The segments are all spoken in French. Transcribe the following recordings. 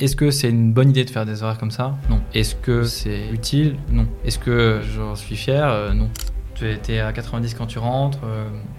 Est-ce que c'est une bonne idée de faire des horaires comme ça? Non. Est-ce que c'est utile? Non. Est-ce que j'en suis fier? Euh, Non. Tu es à 90 quand tu rentres,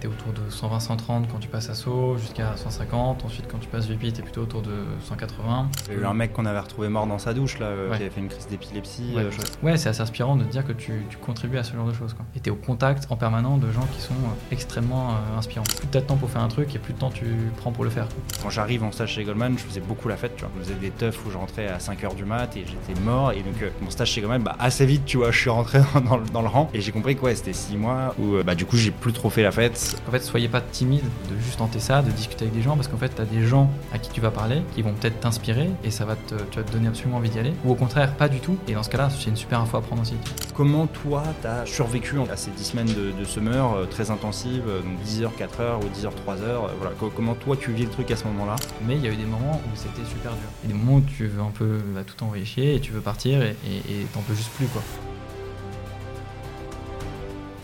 tu es autour de 120-130 quand tu passes à saut, jusqu'à 150. Ensuite, quand tu passes VP, tu es plutôt autour de 180. Il y a eu un mec qu'on avait retrouvé mort dans sa douche, là, euh, Ouais. qui avait fait une crise d'épilepsie. Ouais, euh, Ouais, c'est assez inspirant de te dire que tu, tu contribues à ce genre de choses. Quoi. Et tu es au contact en permanent de gens qui sont euh, extrêmement euh, inspirants. Plus tu as de temps pour faire un truc et plus de temps tu prends pour le faire. Quand j'arrive en stage chez Goldman, je faisais beaucoup la fête, tu vois. Je faisais des teufs où je rentrais à 5h du mat et j'étais mort. Et donc, euh, mon stage chez Goldman, bah, assez vite, tu vois, je suis rentré dans, le- dans le rang. Et j'ai compris que ouais, c'était 6 mois où, euh, bah, du coup, j'ai plus trop fait la fête. En fait, soyez pas timide de juste tenter ça, de discuter avec des gens, parce qu'en fait, tu as des gens à qui tu vas parler qui vont peut-être t'inspirer et ça va te, tu vas te donner absolument envie d'y aller. Ou au contraire, pas du tout. Et dans ce cas-là, c'est une super info à prendre aussi. Comment toi, t'as survécu à ces 10 semaines de, de summer euh, très intensives, euh, donc 10h, 4h ou 10h, 3h voilà. Co- Comment toi, tu vis le truc à ce moment-là? Mais il y a eu des moments où c'était super dur. Il y a des moments où tu veux un peu bah, tout envoyer chier et tu veux partir et et- et t'en peux juste plus, quoi.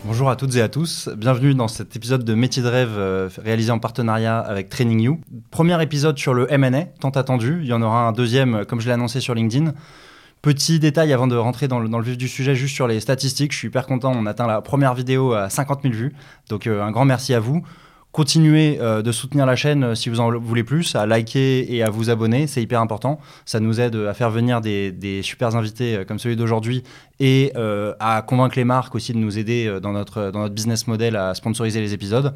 Bonjour à toutes et à tous, bienvenue dans cet épisode de Métier de rêve euh, réalisé en partenariat avec Training You. Premier épisode sur le M&A, tant attendu, il y en aura un deuxième euh, comme je l'ai annoncé sur LinkedIn. Petit détail avant de rentrer dans le, dans le vif du sujet, juste sur les statistiques, je suis hyper content, on atteint la première vidéo à 50 000 vues, donc euh, un grand merci à vous. Continuez euh, de soutenir la chaîne euh, si vous en voulez plus, à liker et à vous abonner, c'est hyper important. Ça nous aide à faire venir des, des super invités euh, comme celui d'aujourd'hui et euh, à convaincre les marques aussi de nous aider euh, dans notre, dans notre business model à sponsoriser les épisodes.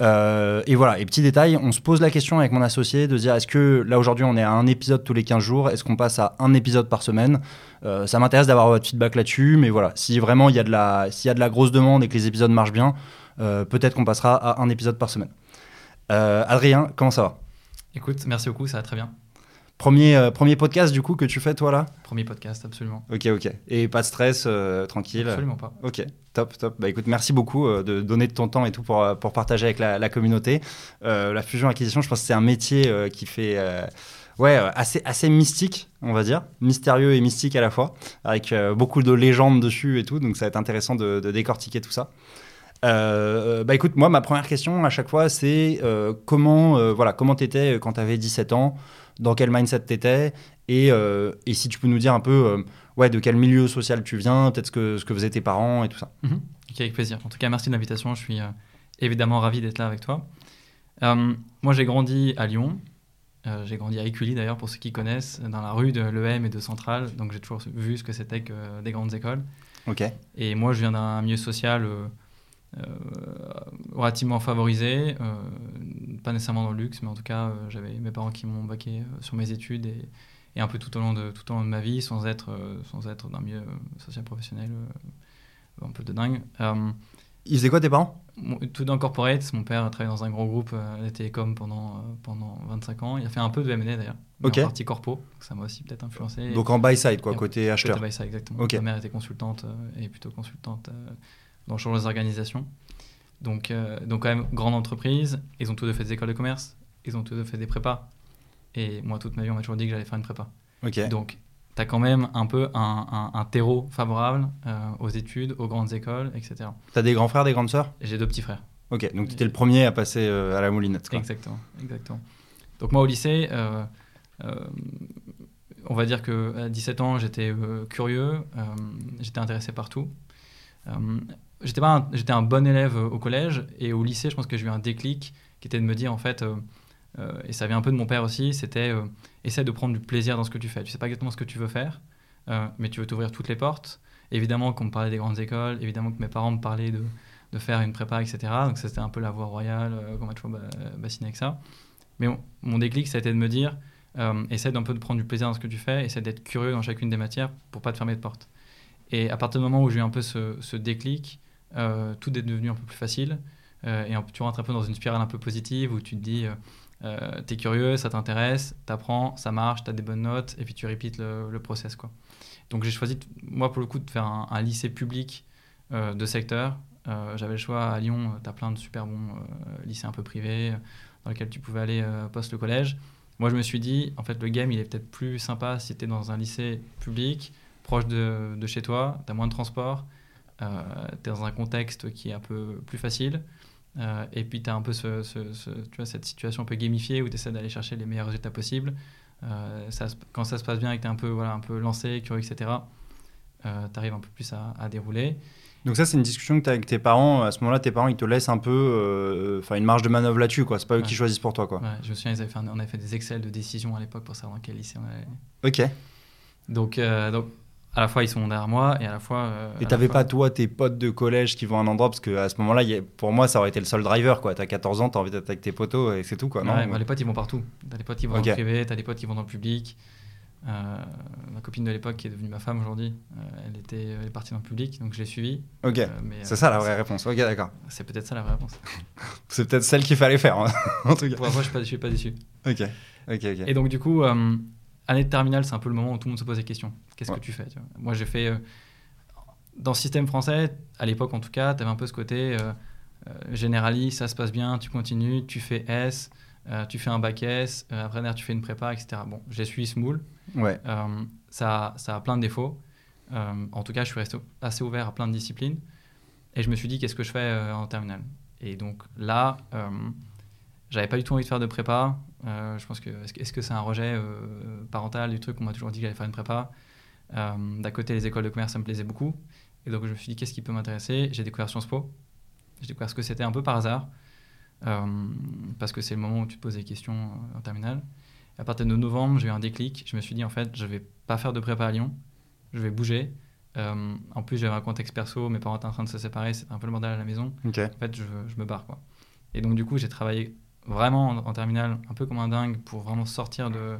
Euh, et voilà, et petit détail, on se pose la question avec mon associé de dire est-ce que là aujourd'hui on est à un épisode tous les 15 jours, est-ce qu'on passe à un épisode par semaine? Euh, Ça m'intéresse d'avoir votre feedback là-dessus, mais voilà, si vraiment il y, a de la- s'il y a de la grosse demande et que les épisodes marchent bien, euh, peut-être qu'on passera à un épisode par semaine. Euh, Adrien, comment ça va? Écoute, merci beaucoup, ça va très bien. premier, euh, premier podcast du coup que tu fais toi là? Premier podcast, absolument. Ok, ok. Et pas de stress, euh, tranquille? Absolument pas. Ok, top, top. Bah écoute, merci beaucoup euh, de donner de ton temps et tout pour, euh, pour partager avec la, la communauté. Euh, la fusion-acquisition, je pense que c'est un métier euh, qui fait... euh, Ouais, euh, assez, assez mystique, on va dire. Mystérieux et mystique à la fois, avec euh, beaucoup de légendes dessus et tout. Donc ça va être intéressant de, de décortiquer tout ça. Euh, bah écoute, moi, ma première question à chaque fois, c'est euh, comment euh, voilà, comment t'étais quand t'avais 17 ans, dans quel mindset t'étais, et, euh, et si tu peux nous dire un peu euh, ouais, de quel milieu social tu viens, peut-être ce que, ce que faisaient tes parents et tout ça. Mhm. Avec plaisir. En tout cas, merci de l'invitation. Je suis euh, évidemment ravi d'être là avec toi. Euh, moi, j'ai grandi à Lyon. Euh, j'ai grandi à Écully, d'ailleurs, pour ceux qui connaissent, dans la rue de l'EM et de Centrale. Donc, j'ai toujours vu ce que c'était que euh, des grandes écoles. Ok. Et moi, je viens d'un milieu social euh, euh, relativement favorisé, euh, pas nécessairement dans le luxe, mais en tout cas, euh, j'avais mes parents qui m'ont baqué euh, sur mes études et, et un peu tout au long de, tout au long de ma vie, sans être, euh, sans être d'un milieu euh, social professionnel euh, un peu de dingue. Euh, Ils faisaient quoi tes parents? tout dans corporate, mon père a travaillé dans un grand groupe euh, de télécom pendant, euh, pendant 25 ans. Il a fait un peu de M&A d'ailleurs, Ok. en partie corpo, donc ça m'a aussi peut-être influencé. Donc en buy side, quoi, Et- côté Côté acheteur. buy side, exactement. Ok. Ma mère était consultante euh, et plutôt consultante euh, dans le des organisations. Donc, euh, donc quand même, grande entreprise. Ils ont tous deux fait des écoles de commerce. Ils ont tous deux fait des prépas. Et moi, toute ma vie, on m'a toujours dit que j'allais faire une prépa. Donc, tu as quand même un peu un, un- un terreau favorable euh, aux études, aux grandes écoles, etc. T'as des grands frères, des grandes sœurs? J'ai deux petits frères. Ok, donc t'étais le premier à passer euh, à la moulinette, quoi. Exactement, exactement. Donc moi au lycée, on va dire que à 17 ans, j'étais curieux, j'étais intéressé par tout. J'étais pas, j'étais un bon élève au collège et au lycée, je pense que j'ai eu un déclic qui était de me dire en fait, euh, euh, et ça vient un peu de mon père aussi, c'était euh, essaie de prendre du plaisir dans ce que tu fais. Tu sais pas exactement ce que tu veux faire, euh, mais tu veux t'ouvrir toutes les portes. Évidemment qu'on me parlait des grandes écoles, évidemment que mes parents me parlaient de de faire une prépa, etc. Donc c'était un peu la voie royale, qu'on m'a toujours ba- bassiné avec ça. Mais mon, déclic, ça a été de me dire, essaie d'un peu de prendre du plaisir dans ce que tu fais, essaie d'être curieux dans chacune des matières pour pas te fermer de porte. Et à partir du moment où j'ai eu un peu ce, ce déclic, tout est devenu un peu plus facile. Euh, et tu rentres un peu dans une spirale un peu positive où tu te dis, euh, euh, t'es curieux, ça t'intéresse, t'apprends, ça marche, t'as des bonnes notes, et puis tu repeats le, process. Quoi. Donc j'ai choisi, moi pour le coup, de faire un, lycée public euh, de secteur. Euh, J'avais le choix à Lyon, tu as plein de super bons euh, lycées un peu privés euh, dans lesquels tu pouvais aller euh, post le collège. Moi, je me suis dit, en fait, le game, il est peut-être plus sympa si tu es dans un lycée public, proche de, chez toi, tu as moins de transport, tu es dans un contexte qui est un peu plus facile. euh, et puis, tu as un peu ce, ce- ce- tu vois, cette situation un peu gamifiée où tu essaies d'aller chercher les meilleurs résultats possibles. Euh, ça, quand ça se passe bien et que tu es un peu, voilà, un peu lancé, curieux, etc., tu arrives un peu plus à, à dérouler. Donc ça, c'est une discussion que tu as avec tes parents. À ce moment-là, tes parents, ils te laissent un peu euh, enfin une marge de manœuvre là-dessus. quoi. C'est pas eux Ouais. qui choisissent pour toi. quoi. Ouais, je me souviens, ils avaient fait un- on avait fait des Excel de décision à l'époque pour savoir dans quel lycée on allait. Ok. Donc, euh, donc, à la fois, ils sont derrière moi et à la fois. euh, à Et t'avais pas, toi, tes potes de collège qui vont à un endroit Parce qu'à ce moment-là, a- pour moi, ça aurait été le seul driver. quoi. T'as 14 ans, t'as envie d'être avec tes potos et c'est tout. quoi. non? Ouais, bah, les potes, ils vont partout. T'as des potes qui vont Ok. dans le privé, t'as des potes qui vont dans le public. Euh, ma copine de l'époque, qui est devenue ma femme aujourd'hui, euh, elle, était, elle est partie dans le public, donc je l'ai suivie. Ok. C'est ça la vraie réponse. Ok, d'accord. C'est peut-être ça la vraie réponse. C'est peut-être celle qu'il fallait faire. hein, en tout cas. Pour la fois, je suis pas, je suis pas déçu. Ok. Ok, ok. Et donc, du coup, année de terminale, c'est un peu le moment où tout le monde se pose des questions. Qu'est-ce Ouais. que tu fais tu Moi, j'ai fait. euh, dans le système français, à l'époque en tout cas, tu avais un peu ce côté euh, euh, généraliste, ça se passe bien, tu continues, tu fais S, euh, tu fais un bac S, après tu fais une prépa, etc. Bon, j'ai suivi ce moule. Ouais. Ça, ça a plein de défauts. En tout cas, je suis resté assez ouvert à plein de disciplines. Et je me suis dit, qu'est-ce que je fais en terminale? Et donc là, j'avais pas du tout envie de faire de prépa. Euh, je pense que est-ce que- c'est un rejet euh, parental du truc On m'a toujours dit que j'allais faire une prépa? Euh, D'à côté, les écoles de commerce, ça me plaisait beaucoup. Et donc, je me suis dit, qu'est-ce qui peut m'intéresser? J'ai découvert Sciences Po. J'ai découvert ce que c'était un peu par hasard. Euh, parce que c'est le moment où tu te poses des questions en terminale. À partir de novembre, j'ai eu un déclic. Je me suis dit, en fait, je vais pas faire de prépa à Lyon. Je vais bouger. En plus, j'avais un contexte perso. Mes parents étaient en train de se séparer. C'était un peu le bordel à la maison. En fait, je, je me barre, quoi. Et donc, du coup, j'ai travaillé vraiment en, en terminale, un peu comme un dingue, pour vraiment sortir de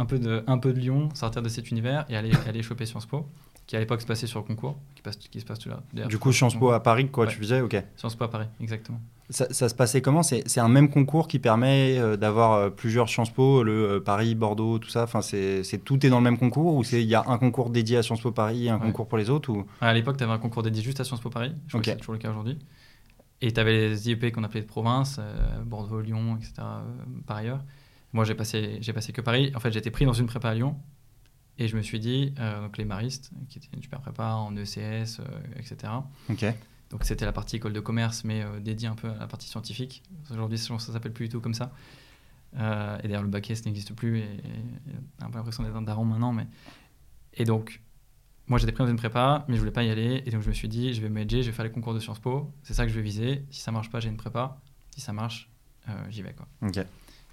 un peu de, un peu de Lyon, sortir de cet univers et aller, aller choper Sciences Po, qui à l'époque se passait sur le concours, qui, passe, qui se passe toujours. d'ailleurs, Du coup, Sciences Po à Paris, quoi, Ouais. tu faisais Ok. Sciences Po à Paris, exactement. Ça, ça se passait comment? C'est un même concours qui permet euh, d'avoir euh, plusieurs Sciences Po, le euh, Paris, Bordeaux, tout ça? Enfin, c'est tout est dans le même concours ou il y a un concours dédié à Sciences Po Paris et un Ouais. concours pour les autres ou? À l'époque, tu avais un concours dédié juste à Sciences Po Paris. Je crois que c'est toujours le cas aujourd'hui. Et tu avais les IEP qu'on appelait de province, euh, Bordeaux, Lyon, etc. euh, par ailleurs. Moi, j'ai passé, j'ai passé que Paris. En fait, été pris dans une prépa à Lyon. Et je me suis dit, euh, donc les maristes, qui était une super prépa en ECS, euh, etc. Ok. Donc c'était la partie école de commerce, mais euh, dédiée un peu à la partie scientifique. Aujourd'hui, ça s'appelle plus du tout comme ça. Et d'ailleurs, le bac S n'existe plus. Et, et on a un peu l'impression d'être un daron maintenant. Mais... Et donc, moi, j'étais pris dans une prépa, mais je voulais pas y aller. Et donc, je me suis dit, je vais m'aider, je vais faire les concours de Sciences Po. C'est ça que je vais viser. Si ça marche pas, j'ai une prépa. Si ça marche, euh, j'y vais. Quoi.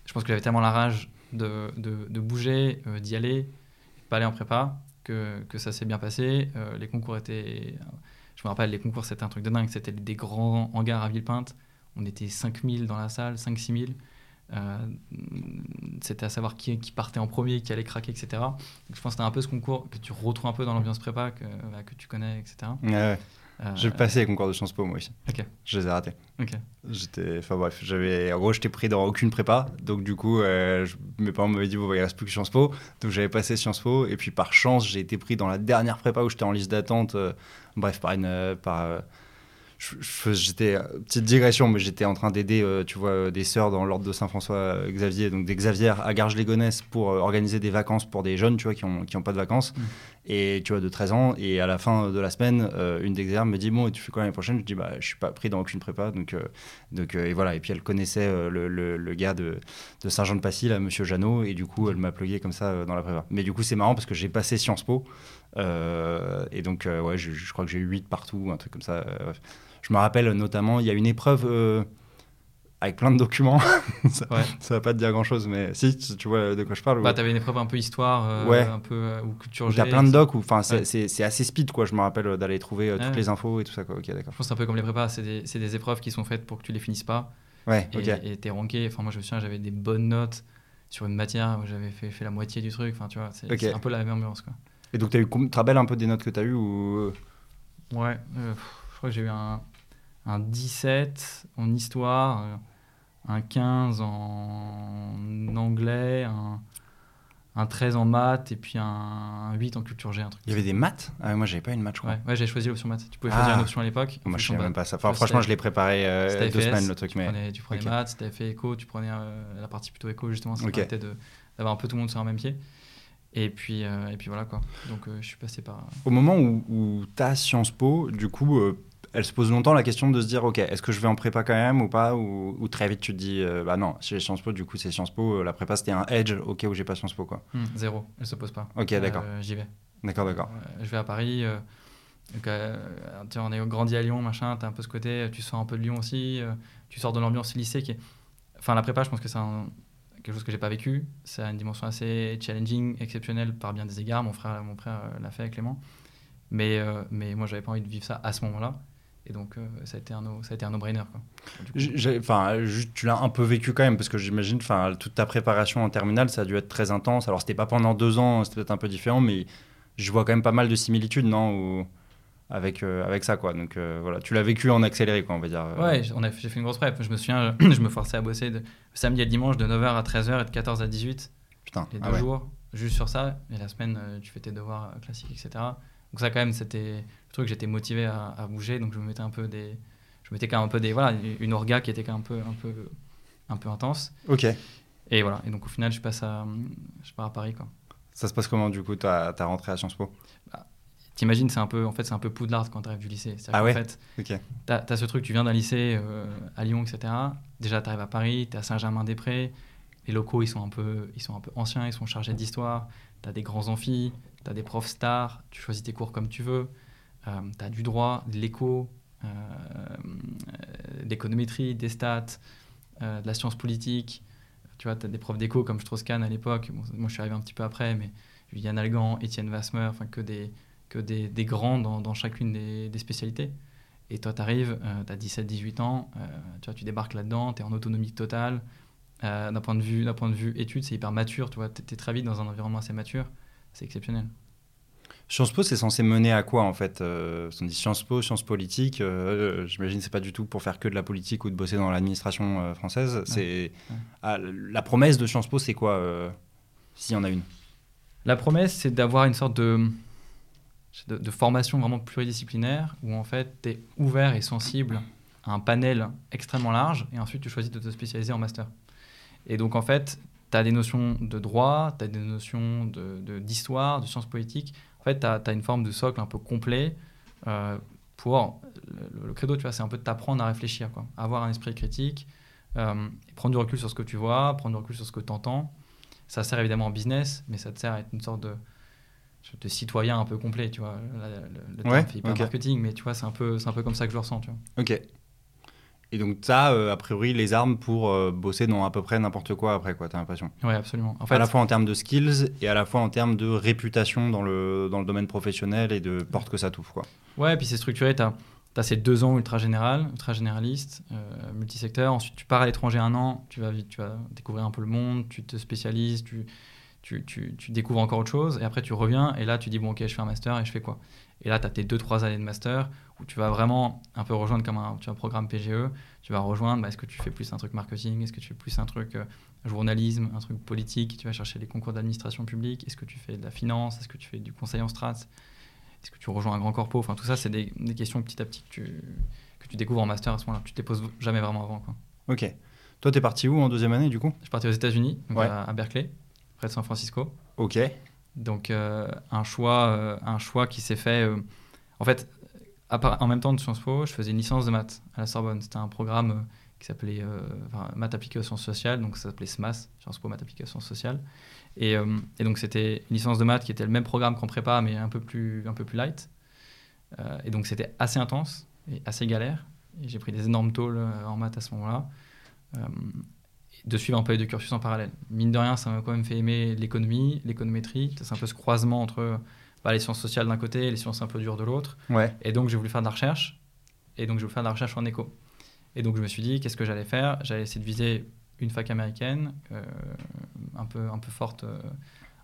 Je pense que j'avais tellement la rage de, de, de bouger, euh, d'y aller, de pas aller en prépa, que, que ça s'est bien passé. Euh, les concours étaient. Je me rappelle, les concours, c'était un truc de dingue. C'était des grands hangars à Villepinte. On était 5000 dans la salle, 5-6 000. Euh, c'était à savoir qui, qui partait en premier, qui allait craquer, etc. Donc, je pense que c'était un peu ce concours que tu retrouves un peu dans l'ambiance prépa, que, bah, que tu connais, etc. Ouais. Euh, J'ai passé les concours de Sciences Po moi aussi. Ok. Je les ai ratés. J'étais, enfin bref, j'avais, en gros, j'étais pris dans aucune prépa, donc du coup, euh, je- mes parents m'avaient dit bon, bah, il reste plus que Sciences Po, donc j'avais passé Sciences Po, et puis par chance, j'ai été pris dans la dernière prépa où j'étais en liste d'attente, euh, bref, par une, par, j'étais, euh, petite digression, mais j'étais en train d'aider, euh, tu vois, euh, des sœurs dans l'ordre de Saint-François euh, Xavier, donc des Xavier à Garges-les-Gonesse pour euh, organiser des vacances pour des jeunes, tu vois, qui ont, qui ont pas de vacances, Mm. et tu vois, de 13 ans, et à la fin de la semaine, une des Xavier me dit bon, et tu fais quoi l'année prochaine? Je dis bah, je suis pas pris dans aucune prépa, donc. donc, et voilà, et puis elle connaissait le, le- le gars de, de Saint-Jean-de-Passy, là, monsieur Jeannot, et du coup, elle m'a plugué comme ça dans la prépa. Mais du coup, c'est marrant parce que j'ai passé Sciences Po, et donc, euh, ouais, je, je crois que j'ai eu 8 partout, un truc comme ça. euh. Je me rappelle notamment, il y a une épreuve euh, avec plein de documents, ça, Ouais. ça va pas te dire grand-chose, mais si, tu tu vois de quoi je parle. Bah, ou- t'avais une épreuve un peu histoire, euh, Ouais. un peu euh, ou culture où G. t'as plein de docs, enfin, c'est Ouais. assez speed, quoi. Je me rappelle euh, d'aller trouver euh, toutes Ouais. les infos et tout ça, quoi. Ok, d'accord. Je pense que c'est un peu comme les prépas, c'est des, épreuves qui sont faites pour que tu les finisses pas. Ouais, Et t'es ranké. Enfin, moi, je me souviens, j'avais des bonnes notes sur une matière où j'avais fait, fait la moitié du truc. Enfin, tu vois, c'est un peu la même ambiance, quoi. Et donc, tu te rappelles un peu des notes que t'as eues ou... Ouais, euh, je crois que j'ai eu un, un 17 en histoire, euh, un 15 en anglais, un, un 13 en maths et puis un, un 8 en culture G, un truc. Il y avait des maths? Ah, Moi, j'avais pas une maths, je crois. Ouais, ouais j'ai choisi l'option maths. Tu pouvais Ah. choisir une option à l'époque. Moi, je Option sais même pas ça. Enfin, franchement, je l'ai préparé euh, deux FS, semaines, le truc. Tu Mais... prenais, tu prenais ok. maths, c'était fait éco, tu prenais euh, la partie plutôt éco, justement, ça permettait d'avoir un peu tout le monde sur un même pied. Et puis, euh, et puis voilà quoi. Donc euh, je suis passé par. Au moment où, où tu as Sciences Po, du coup, euh, elle se pose longtemps la question de se dire, ok, est-ce que je vais en prépa quand même ou pas ou, ou très vite tu te dis, bah non, chez Sciences Po, du coup c'est Sciences Po, la prépa c'était un edge cas où j'ai pas Sciences Po quoi. Hmm, zéro, elle se pose pas. Ok, d'accord. J'y vais. D'accord, d'accord. Je vais à Paris. donc, tu on est grandi à Lyon, machin, t'as un peu ce côté, tu sors un peu de Lyon aussi, tu sors de l'ambiance lycée qui est... Enfin, la prépa, je pense que c'est un- quelque chose que j'ai pas vécu. Ça a une dimension assez challenging, exceptionnelle par bien des égards. Mon frère, mon frère euh, l'a fait, Clément. Mais, euh, mais moi, j'avais pas envie de vivre ça à ce moment-là. Et donc, euh, ça a été un no- no-brainer. juste, tu l'as un peu vécu quand même, parce que j'imagine, enfin, toute ta préparation en terminale, ça a dû être très intense. Alors, c'était pas pendant deux ans, c'était peut-être un peu différent, mais je vois quand même pas mal de similitudes, non avec, euh, avec ça, quoi. Donc, euh, voilà, tu l'as vécu en accéléré, quoi, on va dire. Euh, Ouais, j- on a, j'ai fait une grosse prep. Je me souviens, je me forçais à bosser de, samedi et le dimanche de 9h à 13h et de 14 à 18 Putain. les deux ah ouais. jours, juste sur ça. Et la semaine, euh, tu fais tes devoirs euh, classiques, etc. Donc ça, quand même, c'était le truc. J'étais motivé à, à bouger, donc je me mettais un peu des, je mettais quand même un peu des, voilà, une orga qui était quand même un peu, un peu, un peu intense. Ok. Et voilà. Et donc au final, je passe à, je pars à Paris, quoi. Ça se passe comment, du coup, ta rentrée à Sciences Po? T'imagines, c'est un peu, en fait, c'est un peu Poudlard quand tu arrives du lycée. Ah ouais fait, Ok. T'as as ce truc, tu viens d'un lycée euh, à Lyon, etc. Déjà, tu arrives à Paris, tu à Saint-Germain-des-Prés. Les locaux, ils sont un peu, ils sont un peu anciens, ils sont chargés d'histoire. Tu as des grands amphis, tu as des profs stars, tu choisis tes cours comme tu veux. tu as du droit, de l'éco, euh, euh, d'économétrie, des stats, euh, de la science politique. Tu vois, tu as des profs d'éco comme Strauss-Kahn à l'époque. Bon, moi, je suis arrivé un petit peu après, mais Yann Algan, Étienne Vasmer, enfin que des, que des, des grands dans, dans chacune des, des spécialités. Et toi, tu arrives, tu as 17-18 ans, euh, tu, vois, tu débarques là-dedans, tu es en autonomie totale. Euh, d'un point de vue d'un point de vue études, c'est hyper mature, tu vois, tu es très vite dans un environnement assez mature, c'est exceptionnel. Sciences Po, c'est censé mener à quoi en fait euh, On dit Sciences Po, sciences politiques. euh, J'imagine c'est pas du tout pour faire que de la politique ou de bosser dans l'administration euh, française. C'est Ouais. Ah, la promesse de Sciences Po, c'est quoi euh, S'il y en a une? La promesse, c'est d'avoir une sorte de, de, de formation vraiment pluridisciplinaire où en fait, tu es ouvert et sensible à un panel extrêmement large et ensuite tu choisis de te spécialiser en master. Et donc en fait, tu as des notions de droit, tu as des notions d'histoire, de, d'histoire, de sciences politiques. En fait, tu as, une forme de socle un peu complet euh, pour le, le, credo, tu vois, c'est un peu de t'apprendre à réfléchir, quoi, avoir un esprit critique, euh, prendre du recul sur ce que tu vois, prendre du recul sur ce que tu entends. Ça sert évidemment en business, mais ça te sert à être une sorte de, de citoyen un peu complet, tu vois. Le, le terme Ouais, fait hyper ok. marketing, mais tu vois, c'est un, peu, c'est un peu comme ça que je le ressens, tu vois. Ok. Et donc, tu as a priori les armes pour euh, bosser dans à peu près n'importe quoi après, quoi, t'as l'impression Oui, absolument. En À la fois en termes de skills et à la fois en termes de réputation dans le, dans le domaine professionnel et de porte que ça touche, quoi. Ouais, et puis c'est structuré. Tu as, ces deux ans ultra général, ultra généraliste, euh, multisecteur. Ensuite, tu pars à l'étranger un an, tu vas, tu vas découvrir un peu le monde, tu te spécialises, tu, tu, tu, tu, découvres encore autre chose. Et après, tu reviens et là, tu dis, bon, ok, je fais un master et je fais quoi? Et là, tu as tes 2-3 années de master où tu vas vraiment un peu rejoindre comme un, tu as un programme PGE. Tu vas rejoindre, bah, est-ce que tu fais plus un truc marketing? Est-ce que tu fais plus un truc euh, journalisme, un truc politique? Tu vas chercher les concours d'administration publique? Est-ce que tu fais de la finance? Est-ce que tu fais du conseil en strat? Est-ce que tu rejoins un grand corpo? Enfin, tout ça, c'est des, des, questions petit à petit que tu, que tu découvres en master à ce moment-là. Tu ne poses jamais vraiment avant. Quoi. Ok. Toi, tu es parti où en deuxième année, du coup? Je suis parti aux États-Unis, Ouais. à, à, Berkeley, près de San Francisco. Ok. Donc, euh, un, choix, euh, un choix qui s'est fait. euh, en fait, en même temps de Sciences Po, je faisais une licence de maths à la Sorbonne. C'était un programme qui s'appelait euh, enfin, Maths appliquées aux sciences sociales, donc ça s'appelait SMAS, Sciences Po Maths appliquées aux sciences sociales. Et, euh, et donc, c'était une licence de maths qui était le même programme qu'en prépa, mais un peu plus, un peu plus light. Euh, et donc c'était assez intense et assez galère. Et j'ai pris des énormes tôles en maths à ce moment-là. De suivre un peu les deux cursus en parallèle. Mine de rien, ça m'a quand même fait aimer l'économie, l'économétrie. C'est un peu ce croisement entre bah, les sciences sociales d'un côté et les sciences un peu dures de l'autre. Ouais. Et donc j'ai voulu faire de la recherche. Et donc j'ai voulu faire de la recherche en éco. Et donc je me suis dit, qu'est-ce que j'allais faire? J'allais essayer de viser une fac américaine, euh, un, peu, un peu forte euh,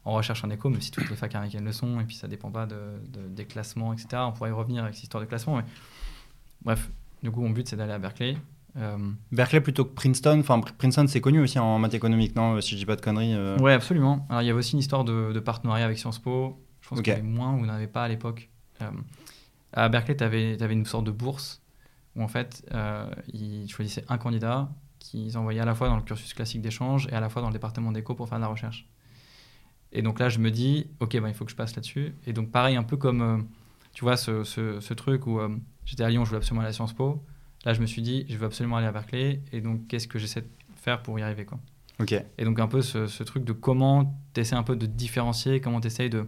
en recherche en éco, même si toutes les facs américaines le sont, et puis ça dépend pas de, de, des classements, etc. On pourrait y revenir avec cette histoire de classement. Mais... Bref, du coup, mon but, c'est d'aller à Berkeley. Euh... Berkeley plutôt que Princeton. Enfin, Princeton, c'est connu aussi en maths économique, non Si je dis pas de conneries. Euh... Oui, absolument. Alors, il y avait aussi une histoire de, de partenariat avec Sciences Po. Je pense okay. qu'il y avait moins ou n'en avait pas à l'époque. Euh, à Berkeley, tu avais, avais, une sorte de bourse où, en fait, euh, ils choisissaient un candidat qu'ils envoyaient à la fois dans le cursus classique d'échange et à la fois dans le département d'éco pour faire de la recherche. Et donc là, je me dis, ok, bah, il faut que je passe là-dessus. Et donc, pareil, un peu comme, tu vois, ce, ce, ce truc où J'étais à Lyon, je voulais absolument aller à Sciences Po. Là, je me suis dit, je veux absolument aller à Berkeley. Et donc, qu'est-ce que j'essaie de faire pour y arriver quoi. Ok. Et donc, un peu ce, ce truc de comment tu un peu de différencier, comment tu de,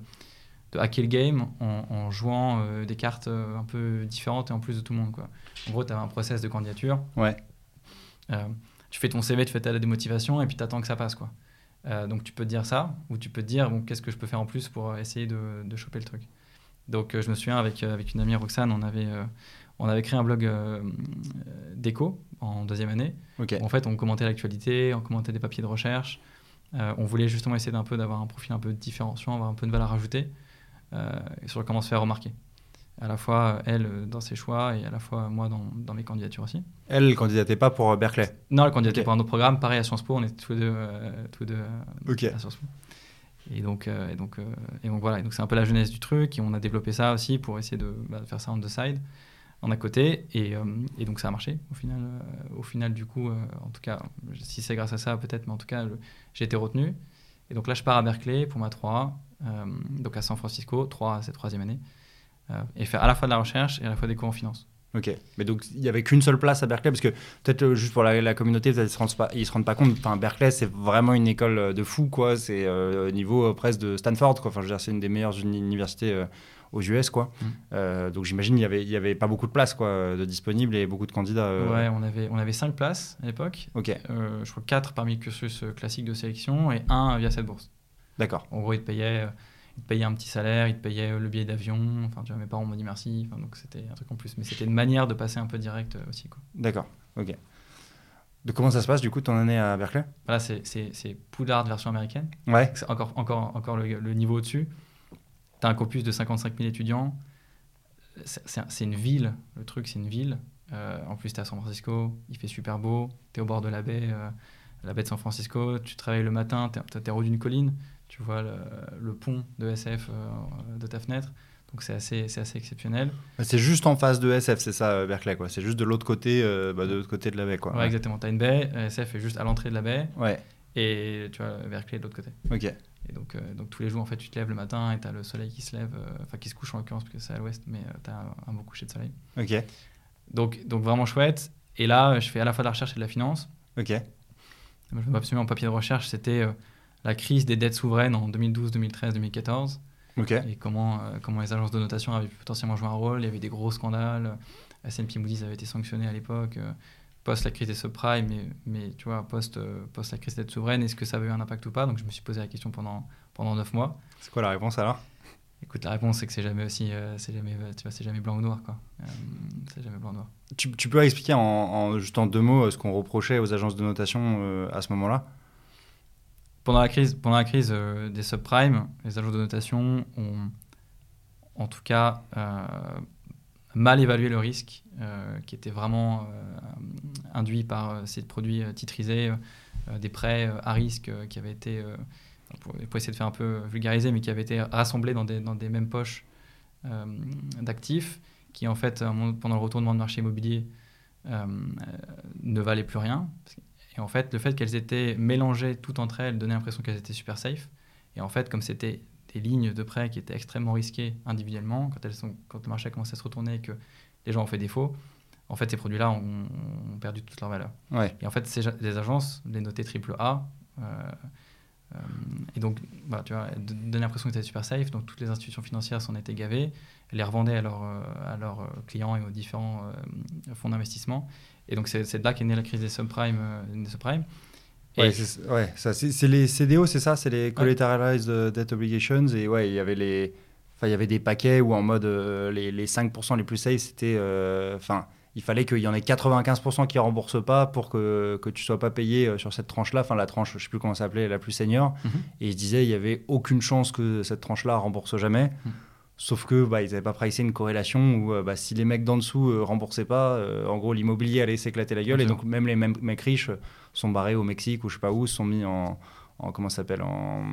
de hacker le game en, en jouant euh, des cartes euh, un peu différentes et en plus de tout le monde. Quoi. En gros, tu as un process de candidature. Ouais. Euh, tu fais ton CV, tu fais ta démotivation et puis tu attends que ça passe. Quoi. Euh, donc, tu peux te dire ça ou tu peux te dire bon, qu'est-ce que je peux faire en plus pour essayer de, de choper le truc. Donc, je me souviens avec, avec une amie, Roxane, on avait, on avait créé un blog euh, d'éco en deuxième année. En fait, on commentait l'actualité, on commentait des papiers de recherche. Euh, on voulait justement essayer d'un peu d'avoir un profil un peu différenciant, avoir un peu de valeur ajoutée euh, sur comment se faire remarquer. À la fois elle dans ses choix et à la fois moi dans, dans mes candidatures aussi. Elle ne candidatait pas pour Berkeley? Non, elle candidatait pour un autre programme. Pareil à Sciences Po, on était tous les deux, euh, tous les deux à Sciences Po. Et donc, et donc, et donc voilà. Et donc c'est un peu la jeunesse du truc. Et on a développé ça aussi pour essayer de, bah, de faire ça on the side, en à côté. Et, euh, et donc ça a marché au final. euh, au final, du coup, euh, en tout cas, si c'est grâce à ça peut-être, mais en tout cas, j'ai été retenu. Et donc là, je pars à Berkeley pour ma 3 euh, donc à San Francisco, 3 c'est troisième année, et faire à la fois de la recherche et à la fois des cours en finance. Ok. Mais donc, il n'y avait qu'une seule place à Berkeley, parce que peut-être euh, juste pour la, la communauté, ils se rendent pas, ils se rendent pas compte. Enfin, Berkeley, c'est vraiment une école euh, de fou, quoi. C'est euh, au niveau euh, presque de Stanford, quoi. Enfin, je veux dire, c'est une des meilleures uni- universités euh, aux US, quoi. Mm. Donc, j'imagine il y avait, y avait pas beaucoup de places, quoi, de disponibles et beaucoup de candidats. Ouais, on avait, on avait 5 places à l'époque. Ok. Je crois 4 parmi le cursus classique de sélection et un via cette bourse. D'accord. En gros, ils te payaient, ils te payaient un petit salaire, ils te payaient euh, le billet d'avion. Enfin, tu vois, mes parents m'ont dit merci. Enfin, donc, c'était un truc en plus. Mais c'était une manière de passer un peu direct euh, aussi. D'accord. Ok. De comment ça se passe, du coup, ton année à Berkeley? Voilà, c'est- Poudlard version américaine. Ouais. C'est encore, encore, encore le, le niveau au-dessus. Tu as un campus de 55 000 étudiants. C'est c'est un- c'est une ville. Le truc, c'est une ville. Euh, en plus, tu es à San Francisco. Il fait super beau. Tu es au bord de la baie, euh, la baie de San Francisco. Tu travailles le matin. Tu es, au haut d'une colline. Tu vois le, le pont de SF euh, de ta fenêtre. Donc, c'est assez, c'est assez exceptionnel. C'est juste en face de SF, c'est ça, euh, Berkeley, quoi. C'est juste de l'autre côté, euh, bah, de l'autre côté de la baie, quoi. Ouais, exactement. Tu as une baie. SF est juste à l'entrée de la baie. Ouais. Et tu vois, Berkeley de l'autre côté. Ok. Et donc, euh, donc tous les jours, en fait, tu te lèves le matin et tu as le soleil qui se lève, euh, enfin qui se couche en l'occurrence, parce que c'est à l'ouest, mais tu as un, un beau coucher de soleil. Ok. Donc, donc vraiment chouette. Et là, je fais à la fois de la recherche et de la finance. Ok. Je me absolument en papier de recherche, c'était la crise des dettes souveraines en 2012, 2013, 2014. Ok. Et comment, euh, comment les agences de notation avaient potentiellement jouer un rôle. Il y avait des gros scandales. S&P Moody's avait été sanctionné à l'époque. euh, post la crise des subprimes, mais, mais tu vois, post, euh, post la crise des dettes souveraines, est-ce que ça avait eu un impact ou pas? Donc je me suis posé la question pendant, pendant 9 mois. C'est quoi la réponse alors? Écoute, la réponse c'est que c'est jamais aussi, euh, c'est jamais, tu vois, c'est jamais blanc ou noir quoi. Euh, c'est jamais blanc ou noir. tu, tu peux expliquer en, en- juste en deux mots euh, ce qu'on reprochait aux agences de notation à ce moment-là? Pendant la crise, euh, des subprimes, les agences de notation ont, en tout cas, euh, mal évalué le risque euh, qui était vraiment induit par ces produits titrisés, des prêts à risque qui avaient été, pour, essayer de faire un peu vulgariser, mais qui avaient été rassemblés dans des, mêmes poches d'actifs qui, en fait, pendant le retournement de marché immobilier, ne valaient plus rien. Et en fait, le fait qu'elles étaient mélangées toutes entre elles donnait l'impression qu'elles étaient super safe. Et en fait, comme c'était des lignes de prêt qui étaient extrêmement risquées individuellement, quand, elles sont, quand le marché a commencé à se retourner et que les gens ont fait défaut, en fait, ces produits-là ont, ont perdu toute leur valeur. Ouais. Et en fait, ces, les agences les notaient triple A. euh, euh, et donc, bah, tu vois, elles donnaient l'impression que c'était super safe. Donc, toutes les institutions financières s'en étaient gavées. Elles les revendaient à, leurs, euh, à leurs clients et aux différents euh, fonds d'investissement. Et donc, c'est de là qu'est née la crise des subprimes. euh, des subprimes. Ouais, c'est ouais, les CDO, c'est ça, c'est les Collateralized Debt Obligations. Et ouais, il y avait les, enfin, il y avait des paquets où en mode euh, les, les 5% les plus safe, c'était, euh, enfin, il fallait qu'il y en ait 95% qui remboursent pas pour que, que tu sois pas payé sur cette tranche-là, enfin la tranche, je sais plus comment ça s'appelait, la plus senior. Mhm. Et ils se disaient il y avait aucune chance que cette tranche-là rembourse jamais. Mhm. Sauf que bah, ils n'avaient pas pricé une corrélation où euh, bah, si les mecs d'en dessous euh, remboursaient pas, euh, en gros l'immobilier allait s'éclater la gueule et donc même les mêmes mecs riches euh, sont barrés au Mexique ou je sais pas où, sont mis en, en comment s'appelle en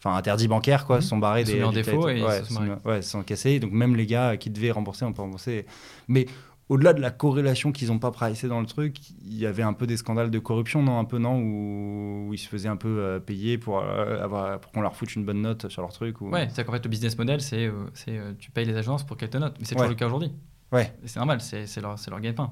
enfin interdit bancaire quoi, Mhm. sont barrés Ils sont des mis en défaut et ils se sont sont ouais, sont cassés. Donc même les gars qui devaient rembourser, on peut rembourser. Mais au-delà de la corrélation qu'ils n'ont pas pricé dans le truc, il y avait un peu des scandales de corruption, non Un peu, non où, où ils se faisaient un peu euh, payer pour, euh, avoir, pour qu'on leur foute une bonne note sur leur truc ou... Ouais, c'est-à-dire qu'en fait, le business model, c'est euh, c'est, tu payes les agences pour qu'elles te notent. Mais c'est Ouais. toujours le cas aujourd'hui. Ouais. C'est normal, c'est c'est leur, c'est leur gagne-pain.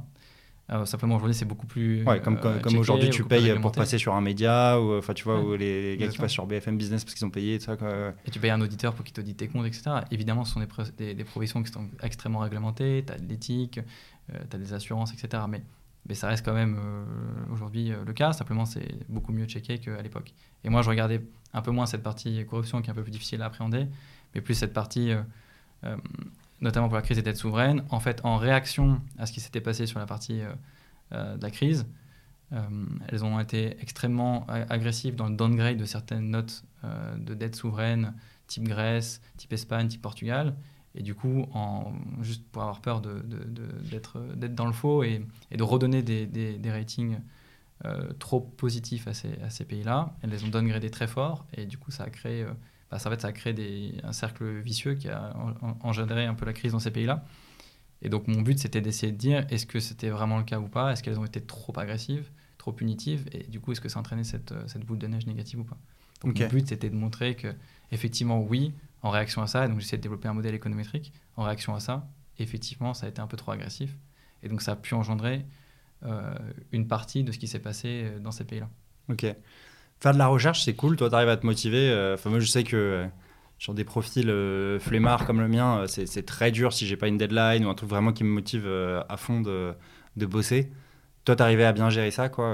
Euh, simplement aujourd'hui, c'est beaucoup plus. Ouais, comme, euh, comme, aujourd'hui, tu payes pour passer sur un média, ou enfin, tu vois, Ouais, ou les, les gars qui passent sur BFM Business parce qu'ils ont payé, tout ça, quoi. Et tu payes un auditeur pour qu'il t'audite tes comptes, etc. Évidemment, ce sont des, des, des professions qui sont extrêmement réglementées. Tu as de l'éthique, tu as des assurances, etc. Mais, mais ça reste quand même euh, aujourd'hui euh, le cas. Simplement, c'est beaucoup mieux checké qu'à l'époque. Et moi, je regardais un peu moins cette partie corruption qui est un peu plus difficile à appréhender, mais plus cette partie, euh, euh, notamment pour la crise des dettes souveraines. En fait, en réaction à ce qui s'était passé sur la partie euh, euh, de la crise, euh, elles ont été extrêmement agressives dans le downgrade de certaines notes de dettes souveraines, type Grèce, type Espagne, type Portugal. Et du coup, en, juste pour avoir peur d'être dans le faux et, de redonner des, ratings trop positifs à ces, pays-là, elles les ont downgradés très fort. Et du coup, ça a créé, bah, ça, en fait, ça a créé des, un cercle vicieux qui a en- en- engendré un peu la crise dans ces pays-là. Et donc, mon but, c'était d'essayer de dire est-ce que c'était vraiment le cas ou pas? Est-ce qu'elles ont été trop agressives, trop punitives? Et du coup, est-ce que ça a entraîné cette, euh, cette boule de neige négative ou pas? Donc, mon but, c'était de montrer que, effectivement, oui, en réaction à ça, donc j'essaie de développer un modèle économétrique, en réaction à ça, effectivement, ça a été un peu trop agressif. Et donc, ça a pu engendrer euh, une partie de ce qui s'est passé euh, dans ces pays-là. Ok. Faire de la recherche, c'est cool. Toi, tu arrives à te motiver. euh, Enfin, moi, je sais que euh, sur des profils euh, flemmards comme le mien, euh, c'est très dur si j'ai pas une deadline ou un truc vraiment qui me motive à fond de, de bosser. Toi, tu arrivé à bien gérer ça, quoi.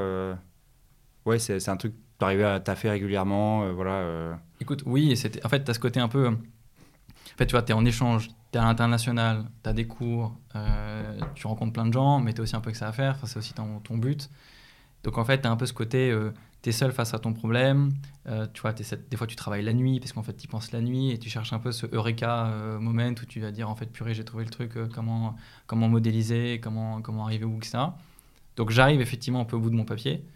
Ouais, c'est c'est un truc que tu arrivé à taffer régulièrement. voilà. Écoute, oui, c'était, en fait, tu as ce côté un peu. En fait, tu vois, tu es en échange, tu es à l'international, tu as des cours, tu rencontres plein de gens, mais tu as aussi un peu que ça à faire, c'est aussi ton, ton but. Donc, en fait, tu as un peu ce côté, tu es seul face à ton problème, euh, tu vois, des fois, tu travailles la nuit, parce qu'en fait, tu penses la nuit, et tu cherches un peu ce eureka euh, moment où tu vas dire, en fait, purée, j'ai trouvé le truc, euh, comment, comment modéliser, comment, comment arriver où, etc. Donc, j'arrive effectivement un peu au bout de mon papier,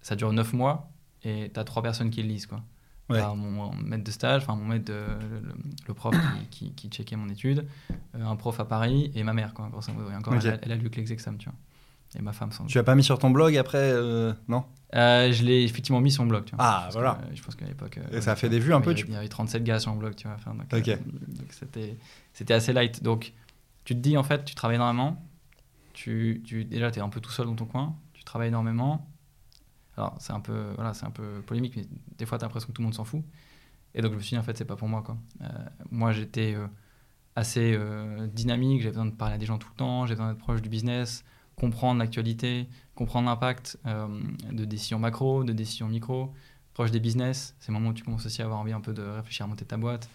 ça dure 9 mois, et tu as trois personnes qui le lisent, quoi. Ouais. Mon, mon maître de stage, enfin mon maître, de, le, le prof qui, qui, qui checkait mon étude, un prof à Paris et ma mère, quoi, grosso modo. Et encore, elle, a, elle a lu que les examens, tu vois. Et ma femme, sans. Tu l'as pas mis sur ton blog après Non? Euh, je l'ai effectivement mis sur mon blog, tu vois. Ah, voilà. que- je pense qu'à l'époque. Et ça a fait des vues un peu, Il y, tu- avait- il y avait 37 gars sur mon blog, tu vois. enfin, donc, euh, donc c'était, c'était assez light. Donc, tu te dis, en fait, tu travailles énormément. Tu, tu, déjà, tu es un peu tout seul dans ton coin. Tu travailles énormément. Alors, c'est un peu, voilà, c'est un peu polémique, mais des fois, tu as l'impression que tout le monde s'en fout. Et donc, je me suis dit, en fait, c'est pas pour moi, quoi. Euh, moi, j'étais euh, assez euh, dynamique. J'avais besoin de parler à des gens tout le temps. J'ai besoin d'être proche du business, comprendre l'actualité, comprendre l'impact euh, de décisions macro, de décisions micro, proche des business. C'est le moment où tu commences aussi à avoir envie un peu de réfléchir à monter ta boîte.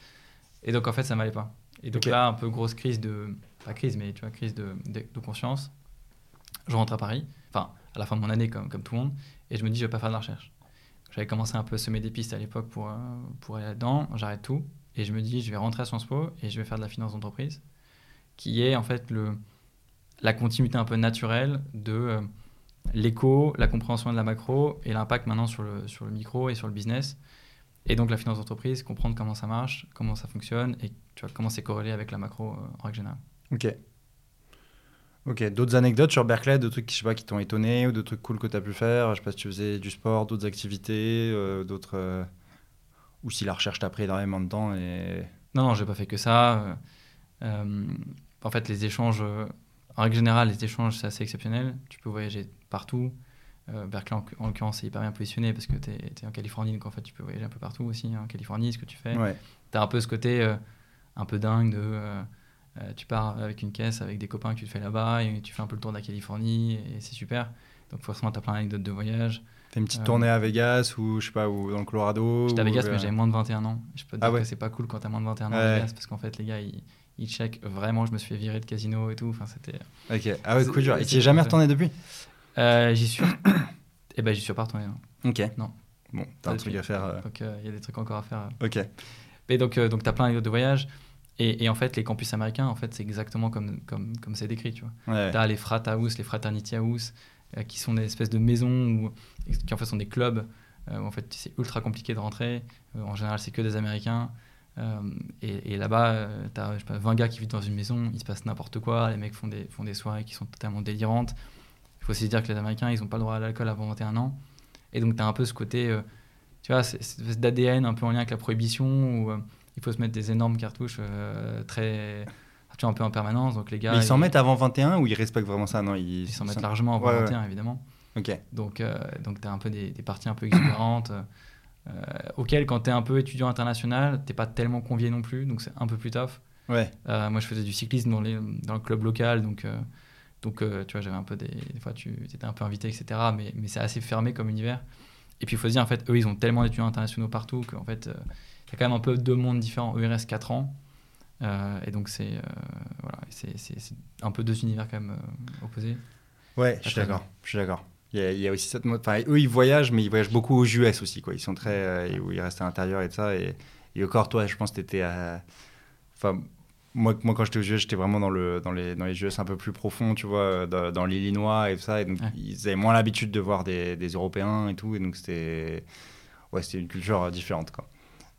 Et donc, en fait, ça m'allait pas. Et donc là, un peu grosse crise de. Pas crise, mais tu vois, crise de, de, de conscience. Je rentre à Paris, enfin, à la fin de mon année, comme, comme tout le monde, et je me dis, je vais pas faire de la recherche. J'avais commencé un peu à semer des pistes à l'époque pour, euh, pour aller là-dedans. J'arrête tout. Et je me dis, je vais rentrer à Sciences Po et je vais faire de la finance d'entreprise, qui est en fait le, la continuité un peu naturelle de euh, l'éco, la compréhension de la macro et l'impact maintenant sur le, sur le micro et sur le business. Et donc la finance d'entreprise, comprendre comment ça marche, comment ça fonctionne et tu vois, comment c'est corrélé avec la macro euh, en règle générale. Ok. Ok, d'autres anecdotes sur Berkeley, de trucs qui, je sais pas, qui t'ont étonné ou de trucs cool que tu as pu faire? Je sais pas si tu faisais du sport, d'autres activités, euh, d'autres. euh, Ou si la recherche t'a pris énormément de temps et. Non, non, j'ai pas fait que ça. Euh, en fait, les échanges, en règle générale, les échanges, c'est assez exceptionnel. Tu peux voyager partout. Euh, Berkeley, en, en l'occurrence, c'est hyper bien positionné parce que tu es, en Californie, donc en fait, tu peux voyager un peu partout aussi. hein, en Californie, ce que tu fais. Ouais. Tu as un peu ce côté euh, un peu dingue de. euh, tu pars avec une caisse avec des copains que tu te fais là-bas et tu fais un peu le tour de la Californie et c'est super. Donc forcément, tu as plein d'anecdotes de voyage. Fais une petite tournée à Vegas ou je sais pas, ou dans le Colorado. J'étais à Vegas, mais j'avais moins de 21 ans. Je peux te Ah dire ouais. que c'est pas cool quand t'as moins de 21 ans Ouais. à Vegas parce qu'en fait, les gars, ils, ils checkent vraiment. Je me suis fait virer de casino et tout. Enfin, c'était. Ok, ah ouais, coup dur. Et tu es jamais retourné depuis? Euh, J'y suis. et ben, j'y suis pas retourné. non. Ok. Non. Bon, t'as un truc à faire. euh, Donc, euh, il y a des trucs encore à faire. Ok. Et donc, donc tu as plein de voyage. Et, et en fait, les campus américains, en fait, c'est exactement comme comme comme c'est décrit, tu vois. Ouais. Tu as les frat house, les fraternity house, qui sont des espèces de maisons où, qui en fait sont des clubs où en fait c'est ultra compliqué de rentrer. En général, c'est que des Américains. Euh, et, et là-bas, tu as 20 gars qui vivent dans une maison, il se passe n'importe quoi, les mecs font des, font des soirées qui sont totalement délirantes. Il faut aussi dire que les Américains, ils n'ont pas le droit à l'alcool avant 21 ans. Et donc, tu as un peu ce côté, euh, tu vois, c'est- cette d'ADN un peu en lien avec la prohibition, où euh, il faut se mettre des énormes cartouches très, foutu un peu en permanence. Donc les gars. Mais ils s'en mettent avant 21 ou ils respectent vraiment ça? Non, ils s'en mettent largement avant Ouais, ouais. 21, évidemment. Ok. Donc, donc tu as un peu des, des parties un peu exubérantes, euh, auxquelles, quand tu es un peu étudiant international, t'es pas tellement convié non plus, donc c'est un peu plus tough. Ouais. Euh, moi, je faisais du cyclisme dans, les, dans le club local, donc, euh, donc euh, tu vois, j'avais un peu des, des fois, tu étais un peu invité, etc. Mais, mais c'est assez fermé comme univers. Et puis, il faut se dire, en fait, eux, ils ont tellement d'étudiants internationaux partout qu'en fait, euh, il y a quand même un peu deux mondes différents. Eux, ils restent 4 ans. Euh, et donc, c'est voilà, c'est- un peu deux univers quand même opposés. Ouais, je suis d'accord. Je suis d'accord. Il y, a, il y a aussi cette mode. Enfin, eux, ils voyagent, mais ils voyagent beaucoup aux US aussi. Quoi. Ils sont très. euh, où ils restent à l'intérieur et tout ça. Et, et encore, toi, je pense que tu étais à. Enfin, moi, moi, quand j'étais aux US, j'étais vraiment dans, le, dans, les, dans les US un peu plus profonds, tu vois, euh, dans, dans l'Illinois et tout ça. Et donc, Ouais. ils avaient moins l'habitude de voir des, des Européens et tout. Et donc, c'était. Ouais, c'était une culture euh, différente, quoi.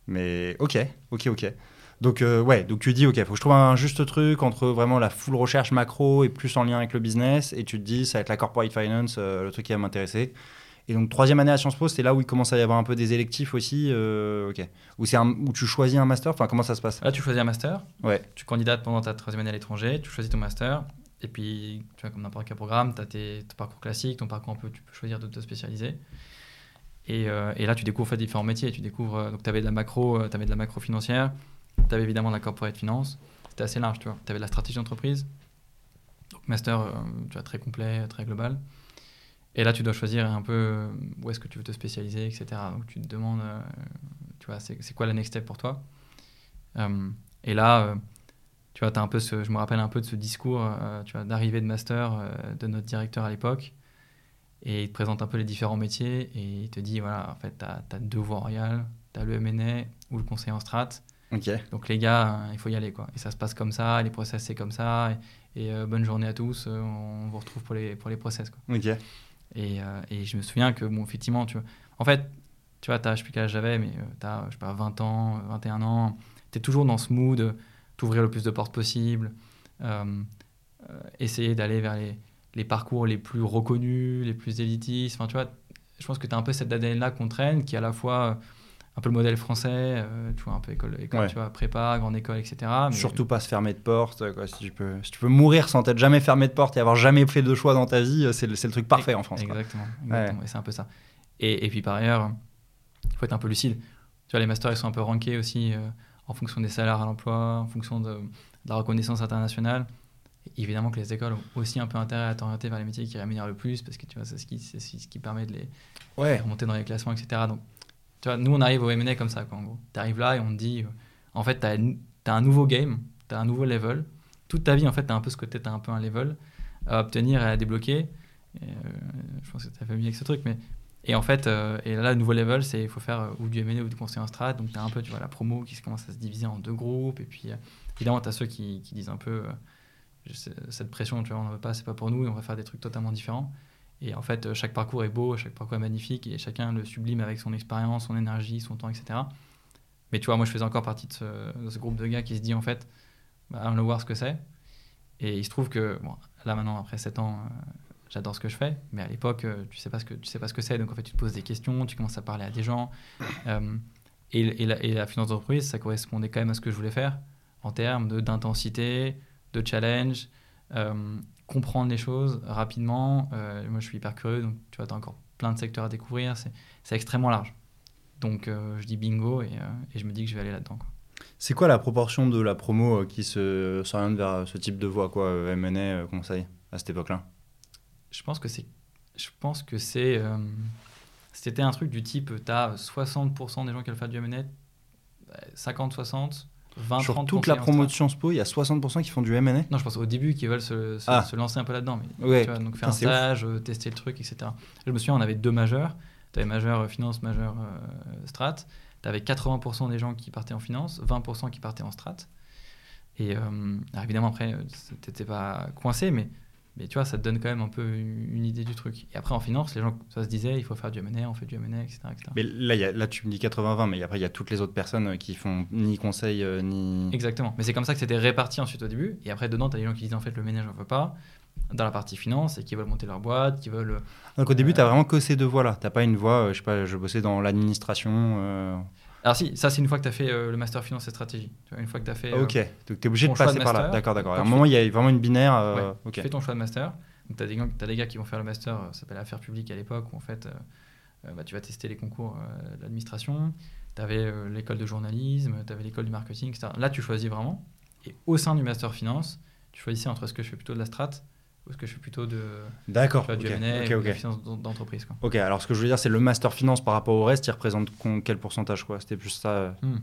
Mais ok, ok, ok. Donc, euh, ouais, donc tu dis, ok, faut que je trouve un juste truc entre vraiment la full recherche macro et plus en lien avec le business. Et tu te dis, ça va être la corporate finance, euh, le truc qui va m'intéresser. Et donc, troisième année à Sciences Po, c'est là où il commence à y avoir un peu des électifs aussi. euh, ok. Où, c'est un- où tu choisis un master, enfin, comment ça se passe? Là, tu choisis un master. Ouais. Tu candidates pendant ta troisième année à l'étranger, tu choisis ton master. Et puis, tu vois, comme n'importe quel programme, tu as tes, ton parcours classique, ton parcours un peu, tu peux choisir de te spécialiser. Et, euh, et là, tu découvres en fait, différents métiers. Tu découvres, donc, tu avais de la macro, tu avais de la macro financière, tu avais évidemment de la corporate finance. C'était assez large, tu vois. Tu la stratégie d'entreprise. Donc, master, euh, tu vois, très complet, très global. Et là, tu dois choisir un peu euh, où est-ce que tu veux te spécialiser, etc. Donc, tu te demandes, euh, tu vois, c'est quoi la next step pour toi? Et là, tu vois, as un peu je me rappelle un peu de ce discours, tu vois, d'arrivée de master de notre directeur à l'époque. Et il te présente un peu les différents métiers et il te dit, voilà, en fait, tu as, deux voies royales, tu as le M&A ou le conseil en strat. Ok. Donc les gars, euh, il faut y aller, quoi. Et ça se passe comme ça, les process, c'est comme ça. Et, et, euh, bonne journée à tous, euh, on vous retrouve pour les, pour les process, quoi. Ok. Et, euh, et je me souviens que, bon, effectivement, tu vois, en fait, tu vois, t'as, je sais plus quel âge j'avais, mais tu as, je sais pas, 20 ans, euh, 21 ans, tu es toujours dans ce mood, t'ouvrir le plus de portes possible, euh, essayer d'aller vers les, les parcours les plus reconnus, les plus élitistes. Enfin, tu vois, je pense que tu as un peu cette ADN-là qu'on traîne, qui à la fois un peu le modèle français, euh, tu vois, un peu école, école Ouais. tu vois, prépa, grande école, etc. mais- Surtout pas se fermer de porte. Quoi. Si, tu peux, si tu peux mourir sans t'être jamais fermé de porte et avoir jamais fait de choix dans ta vie, euh, c'est le, le truc parfait en France. Exactement. Et c'est un peu ça. Et, et puis par ailleurs, il faut être un peu lucide. Tu vois, les masters, ils sont un peu rankés aussi euh, en fonction des salaires à l'emploi, en fonction de, de la reconnaissance internationale. Et évidemment que les écoles ont aussi un peu intérêt à t'orienter vers les métiers qui rémunèrent le plus, parce que tu vois, c'est ce qui, ce qui permet de les Ouais. remonter dans les classements, etc. Donc, nous, on arrive au M&A comme ça, quoi, en gros. Tu arrives là et on te dit, euh, en fait, tu as, un nouveau game, tu as un nouveau level. Toute ta vie, en fait, tu as un peu ce côté, tu as un peu un level à obtenir et à débloquer. Euh, je pense que tu as familier avec ce truc, mais. Et en fait, euh, et là, le nouveau level, c'est il faut faire ou du M&A ou du conseil en strat. Donc, tu as un peu, tu vois, la promo qui commence à se diviser en deux groupes. Et puis, euh, évidemment, tu as ceux qui, qui disent un peu, cette pression, tu vois, on n'en veut pas, c'est pas pour nous, et on va faire des trucs totalement différents. Et en fait, euh, chaque parcours est beau, chaque parcours est magnifique, et chacun le sublime avec son expérience, son énergie, son temps, etc. Mais tu vois, moi, je faisais encore partie de ce, groupe de gars qui se dit, en fait, bah, allons voir ce que c'est. Et il se trouve que, bon, là maintenant, après 7 ans, euh, j'adore ce que je fais, mais à l'époque, euh, tu sais pas ce que tu sais pas ce que c'est, donc en fait, tu te poses des questions, tu commences à parler à des gens. Et, la, finance d'entreprise, ça correspondait quand même à ce que je voulais faire en termes d'intensité, de, challenge, comprendre les choses rapidement. Euh, moi, je suis hyper curieux, donc tu vois, tu as encore plein de secteurs à découvrir. C'est extrêmement large. Donc, euh, je dis bingo et, euh, et je me dis que je vais aller là-dedans. C'est quoi la proportion de la promo qui se s'oriente vers ce type de voie, quoi, M&A, conseil, à cette époque-là? Je pense que c'est. Je pense que c'est. C'était un truc du type, tu as 60% des gens qui veulent faire du M&A, 50-60, 20 Sur 30 toute la conseillers en promo de strat. Sciences Po, il y a 60% qui font du M&A Non, je pense au début qu'ils veulent se, se- Ah. se lancer un peu là-dedans. Mais, Ouais. tu vois, donc Putain, faire un ouf. stage, euh, tester le truc, etc. Je me souviens, on avait deux majeurs. Tu avais majeur euh, finance, majeur euh, strat. Tu avais 80% des gens qui partaient en finance, 20% qui partaient en strat. Et euh, évidemment, après, t'étais pas coincé, mais, mais tu vois, ça te donne quand même un peu une, idée du truc. Et après, en finance, les gens, ça se disait, il faut faire du M&A, on fait du M&A, etc. etc. Mais là, il y a- là, tu me dis 80-20, mais après, il y a toutes les autres personnes euh, qui font ni conseil, euh, ni... Exactement. Mais c'est comme ça que c'était réparti ensuite au début. Et après, dedans, tu as des gens qui disent en fait le ménage, on veut pas. Dans la partie finance, et qui veulent monter leur boîte, qui veulent. Donc au début, Euh, tu as vraiment que ces deux voies-là. Tu pas une voie, euh, je sais pas, je bossais dans l'administration. Alors si, ça c'est une fois que tu as fait euh, le master finance et stratégie. Une fois que tu as fait... euh, Ok, donc tu es obligé de passer par là. D'accord, d'accord. À un moment, il y a vraiment une binaire. euh, Ouais. Tu fais ton choix de master. Donc, tu as, des gars qui vont faire le master, ça s'appelle affaires publiques à l'époque, où en fait, bah, tu vas tester les concours de l'administration. Tu avais l'école de journalisme, tu avais l'école du marketing, etc. Là, tu choisis vraiment. Et au sein du master finance, tu choisissais entre ce que je fais plutôt de la strat ou ce que je fais plutôt de, D'accord. tu vois, du ok, M&A ok, ou de ok. la finance d'en- d'entreprise. Ok, alors ce que je veux dire, c'est le master finance par rapport au reste, il représente quel pourcentage quoi? C'était plus ça. euh, Hmm.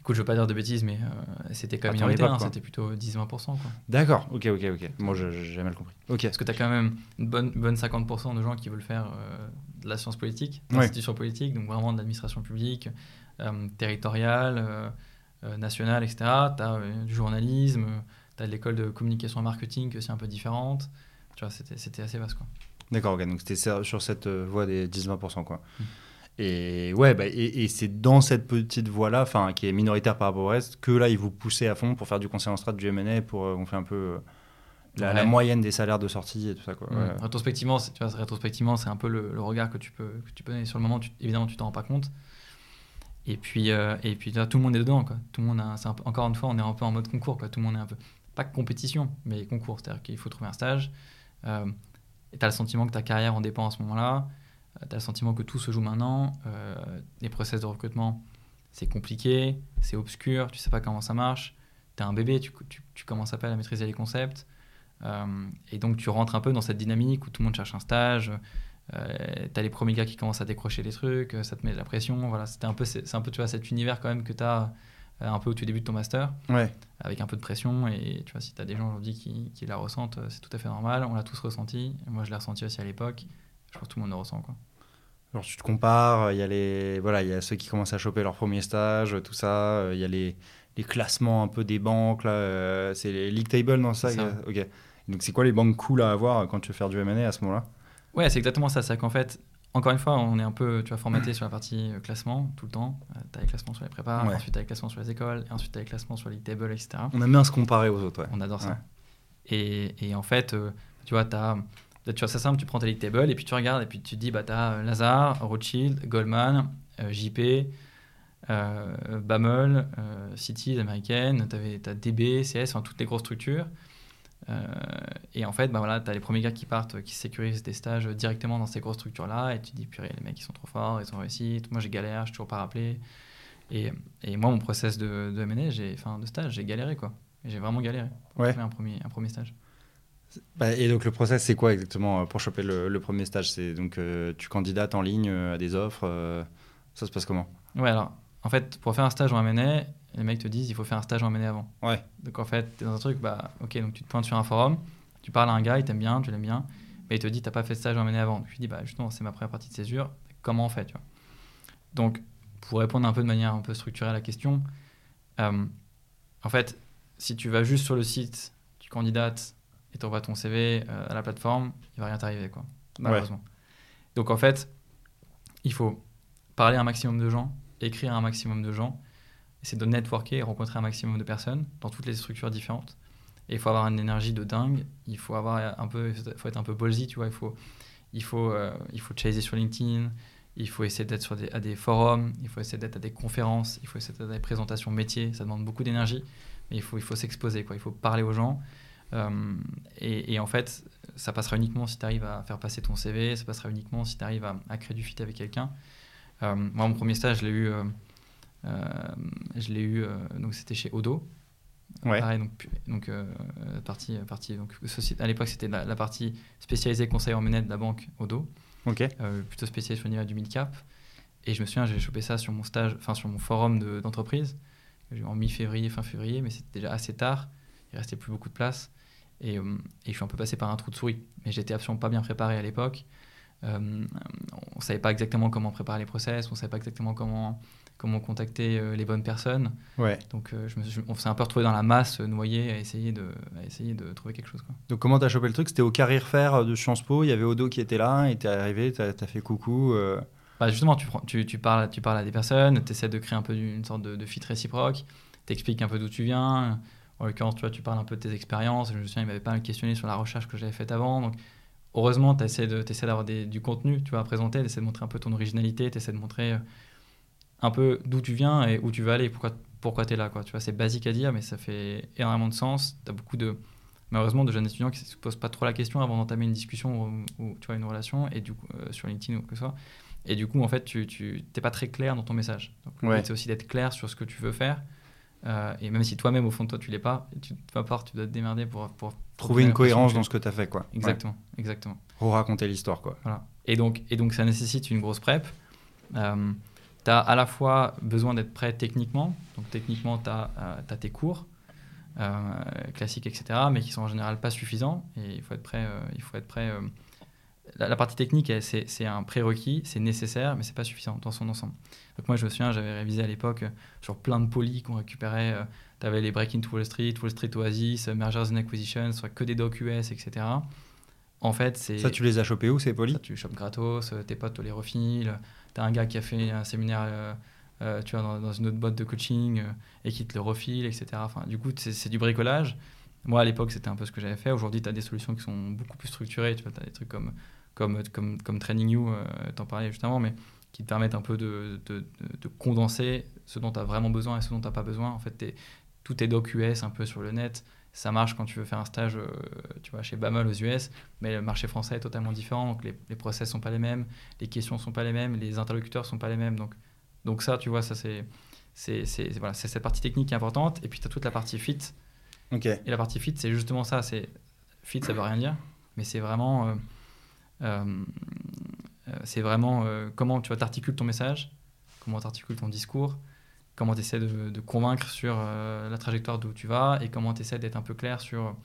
Écoute, je veux pas dire de bêtises, mais euh, c'était quand même minoritaire, hein, c'était plutôt 10-20%. quoi. D'accord, ok, ok, ok. Moi, j'ai mal compris. Ok. Parce que tu as quand même une bonne, bonne 50% de gens qui veulent faire euh, de la science politique, de Ouais. politique, donc vraiment de l'administration publique, euh, territoriale, nationale, etc. Tu as du journalisme, tu as l'école de communication et marketing qui est aussi un peu différente. Tu vois, c'était c'était assez vaste. Quoi. D'accord, ok. Donc c'était sur cette euh, voie des 10-20%, quoi. Mm. Et ouais, bah, et, et c'est dans cette petite voie-là, enfin, qui est minoritaire par rapport au reste, que là, ils vous poussez à fond pour faire du conseil en strat, du M&A, pour euh, on fait un peu euh, la, moyenne des salaires de sortie et tout ça, quoi. Mm. Ouais. Rétrospectivement, c'est- tu vois, rétrospectivement, c'est un peu le, le regard que tu peux, que tu peux donner sur le moment. Tu, évidemment, tu t'en rends pas compte. Et puis, euh, et puis là, tout le monde est dedans. Quoi. Tout le monde a, c'est un encore une fois, on est un peu en mode concours. Quoi. Tout le monde est un peu, pas compétition, mais concours. C'est-à-dire qu'il faut trouver un stage. Euh, et tu as le sentiment que ta carrière en dépend à ce moment-là. tu as le sentiment que tout se joue maintenant. Euh, les process de recrutement, c'est compliqué, c'est obscur, tu sais pas comment ça marche. Tu es un bébé, tu, commences à peine à maîtriser les concepts. Euh, et donc tu rentres un peu dans cette dynamique où tout le monde cherche un stage. Euh, tu as les premiers gars qui commencent à décrocher des trucs, euh, ça te met de la pression. Voilà, un peu, c'est un peu tu vois, cet univers quand même que tu as un peu au tout début de ton master, Ouais. avec un peu de pression. Et tu vois, si tu as des gens aujourd'hui qui, qui la ressentent, euh, c'est tout à fait normal. On l'a tous ressenti. Moi, je l'ai ressenti aussi à l'époque. Je crois que tout le monde le ressent. Quoi. Alors tu te compares, il y a les voilà, il y a ceux qui commencent à choper leur premier stage, tout ça, euh, il y a les, les classements un peu des banques là, euh, c'est les league tables dans ça. Euh, Ok. Donc c'est quoi les banques cool à avoir quand tu veux faire du M&A à ce moment-là? Ouais, c'est exactement ça. C'est qu'en fait, encore une fois, on est un peu tu vois, formaté sur la partie euh, classement tout le temps. tu as les classements sur les prépas, Ouais. ensuite tu as les classements sur les écoles, et ensuite tu as les classements sur les tables, etc. On aime bien se comparer aux autres, ouais. On adore ça. Ouais. Et, et en fait, euh, tu vois, tu as, tu vois, c'est simple, tu prends ta league table et puis tu regardes et puis tu te dis, bah, tu as Lazare, Rothschild, Goldman, euh, JP, euh, Bammel, euh, Citi, américaine, tu as DB, CS, enfin, toutes les grosses structures. Euh, et en fait, bah, voilà, tu as les premiers gars qui partent, qui sécurisent des stages directement dans ces grosses structures-là et tu te dis, purée, les mecs, ils sont trop forts, ils ont réussi. Moi, j'ai galéré, je suis toujours pas rappelé. Et, et moi, mon process de, de j'ai- enfin, de stage, j'ai galéré, quoi. J'ai vraiment galéré pour Ouais. trouver un premier, un premier stage. Bah, et donc le process, c'est quoi exactement euh, pour choper le, le premier stage? C'est donc euh, tu candidates en ligne euh, à des offres. euh, ça se passe comment? Ouais, alors, en fait, pour faire un stage en Les mecs te disent il faut faire un stage en M&A avant. Ouais. Donc en fait, tu es dans un truc, bah, ok, donc tu te pointes sur un forum, tu parles à un gars, il t'aime bien, tu l'aimes bien, mais il te dit t'as pas fait de stage en M&A avant. Donc je dis bah justement, c'est ma première partie de césure, comment on fait, tu vois? Donc, pour répondre un peu de manière un peu structurée à la question, euh, en fait, si tu vas juste sur le site, tu candidates et tu envoies ton CV euh, à la plateforme, il va rien t'arriver, quoi, malheureusement. Donc en fait, il faut parler à un maximum de gens, écrire à un maximum de gens, essayer de networker et rencontrer un maximum de personnes dans toutes les structures différentes. Et il faut avoir une énergie de dingue, il faut, avoir un peu, faut être un peu ballsy, tu vois, il faut, il faut, euh, il faut chaser sur LinkedIn, il faut essayer d'être sur des, à des forums, il faut essayer d'être à des conférences, il faut essayer d'être à des présentations métiers, ça demande beaucoup d'énergie, mais il faut, il faut s'exposer, quoi, il faut parler aux gens. Euh, et, en fait, ça passera uniquement si tu arrives à faire passer ton CV, ça passera uniquement si tu arrives à, créer du fit avec quelqu'un. Euh, moi, mon premier stage, je l'ai eu, je l'ai eu euh, donc c'était chez Odo. Ouais. Pareil, donc, euh, partie, partie, donc, à l'époque, c'était la, la partie spécialisée conseil en menet de la banque Odo, Ok. euh, plutôt spécialisée sur le niveau du mid-cap. Et je me souviens, j'ai chopé ça sur mon stage, enfin sur mon forum de- d'entreprise, en mi-février, fin février, mais c'était déjà assez tard. Il restait plus beaucoup de place. Et, euh, et je suis un peu passé par un trou de souris. Mais j'étais absolument pas bien préparé à l'époque. Euh, on savait pas exactement comment préparer les process, on savait pas exactement comment, comment contacter euh, les bonnes personnes. Ouais. Donc euh, je me suis- on s'est un peu retrouvé dans la masse, euh, noyé, à essayer de, à essayer de trouver quelque chose. Quoi. Donc comment t'as chopé le truc? C'était au Carrière Fair de Sciences Po, il y avait Odo qui était là, et t'es arrivé, t'as as fait coucou. euh, Bah, justement, tu, prends- tu, tu, parles, tu parles à des personnes, tu essaies de créer un peu une sorte de, de fit réciproque, tu expliques un peu d'où tu viens. En l'occurrence, tu, vois, tu parles un peu de tes expériences. Je me souviens, il m'avait pas mal questionné sur la recherche que j'avais faite avant. Donc, heureusement, tu essaies d'avoir du contenu tu vois, à présenter, tu essaies de montrer un peu ton originalité, tu essaies de montrer un peu d'où tu viens et où tu veux aller, pourquoi, pourquoi tu es là. Quoi. Tu vois, c'est basique à dire, mais ça fait énormément de sens. Tu as beaucoup de, malheureusement, de jeunes étudiants qui ne se posent pas trop la question avant d'entamer une discussion ou, tu vois, une relation, et du coup, euh, sur LinkedIn ou que ce soit. Et du coup, en fait, tu n'es pas très clair dans ton message. Donc, c'est aussi d'être clair sur ce que tu veux faire. Euh, et même si toi-même, au fond de toi, tu l'es pas, tu, peu importe, tu dois te démerder pour, pour, trouver une cohérence dans ce que tu as fait. Quoi. Exactement, exactement. Pour raconter l'histoire. quoi. Voilà. Et, donc, et donc, ça nécessite une grosse prep. Euh, tu as à la fois besoin d'être prêt techniquement. Donc, techniquement, tu as, as, tes cours. Euh, classiques, etc., mais qui sont en général pas suffisants. Et il faut être prêt. Euh, il faut être prêt euh, la, partie technique, c'est un prérequis, c'est nécessaire, mais c'est pas suffisant dans son ensemble. Donc moi, je me souviens, j'avais révisé à l'époque sur plein de polis qu'on récupérait. tu avais les Break into Wall Street, Wall Street Oasis, Mergers and Acquisitions, soit que des docs US, etc. En fait, c'est... Ça, tu les as chopés où, ces polis? Tu chopes gratos, tes potes te les refilent. Tu un gars qui a fait un séminaire euh, tu vois, dans, une autre boîte de coaching euh, et qui te le refile, etc. Enfin, du coup, c'est du bricolage. Moi, à l'époque, c'était un peu ce que j'avais fait. Aujourd'hui, tu as des solutions qui sont beaucoup plus structurées. Tu vois, as des trucs comme, comme, comme, comme Training You, euh, t'en parlais justement, mais qui te permettent un peu de, de, de, condenser ce dont tu as vraiment besoin et ce dont tu n'as pas besoin. En fait, tout tes doc US un peu sur le net. Ça marche quand tu veux faire un stage tu vois, chez Bamel aux US, mais le marché français est totalement différent. Donc les, les process ne sont pas les mêmes, les questions ne sont pas les mêmes, les interlocuteurs ne sont pas les mêmes. Donc donc ça, tu vois, ça c'est c'est voilà, cette partie technique qui est importante. Et puis tu as toute la partie fit. Et la partie fit, c'est justement ça. C'est fit, ça veut rien dire, mais c'est vraiment euh, euh, euh, c'est vraiment comment tu t'articules ton message, comment tu articules ton discours, comment tu essaies de, de, convaincre sur la trajectoire d'où tu vas et comment tu essaies d'être un peu clair sur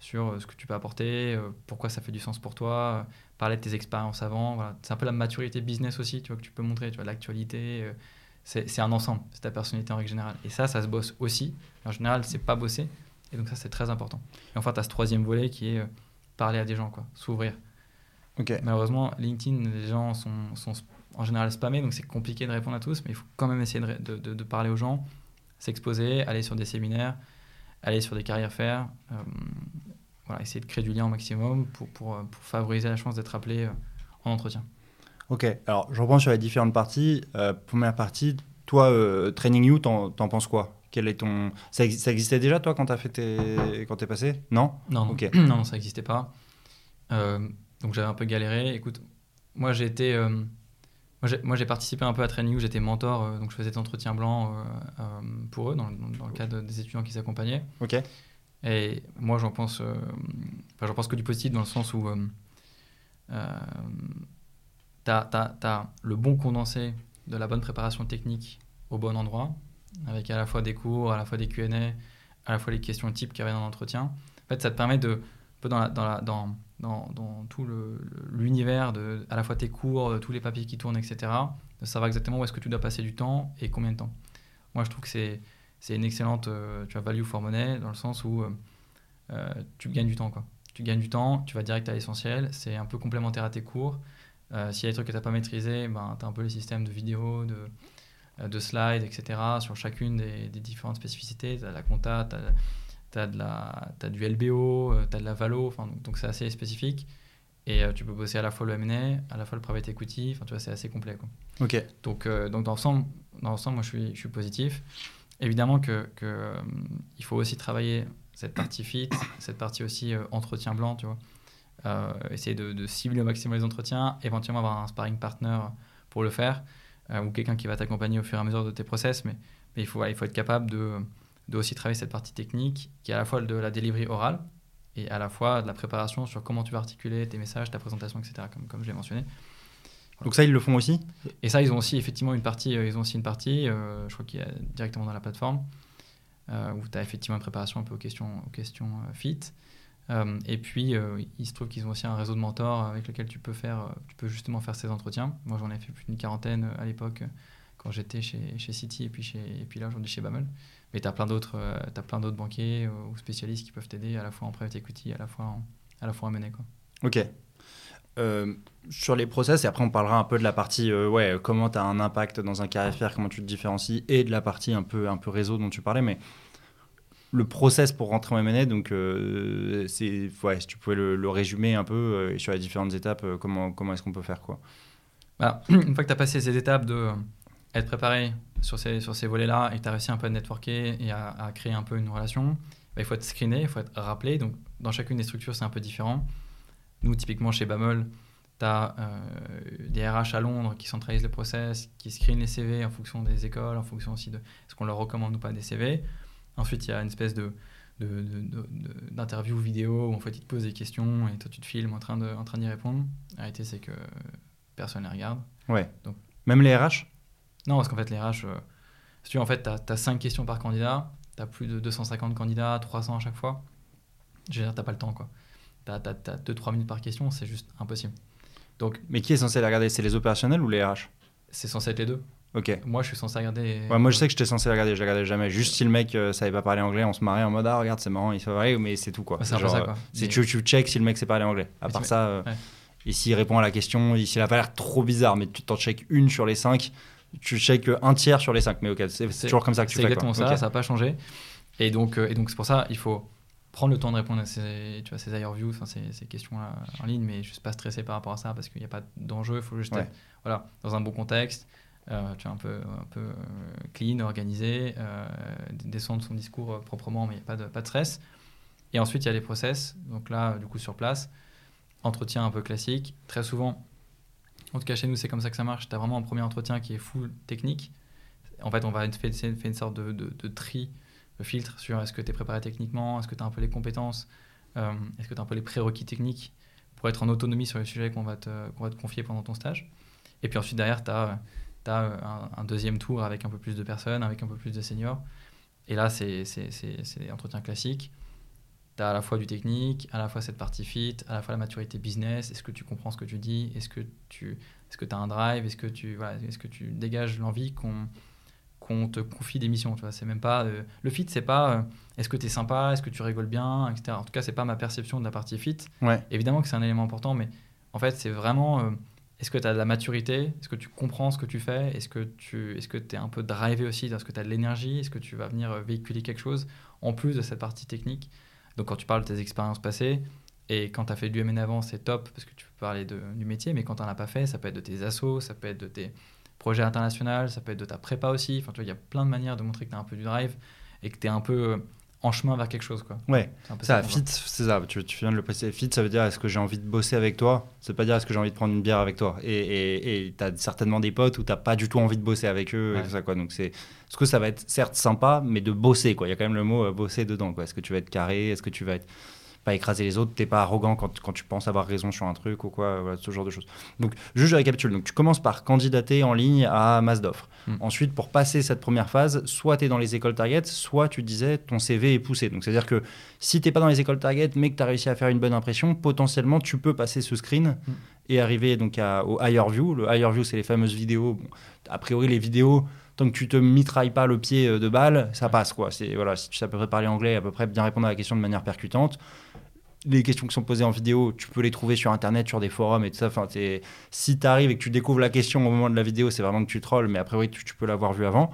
sur ce que tu peux apporter, pourquoi ça fait du sens pour toi, parler de tes expériences avant. Voilà. C'est un peu la maturité business aussi, tu vois, que tu peux montrer, tu vois, l'actualité. Euh, c'est un ensemble, c'est ta personnalité en règle générale. Et ça, ça se bosse aussi. En général, c'est pas bossé. Et donc ça, c'est très important. Et enfin, tu as ce troisième volet qui est euh, parler à des gens, quoi, s'ouvrir. Okay. Malheureusement, LinkedIn, les gens sont, sont en général spammés, donc c'est compliqué de répondre à tous, mais il faut quand même essayer de, de, de, parler aux gens, s'exposer, aller sur des séminaires, aller sur des carrières faire. Euh, voilà, essayer de créer du lien au maximum pour, pour, pour favoriser la chance d'être appelé euh, en entretien. Ok, alors je reprends sur les différentes parties. Euh, première partie, toi, euh, Training You, t'en, penses quoi? Quel est ton... ça, ça, existait déjà, toi, quand tu fait tes... quand es passé? Non? Non, non. non, non, ça n'existait pas. donc j'avais un peu galéré. Écoute, moi j'ai été... moi, j'ai, participé un peu à Training j'étais mentor, donc je faisais des entretiens blancs pour eux, dans, dans, le cadre des étudiants qui s'accompagnaient. Ok. Et moi, j'en pense, euh, j'en pense que du positif dans le sens où euh, euh, tu as, le bon condensé de la bonne préparation technique au bon endroit, avec à la fois des cours, à la fois des QA, à la fois les questions types qui arrivent dans l'entretien. En fait, ça te permet de, dans, tout l'univers de à la fois tes cours, tous les papiers qui tournent, etc., de savoir exactement où est-ce que tu dois passer du temps et combien de temps. Moi, je trouve que c'est une excellente euh, value for money dans le sens où euh, euh, tu gagnes du temps. Tu gagnes du temps, tu vas direct à l'essentiel, c'est un peu complémentaire à tes cours. S'il y a des trucs que tu n'as pas maîtrisé, ben, tu as un peu les systèmes de vidéos, de, de slides, etc. sur chacune des, différentes spécificités. Tu as la compta, tu as, as, du LBO, tu as de la valo, donc c'est assez spécifique. Et tu peux bosser à la fois le M&A, à la fois le private equity, enfin tu vois, c'est assez complet. Quoi. Ok. Donc, donc dans l'ensemble, dans l'ensemble, moi je suis, je suis positif. Évidemment que, que euh, il faut aussi travailler cette partie fit, cette partie aussi euh, entretien blanc, tu vois. Euh, essayer de, de, cibler au maximum les entretiens, éventuellement avoir un sparring partner pour le faire, ou quelqu'un qui va t'accompagner au fur et à mesure de tes process, mais, mais il, faut, il faut être capable de, de aussi travailler cette partie technique, qui est à la fois de la delivery orale, et à la fois de la préparation sur comment tu vas articuler tes messages, ta présentation, etc., comme, comme je l'ai mentionné. Donc ça, ils le font aussi? Et ça, ils ont aussi effectivement une partie, euh, ils ont aussi une partie euh, je crois qu'il y a directement dans la plateforme, euh, où tu as effectivement une préparation un peu aux questions, aux questions fit. et puis, il se trouve qu'ils ont aussi un réseau de mentors avec lequel tu peux, faire, tu peux justement faire ces entretiens. Moi, j'en ai fait plus d'une quarantaine à l'époque quand j'étais chez, chez City et puis, chez, et puis là, aujourd'hui chez Bamel. Mais tu as plein d'autres banquiers ou spécialistes qui peuvent t'aider à la fois en private equity, à la fois en, à la fois en. Quoi. Ok. Euh, sur les process, et après on parlera un peu de la partie euh, ouais, comment tu as un impact dans un caractère, comment tu te différencies, et de la partie un peu, un peu réseau dont tu parlais, mais le process pour rentrer en M&A, donc euh, c'est, ouais, si tu pouvais le, résumer un peu sur les différentes étapes, comment, comment est-ce qu'on peut faire quoi? Bah, Une fois que tu as passé ces étapes de être préparé sur ces, sur ces volets-là et que tu as réussi un peu à networker et à, à créer un peu une relation, bah, il faut être screené, il faut être rappelé. Donc, dans chacune des structures, c'est un peu différent. Nous, typiquement, chez Bamol, tu as euh, des RH à Londres qui centralisent le process, qui screenent les CV en fonction des écoles, en fonction aussi de ce qu'on leur recommande ou pas des CV. Ensuite, il y a une espèce de d'interview vidéo où en fait ils te posent des questions et toi tu te filmes en train de en train d'y répondre. La réalité c'est que personne ne les regarde. Ouais. Donc même les RH Non, parce qu'en fait les RH euh, si tu en fait tu as, 5 questions par candidat, tu as plus de 250 candidats, 300 à chaque fois. Je veux dire, tu pas le temps quoi. Tu as, 2-3 minutes par question, c'est juste impossible. Donc, Mais qui est censé les regarder? C'est les opérationnels ou les RH? C'est censé être les deux. Ok. Moi, je suis censé regarder. Ouais, moi, je sais que j'étais censé regarder, je regardais jamais. Juste si le mec euh, savait pas parler anglais, on se marrait en mode ah regarde c'est marrant, il fait vrai, mais c'est tout quoi. c'est ça quoi. Si tu, tu check si le mec sait parler anglais. À part ça, euh, et s'il répond à la question, s'il a pas l'air trop bizarre, mais tu t'en check une sur les cinq, tu check un tiers sur les cinq. Mais ok, c'est toujours comme ça que tu fais. C'est exactement ça, ça n'a pas changé. Et donc, euh, et donc c'est pour ça, il faut prendre le temps de répondre à ces, tu vois, ces overviews, enfin, ces, ces questions-là en ligne, mais juste pas stresser par rapport à ça parce qu'il n'y a pas d'enjeu. Il faut juste être voilà, dans un bon contexte. Euh, tu vois, un peu, un peu euh, clean, organisé, euh, descendre son discours proprement, mais il n'y a pas de, pas de stress. Et ensuite, il y a les process. Donc là, du coup, sur place, entretien un peu classique. Très souvent, en tout cas chez nous, c'est comme ça que ça marche. Tu as vraiment un premier entretien qui est full technique. En fait, on va faire, une sorte de, de, tri, de filtre sur est-ce que tu es préparé techniquement, est-ce que tu as un peu les compétences, est-ce que tu as un peu les prérequis techniques pour être en autonomie sur les sujets qu'on va, te, va te confier pendant ton stage. Et puis ensuite, derrière, tu as euh, un, deuxième tour avec un peu plus de personnes, avec un peu plus de seniors. Et là, c'est entretien classique. Tu as à la fois du technique, à la fois cette partie fit, à la fois la maturité business. Est-ce que tu comprends ce que tu dis? Est-ce que tu est que as un drive? Est-ce que, tu, voilà, est -ce que tu dégages l'envie qu'on qu'on te confie des missions? Tu vois, c'est même pas euh, le fit, c'est pas euh, est-ce que tu es sympa, est-ce que tu rigoles bien, etc. En tout cas, c'est pas ma perception de la partie fit. Ouais. Évidemment que c'est un élément important, mais en fait, c'est vraiment est-ce que tu as de la maturité? Est-ce que tu comprends ce que tu fais? Est-ce que tu est-ce que es un peu drivé aussi? Est-ce que tu as de l'énergie? Est-ce que tu vas venir euh, véhiculer quelque chose en plus de cette partie technique? Donc quand tu parles de tes expériences passées, et quand tu as fait du MN avant, c'est top parce que tu peux parler de, du métier, mais quand tu n'en as pas fait, ça peut être de tes assos, ça peut être de tes projets internationaux, ça peut être de ta prépa aussi. Enfin, tu vois, il y a plein de manières de montrer que tu as un peu du drive et que tu es un peu euh, en chemin vers quelque chose. Quoi. Ouais, ça, fit, c'est ça, tu, viens de le préciser. Fit, ça veut dire est-ce que j'ai envie de bosser avec toi? C'est pas dire est-ce que j'ai envie de prendre une bière avec toi? Et tu as certainement des potes où tu pas du tout envie de bosser avec eux. Et ça, quoi. Donc, c'est ce que ça va être certes sympa, mais de bosser. Quoi. Il y a quand même le mot euh, bosser dedans. Est-ce que tu vas être carré? Est-ce que tu vas être pas écraser les autres, t'es pas arrogant quand, quand, tu penses avoir raison sur un truc ou quoi, voilà, ce genre de choses. Donc, juste je récapitule. Donc, tu commences par candidater en ligne à masse d'offres. Hmm. Ensuite, pour passer cette première phase, soit tu es dans les écoles target, soit tu disais ton CV est poussé. Donc, c'est-à-dire que si t'es pas dans les écoles target, mais que tu as réussi à faire une bonne impression, potentiellement, tu peux passer ce screen hmm. et arriver donc à, au higher view. Le higher view, c'est les fameuses vidéos. a priori, les vidéos tant que tu te mitrailles pas le pied euh, de balle, ça passe quoi. C'est voilà, si tu sais à peu près parler anglais, à peu près bien répondre à la question de manière percutante, les questions qui sont posées en vidéo, tu peux les trouver sur internet, sur des forums et tout ça. Enfin, si tu arrives et que tu découvres la question au moment de la vidéo, c'est vraiment que tu trolls, mais après, oui, tu, peux l'avoir vu avant.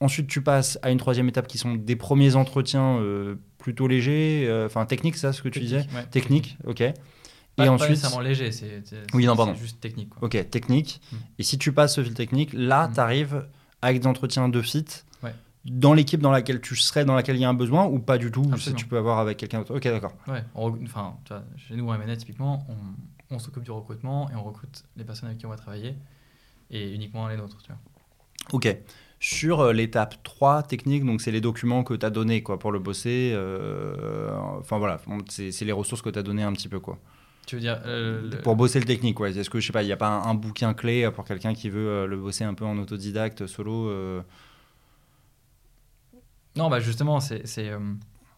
Ensuite, tu passes à une troisième étape qui sont des premiers entretiens euh, plutôt légers, euh, enfin techniques, ça, ce que tu disais? Technique, ok. et ensuite, pas nécessairement léger, c'est oui, juste technique. Ok, technique. Hmm. Et si tu passes ce fil technique, là, hmm. tu arrives avec des entretiens de fit dans l'équipe dans laquelle tu serais, dans laquelle il y a un besoin, ou pas du tout, si tu peux avoir avec quelqu'un d'autre. Ok, d'accord. Ouais, enfin, chez nous, en MNET, typiquement, on, s'occupe du recrutement et on recrute les personnes avec qui on va travailler, et uniquement les nôtres. Tu vois. Ok. Sur euh, l'étape 3 technique, donc c'est les documents que tu as donnés quoi, pour le bosser. Euh, enfin voilà, c'est les ressources que tu as données un petit peu. quoi. Tu veux dire euh, Pour bosser le technique, ouais. Est-ce que, je sais pas, il n'y a pas un, un, bouquin clé pour quelqu'un qui veut le bosser un peu en autodidacte, solo non, bah justement, c'est euh,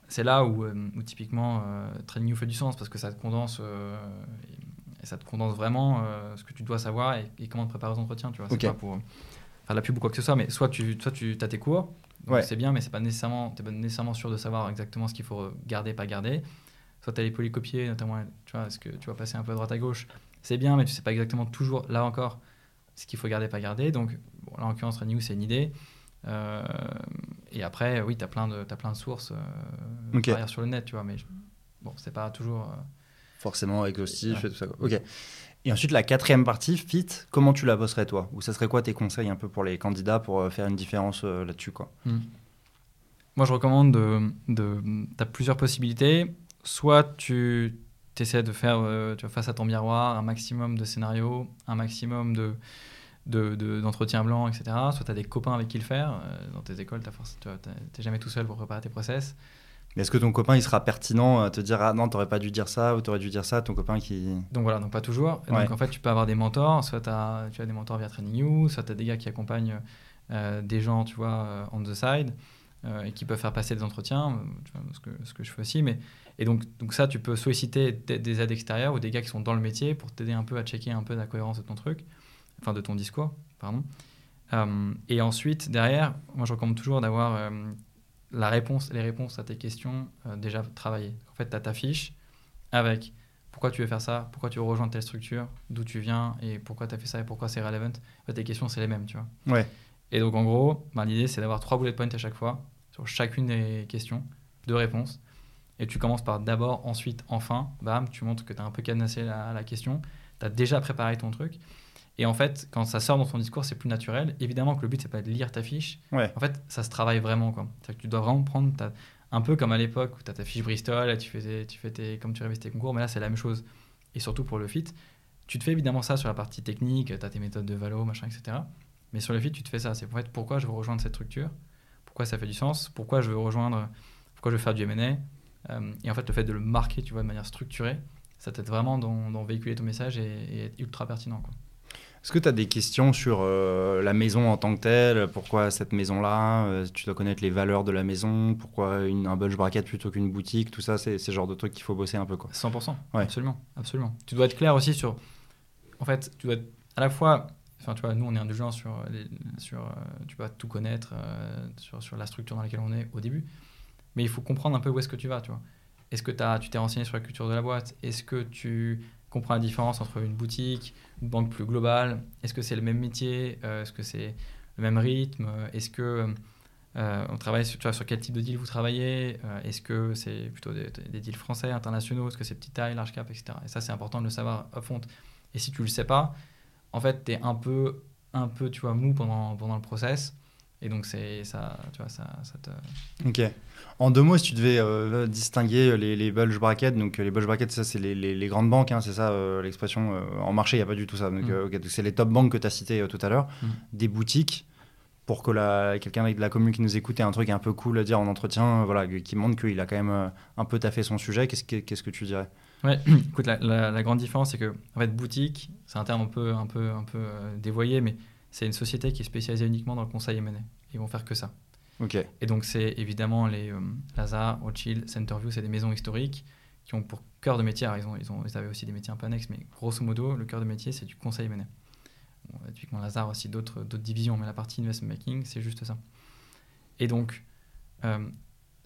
c'est là où, euh, où typiquement euh, Training You fait du sens parce que ça te condense et ça te condense vraiment ce que tu dois savoir et, comment te préparer aux entretiens. Tu vois, c'est pas pour faire la pub ou quoi que ce soit, mais soit tu, soit tu as tes cours, c'est bien, mais c'est pas nécessairement, t'es pas nécessairement sûr de savoir exactement ce qu'il faut garder, pas garder. Soit tu as les polycopiés, notamment, tu vois, est-ce que tu vas passer un peu à droite à gauche, c'est bien, mais tu sais pas exactement toujours, là encore, ce qu'il faut garder, pas garder. Donc, bon, là en l'occurrence, You, c'est une idée. Euh, et après, oui, tu as, plein de, as plein de sources euh, sur le net, tu vois, mais bon, c'est pas toujours. Euh, Forcément exhaustif et tout ça. Ok. Et ensuite, la quatrième partie, fit, comment tu la bosserais toi? Ou ça serait quoi tes conseils un peu pour les candidats pour faire une différence là-dessus quoi? Hmm. Moi, je recommande de. de tu as plusieurs possibilités. Soit tu essaies de faire, euh, tu vois, face à ton miroir, un maximum de scénarios, un maximum de de- de- d'entretiens blancs, etc. Soit tu as des copains avec qui le faire. Euh, dans tes écoles, tu n'es jamais tout seul pour préparer tes process. Mais Est-ce que ton copain il sera pertinent à te dire ah non t'aurais pas dû dire ça ou t'aurais dû dire ça ton copain qui Donc voilà, donc pas toujours. Et Ouais. Donc en fait, tu peux avoir des mentors, soit t'as- tu as des mentors via TrainingU, soit tu as des gars qui accompagnent euh, des gens, tu vois, on the side, euh, et qui peuvent faire passer des entretiens, tu vois, ce, que, ce que je fais aussi. Mais, et donc, donc ça, tu peux solliciter des, des aides extérieures ou des gars qui sont dans le métier pour t'aider un peu à checker un peu la cohérence de ton truc, enfin de ton discours, pardon. Euh, et ensuite, derrière, moi je recommande toujours d'avoir euh, la réponse, les réponses à tes questions euh, déjà travaillées. En fait, tu as ta fiche avec pourquoi tu veux faire ça, pourquoi tu veux rejoindre telle structure, d'où tu viens et pourquoi tu as fait ça et pourquoi c'est relevant. En fait, tes questions, c'est les mêmes, tu vois. Ouais. Et donc, en gros, ben, l'idée, c'est d'avoir trois bullet points à chaque fois sur chacune des questions, deux réponses. Et tu commences par d'abord, ensuite, enfin, bam, tu montres que tu as un peu cadenassé la, la question, tu as déjà préparé ton truc. Et en fait, quand ça sort dans ton discours, c'est plus naturel. Évidemment que le but, c'est pas de lire ta fiche. Ouais. En fait, ça se travaille vraiment. quoi. C'est-à-dire que tu dois vraiment prendre ta- un peu comme à l'époque où tu as ta fiche Bristol, et tu faisais, tu fais tes, comme tu révisais tes concours, mais là, c'est la même chose. Et surtout pour le fit, tu te fais évidemment ça sur la partie technique, tu as tes méthodes de valo, machin, etc. Mais sur le fit, tu te fais ça. C'est en fait pourquoi je veux rejoindre cette structure, pourquoi ça fait du sens, pourquoi je veux rejoindre, pourquoi je veux faire du M&A. Euh, et en fait, le fait de le marquer, tu vois, de manière structurée, ça t'aide vraiment dans, dans véhiculer ton message et, et être ultra pertinent. Quoi. Est-ce que tu as des questions sur euh, la maison en tant que telle? Pourquoi cette maison-là? Euh, Tu dois connaître les valeurs de la maison? Pourquoi une, un bulge bracket plutôt qu'une boutique? Tout ça, c'est le genre de truc qu'il faut bosser un peu. Quoi. 100%, Ouais. absolument, absolument. Tu dois être clair aussi sur. En fait, tu dois être à la fois. Enfin, tu vois, nous, on est indulgents sur. Les, sur euh, tu dois tout connaître sur, sur la structure dans laquelle on est au début. Mais il faut comprendre un peu où est-ce que tu vas, tu vois. Est-ce que t'as- tu t'es renseigné sur la culture de la boîte? Est-ce que tu comprends la différence entre une boutique, une banque plus globale? Est-ce que c'est le même métier? Euh, Est-ce que c'est le même rythme? Est-ce que euh, on travaille sur, sur quel type de deal vous travaillez? Euh, Est-ce que c'est plutôt des, des deals français, internationaux? Est-ce que c'est petite taille, large cap, etc. Et ça, c'est important de le savoir à fond. Et si tu le sais pas, en fait, tu es un peu, un peu tu vois, mou pendant, pendant le process. Et donc, c'est ça, tu vois, ça, ça te... Ok. En deux mots, si tu devais euh, distinguer les, les bulge brackets, donc euh, les bulge brackets, ça c'est les, les- les grandes banques, hein, c'est ça euh, l'expression. euh, en marché, il n'y a pas du tout ça. Donc, Mm. euh, c'est les top banques que tu as citées euh, tout à l'heure. Mm. Des boutiques, pour que la- quelqu'un avec de la commune qui nous écoute ait un truc un peu cool à dire en entretien, euh, voilà, qui montre qu'il a quand même euh, un peu taffé son sujet. Qu'est-ce que, qu'est-ce que tu dirais? Ouais, écoute, la, la- la grande différence, c'est que, en fait, boutique, c'est un terme un peu, un peu, un peu euh, dévoyé, mais c'est une société qui est spécialisée uniquement dans le conseil M&A. Ils vont faire que ça. Et donc, c'est évidemment les euh, Lazare, Rothschild, Centerview, c'est des maisons historiques qui ont pour cœur de métier, alors ils, ont, ils, ont, ils avaient aussi des métiers un peu annexes, mais grosso modo, le cœur de métier, c'est du conseil M&A. Bon, typiquement, Lazare a aussi d'autres divisions, mais la partie investment banking, c'est juste ça. Et donc, euh,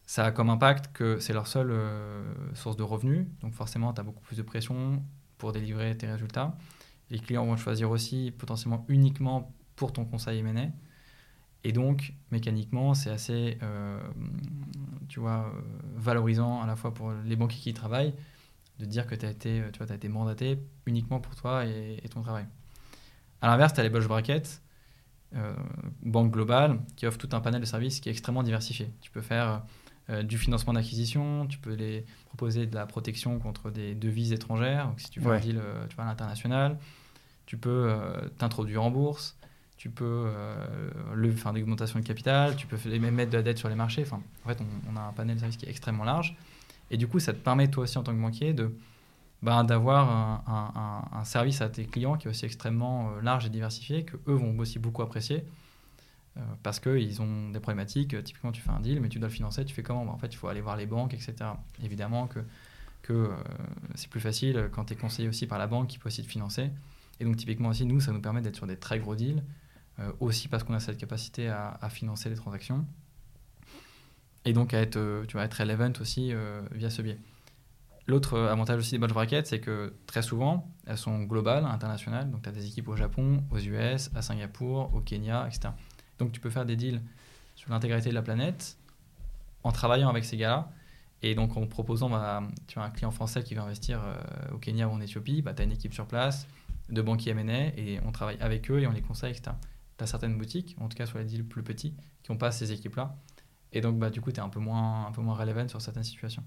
ça a comme impact que c'est leur seule euh, source de revenus, donc forcément, tu as beaucoup plus de pression pour délivrer tes résultats. Les clients vont choisir aussi potentiellement uniquement pour ton conseil M&A. Et donc, mécaniquement, c'est assez, euh, tu vois, euh, valorisant à la fois pour les banquiers qui y travaillent, de dire que tu as été, tu vois, as été mandaté uniquement pour toi et, et ton travail. À l'inverse, tu as les bulge brackets, euh, banque globale, qui offrent tout un panel de services qui est extrêmement diversifié. Tu peux faire euh, du financement d'acquisition, tu peux les proposer de la protection contre des devises étrangères, donc si tu fais Ouais. un deal tu vois, à l'international, tu peux t'introduire en bourse, tu peux euh, faire des augmentations de capital, tu peux même mettre de la dette sur les marchés. Enfin, en fait, on, a un panel de services qui est extrêmement large. Et du coup, ça te permet, toi aussi, en tant que banquier, de, ben, d'avoir un, un- service à tes clients qui est aussi extrêmement euh, large et diversifié, que eux vont aussi beaucoup apprécier. euh, parce qu'ils ont des problématiques. Typiquement, tu fais un deal, mais tu dois le financer. Tu fais comment? Ben, En fait, il faut aller voir les banques, etc. Évidemment que, que c'est plus facile quand tu es conseillé aussi par la banque qui peut aussi te financer. Et donc, typiquement aussi, nous, ça nous permet d'être sur des très gros deals. Euh, aussi parce qu'on a cette capacité à, financer les transactions. Et donc à être, euh, tu vois, être relevant aussi euh, via ce biais. L'autre avantage aussi des bulge brackets, c'est que très souvent, elles sont globales, internationales. Donc tu as des équipes au Japon, aux US, à Singapour, au Kenya, etc. Donc tu peux faire des deals sur l'intégralité de la planète en travaillant avec ces gars-là. Et donc en proposant, bah, tu as un client français qui veut investir au Kenya ou en Éthiopie, bah, tu as une équipe sur place, de banquiers M&A et on travaille avec eux et on les conseille, etc. Tu as certaines boutiques, en tout cas sur les deals plus petits, qui n'ont pas ces équipes-là. Et donc, bah, du coup, tu es un peu moins, moins relevant sur certaines situations.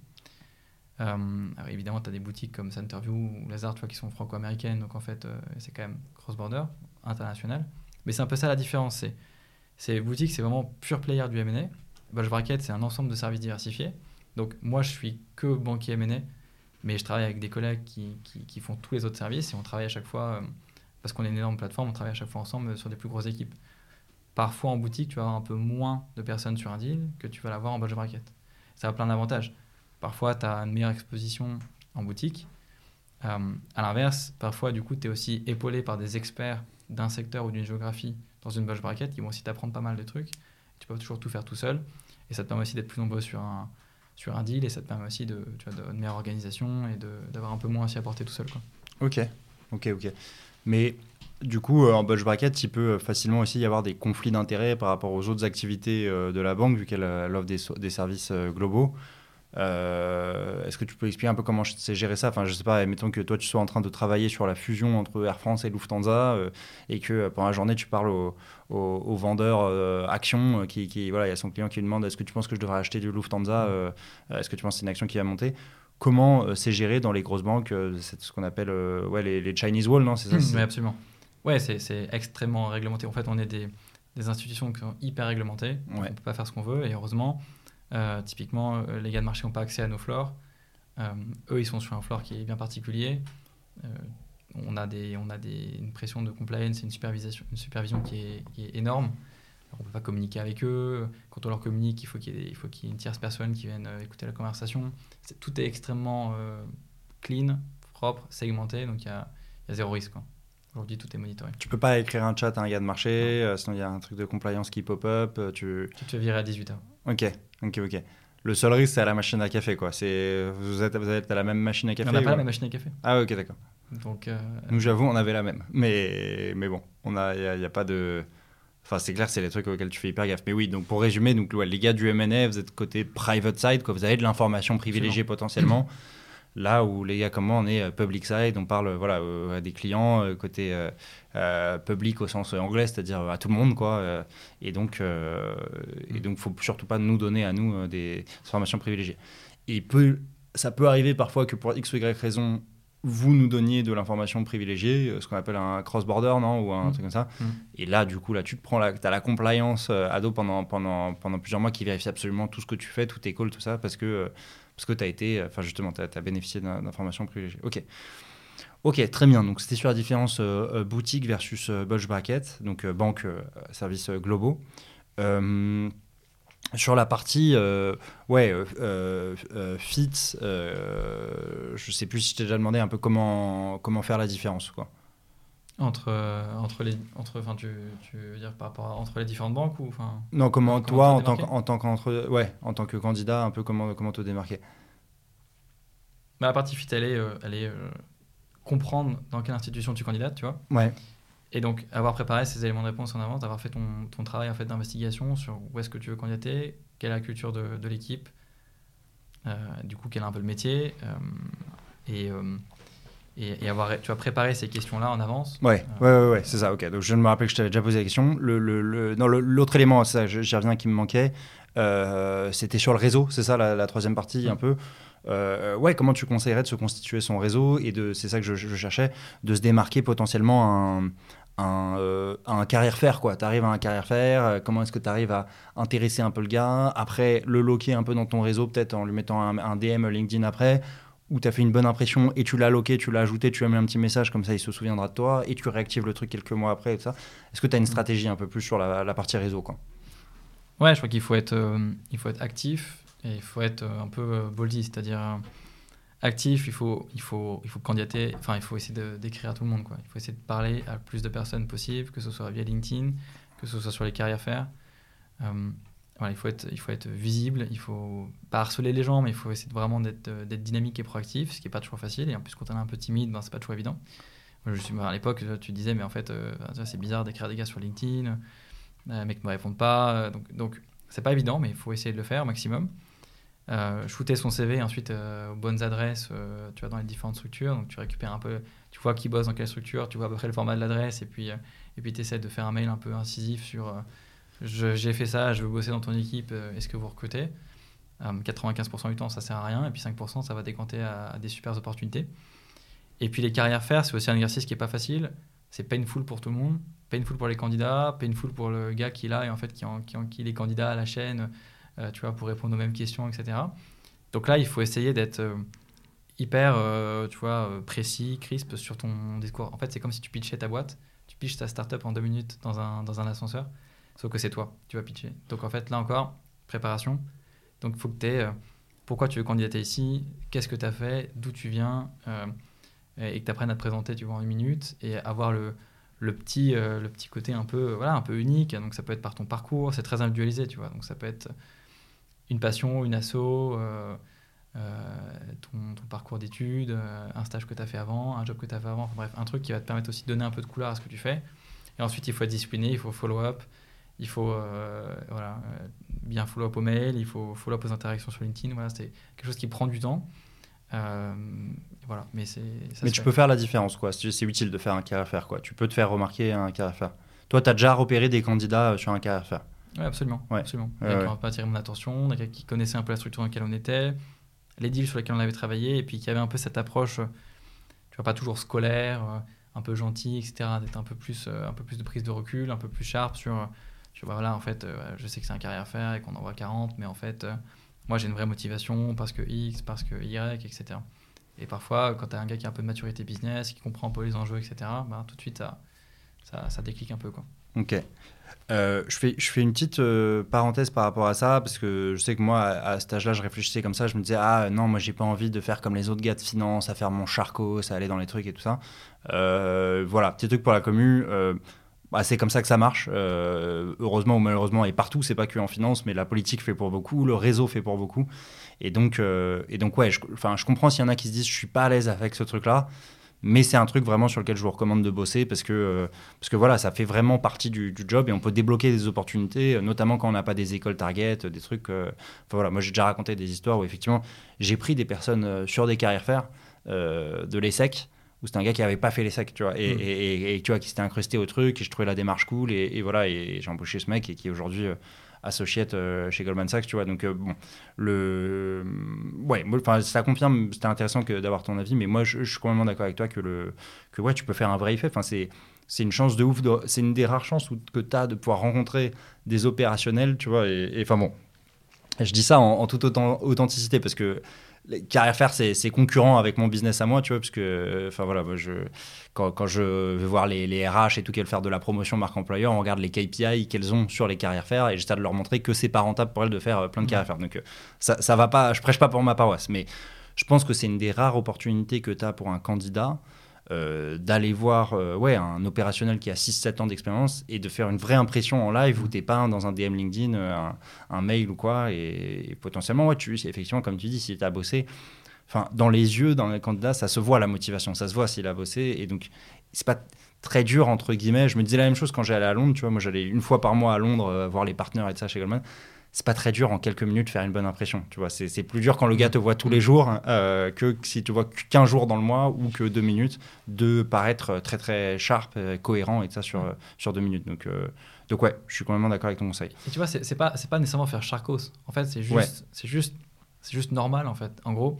Euh, évidemment, tu as des boutiques comme Centerview ou Lazard, qui sont franco-américaines, donc en fait, euh, c'est quand même cross-border, international. Mais c'est un peu ça la différence. Ces boutiques, c'est vraiment pure player du M&A. Bulge Bracket, c'est un ensemble de services diversifiés. Donc moi, je suis que banquier M&A, mais je travaille avec des collègues qui, qui, font tous les autres services et on travaille à chaque fois, euh, parce qu'on est une énorme plateforme, on travaille à chaque fois ensemble sur des plus grosses équipes. Parfois en boutique, tu vas avoir un peu moins de personnes sur un deal que tu vas l'avoir en Bulge Bracket. Ça a plein d'avantages. Parfois, tu as une meilleure exposition en boutique. Euh, à l'inverse, parfois, du coup, tu es aussi épaulé par des experts d'un secteur ou d'une géographie dans une bulge bracket qui vont aussi t'apprendre pas mal de trucs. Tu peux toujours tout faire tout seul. Et ça te permet aussi d'être plus nombreux sur un, sur un deal et ça te permet aussi de, tu vois, de, meilleure organisation et d'avoir un peu moins à s'y apporter tout seul. Quoi. Ok, ok, ok. Mais du coup, euh, en bulge bracket, il peut facilement aussi y avoir des conflits d'intérêts par rapport aux autres activités euh, de la banque, vu qu'elle offre des, services globaux. Euh, est-ce que tu peux expliquer un peu comment c'est géré ça? Enfin, je sais pas, mettons que toi tu sois en train de travailler sur la fusion entre Air France et Lufthansa euh, et que euh, pendant la journée tu parles au, vendeur action qui, qui, voilà, il y a son client qui lui demande est-ce que tu penses que je devrais acheter du Lufthansa? Est-ce que tu penses que c'est une action qui va monter? Comment c'est géré dans les grosses banques C'est ce qu'on appelle ouais, les, Chinese Wall, non C'est ça Oui, absolument. Ouais, c'est extrêmement réglementé. En fait, on est des, des institutions qui sont hyper réglementées. On ne peut pas faire ce qu'on veut et heureusement. Euh, typiquement, euh, les gars de marché n'ont pas accès à nos floors. Euh, eux, ils sont sur un floor qui est bien particulier. on a, des, on a des, une pression de compliance et une supervision, une supervision qui, est, énorme. on ne peut pas communiquer avec eux. Quand on leur communique, il faut qu'il y, y ait une tierce personne qui vienne écouter la conversation. Tout est extrêmement clean, propre, segmenté, donc il y a, y a, zéro risque. Aujourd'hui, tout est monitoré. Tu peux pas écrire un chat à un gars de marché, sinon il y a un truc de compliance qui pop-up. Tu... tu te fais virer à 18h. Ok, ok, ok. Le seul risque, c'est à la machine à café, quoi. C'est vous êtes, vous êtes à la même machine à café. On n'a pas la même machine à café. Ah ok, d'accord. Donc. Euh, Nous, j'avoue, on avait la même, mais mais bon, on a, il y, a pas de. Enfin, c'est clair, c'est les trucs auxquels tu fais hyper gaffe. Mais oui, donc pour résumer, donc les gars du M&A, vous êtes côté private side, quoi. Vous avez de l'information privilégiée potentiellement. Là où les gars comme moi, on est euh, public side, on parle voilà, euh, à des clients euh, côté public au sens anglais, c'est-à-dire à tout le monde. Quoi, et donc, il et donc, faut surtout pas nous donner à nous des informations privilégiées. Et peut, ça peut arriver parfois que pour X ou Y raison, vous nous donniez de l'information privilégiée, ce qu'on appelle un cross-border, non Ou un mmh. truc comme ça. Mmh. Et là, du coup, là, tu te prends la, as la compliance ado pendant, pendant, pendant plusieurs mois qui vérifie absolument tout ce que tu fais, tout tes calls, tout ça, parce que parce que tu as été, enfin justement, tu as, bénéficié d'informations privilégiées. Ok. Ok, très bien. Donc c'était sur la différence euh, euh, boutique versus euh, bulge bracket, donc banque, services globaux. Sur la partie, ouais, fit, je sais plus si je t'ai déjà demandé un peu comment, comment faire la différence, quoi. Entre, euh, entre les entre enfin tu, tu, veux dire par rapport entre les différentes banques ou enfin non comment, toi en tant, en tant qu'entre ouais en tant que candidat un peu comment comment te démarquer? Bah, la partie fit elle est euh, elle est euh, comprendre dans quelle institution tu candidates tu vois. Ouais et donc avoir préparé ces éléments de réponse en avance avoir fait ton, ton travail en fait d'investigation sur où est-ce que tu veux candidater quelle est la culture de, de l'équipe du coup quel est un peu le métier et et, avoir tu as préparé ces questions-là en avance. Ouais, ouais, ouais, c'est ça. Ok. Donc je me rappelle que je t'avais déjà posé la question. Le, le, non, l'autre élément, ça, j'y reviens, qui me manquait, euh, c'était sur le réseau. C'est ça la, troisième partie, un peu. Euh, ouais, comment tu conseillerais de se constituer son réseau et de, c'est ça que je, cherchais, de se démarquer potentiellement un, un, euh, un carrière faire quoi. Tu arrives à un carrière faire, comment est-ce que tu arrives à intéresser un peu le gars, après le loquer un peu dans ton réseau, peut-être en lui mettant un, un DM LinkedIn après, où tu as fait une bonne impression et tu l'as loqué, tu l'as ajouté, tu as mis un petit message, comme ça il se souviendra de toi, et tu réactives le truc quelques mois après et ça. Est-ce que tu as une mm. stratégie un peu plus sur la, partie réseau quoi? Ouais, je crois qu'il faut, être, euh, il faut être actif et il faut être euh, un peu euh, boldy, c'est-à-dire actif, il faut, il faut, il faut candidater, enfin il faut essayer d'écrire à tout le monde, quoi. il faut essayer de parler à plus de personnes possible, que ce soit via LinkedIn, que ce soit sur les carrières faire il, faut être, il faut être visible, il faut pas harceler les gens, mais il faut essayer vraiment d'être euh, dynamique et proactif, ce qui n'est pas toujours facile. Et en plus, quand on est un peu timide, ben, c'est pas toujours évident. Moi, je suis, à l'époque, tu disais, mais en fait, euh, c'est bizarre d'écrire des gars sur LinkedIn, euh, les mecs ne me répondent pas. donc, donc c'est pas évident, mais il faut essayer de le faire au maximum. Euh, shooter son CV ensuite aux bonnes adresses, tu vois, dans les différentes structures. Donc tu récupères un peu, tu vois qui bosse dans quelle structure, tu vois à peu près le format de l'adresse, et puis et puis tu essaies de faire un mail un peu incisif sur j'ai fait ça, je veux bosser dans ton équipe, est-ce que vous recrutez? 95% du temps, ça sert à rien, et puis 5%, ça va décanter à, des super opportunités. Et puis les carrières faire, c'est aussi un exercice qui est pas facile. C'est painful pour tout le monde, painful pour les candidats, painful pour le gars qui est là et en fait qui, en, qui les candidats à la chaîne, euh, tu vois, pour répondre aux mêmes questions, etc. Donc là, il faut essayer d'être euh, hyper, euh, tu vois, précis, crisp sur ton discours. En fait, c'est comme si tu pitchais ta boîte, tu pitches ta startup en deux minutes dans un, dans un ascenseur, sauf que c'est toi, tu vas pitcher. Donc en fait, là encore, préparation, donc, il faut que tu aies pourquoi tu veux candidater ici, qu'est-ce que tu as fait, d'où tu viens, et que tu apprennes à te présenter tu vois, en une minute et avoir le, le, petit, le petit côté un peu, voilà, un peu unique. Donc, ça peut être par ton parcours, c'est très individualisé, tu vois. Donc, ça peut être une passion, une asso, ton, ton, parcours d'études, un stage que tu as fait avant, un job que tu as fait avant, bref, un truc qui va te permettre aussi de donner un peu de couleur à ce que tu fais. Et ensuite, il faut être discipliné, il faut follow-up, il faut euh, voilà, euh, bien follow-up au mail, il faut follow-up aux interactions sur LinkedIn. Voilà, c'est quelque chose qui prend du temps. Euh, voilà, mais c'est. Mais tu peux faire la différence, quoi. C'est utile de faire un carrière faire, quoi. Tu peux te faire remarquer un carrière faire. Toi, tu as déjà repéré des candidats sur un carrière faire? Oui, absolument. Ouais. absolument. Ouais, qui n'ont pas attiré mon attention, qui connaissaient un peu la structure dans laquelle on était, les deals sur lesquels on avait travaillé, et puis qui avaient un peu cette approche, tu vois, pas toujours scolaire, un peu gentil, etc. D'être un peu plus, un peu plus de prise de recul, un peu plus sharp sur je vois là en fait euh, je sais que c'est un carrière à faire et qu'on en voit 40 mais en fait euh, moi j'ai une vraie motivation parce que X parce que Y etc et parfois quand tu as un gars qui a un peu de maturité business qui comprend un peu les enjeux etc bah, tout de suite ça, ça, ça déclique un peu quoi ok euh, je, fais, je fais une petite parenthèse par rapport à ça, parce que je sais que moi, à, cet âge-là, je réfléchissais comme ça. Je me disais, ah non, moi, j'ai pas envie de faire comme les autres gars de finance, à faire mon charcot, ça aller dans les trucs et tout ça. voilà, petit truc pour la commu. Bah, c'est comme ça que ça marche, euh, heureusement ou malheureusement, et partout, c'est pas que en finance, mais la politique fait pour beaucoup, le réseau fait pour beaucoup. Et donc, euh, et donc ouais, je, je comprends s'il y en a qui se disent je suis pas à l'aise avec ce truc-là, mais c'est un truc vraiment sur lequel je vous recommande de bosser parce que, euh, parce que voilà, ça fait vraiment partie du, job et on peut débloquer des opportunités, notamment quand on n'a pas des écoles target, des trucs. enfin voilà, moi j'ai déjà raconté des histoires où effectivement j'ai pris des personnes sur des carrières faire de l'ESSEC où c'était un gars qui avait pas fait les sacs, tu vois, et, mm. et, tu vois, qui s'était incrusté au truc, et je trouvais la démarche cool, et, voilà, et j'ai embauché ce mec, et qui aujourd'hui euh, associate euh, chez Goldman Sachs, tu vois, donc euh, bon, le... Ouais, enfin, ça confirme, c'était intéressant que d'avoir ton avis, mais moi, je, suis complètement d'accord avec toi que, le, que ouais, tu peux faire un vrai effet, enfin, c'est... C'est une chance de ouf, c'est une des rares chances que tu as de pouvoir rencontrer des opérationnels, tu vois. Et enfin bon, je dis ça en, en toute authenticité parce que carrière faire c'est concurrent avec mon business à moi tu vois parce que enfin voilà je quand, quand, je vais voir les, les RH et tout qu'elles faire de la promotion marque employeur on regarde les KPI qu'elles ont sur les carrières faire et j'essaie de leur montrer que c'est pas rentable pour elles de faire euh, plein de carrières faire. Donc euh, ça ça va pas je prêche pas pour ma paroisse mais je pense que c'est une des rares opportunités que tu as pour un candidat euh, d'aller voir euh, ouais, un opérationnel qui a 6-7 ans d'expérience et de faire une vraie impression en live où tu n'es pas dans un DM LinkedIn, euh, un, mail ou quoi. Et, potentiellement, ouais, tu, effectivement, comme tu dis, si tu as bossé, dans les yeux d'un candidat, ça se voit la motivation, ça se voit s'il a bossé. Et donc, c'est pas très dur, entre guillemets. Je me disais la même chose quand j'allais à Londres. Tu vois, moi, j'allais une fois par mois à Londres voir les partenaires et tout ça chez Goldman c'est pas très dur en quelques minutes de faire une bonne impression. Tu vois, c'est plus dur quand le gars te voit tous les jours euh, que si tu vois qu'un jour dans le mois ou que deux minutes de paraître très très sharp, cohérent et ça sur, sur deux minutes. Donc, euh, donc ouais, je suis complètement d'accord avec ton conseil. Et tu vois, c'est pas, pas nécessairement faire charcos. En fait, c'est juste, c'est juste, c'est juste normal en fait. En gros,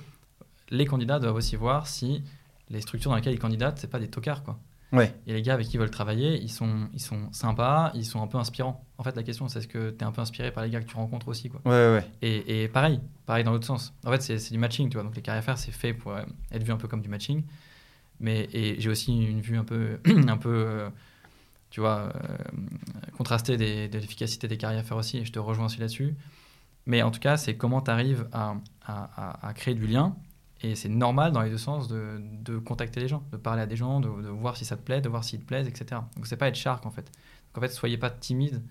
les candidats doivent aussi voir si les structures dans lesquelles ils candidatent, c'est pas des tocards quoi. Ouais. Et les gars avec qui ils veulent travailler, ils sont, ils sont sympas, ils sont un peu inspirants. En fait, la question, c'est est-ce que tu es un peu inspiré par les gars que tu rencontres aussi quoi. Ouais, ouais. Et, et pareil, pareil dans l'autre sens. En fait, c'est du matching, tu vois. Donc les carrières faire, c'est fait pour euh, être vu un peu comme du matching. Mais j'ai aussi une vue un peu, un peu euh, tu vois, euh, contrastée des, de l'efficacité des carrières faire aussi. Et je te rejoins aussi là-dessus. Mais en tout cas, c'est comment tu arrives à, à, à, créer du lien et c'est normal dans les deux sens de, de, contacter les gens, de parler à des gens, de, de, voir si ça te plaît, de voir s'ils te plaisent, etc. Donc c'est pas être shark en fait. Donc en fait, soyez pas timide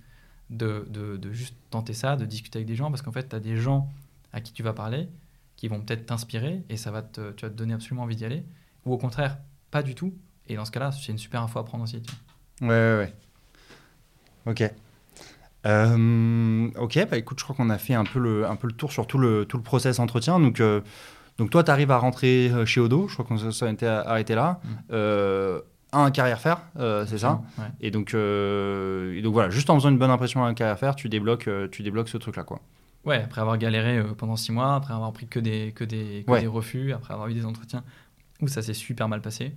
de, de, juste tenter ça, de discuter avec des gens, parce qu'en fait, tu as des gens à qui tu vas parler qui vont peut-être t'inspirer et ça va te, tu vas te donner absolument envie d'y aller. Ou au contraire, pas du tout. Et dans ce cas-là, c'est une super info à prendre aussi. Ouais, ouais, ouais. Ok. Euh, ok, bah écoute, je crois qu'on a fait un peu le, un peu le tour sur tout le, tout le process entretien. Donc, euh, donc toi, tu arrives à rentrer euh, chez Odo, je crois qu'on s'est arrêté là. Mm. Euh, un carrière faire, euh, c'est ça Ouais. et donc, euh, et donc voilà, juste en faisant une bonne impression à un carrière faire, tu débloques, tu débloques ce truc-là. quoi. Ouais, après avoir galéré pendant six mois, après avoir pris que des, que des, que Ouais. des refus, après avoir eu des entretiens où ça s'est super mal passé.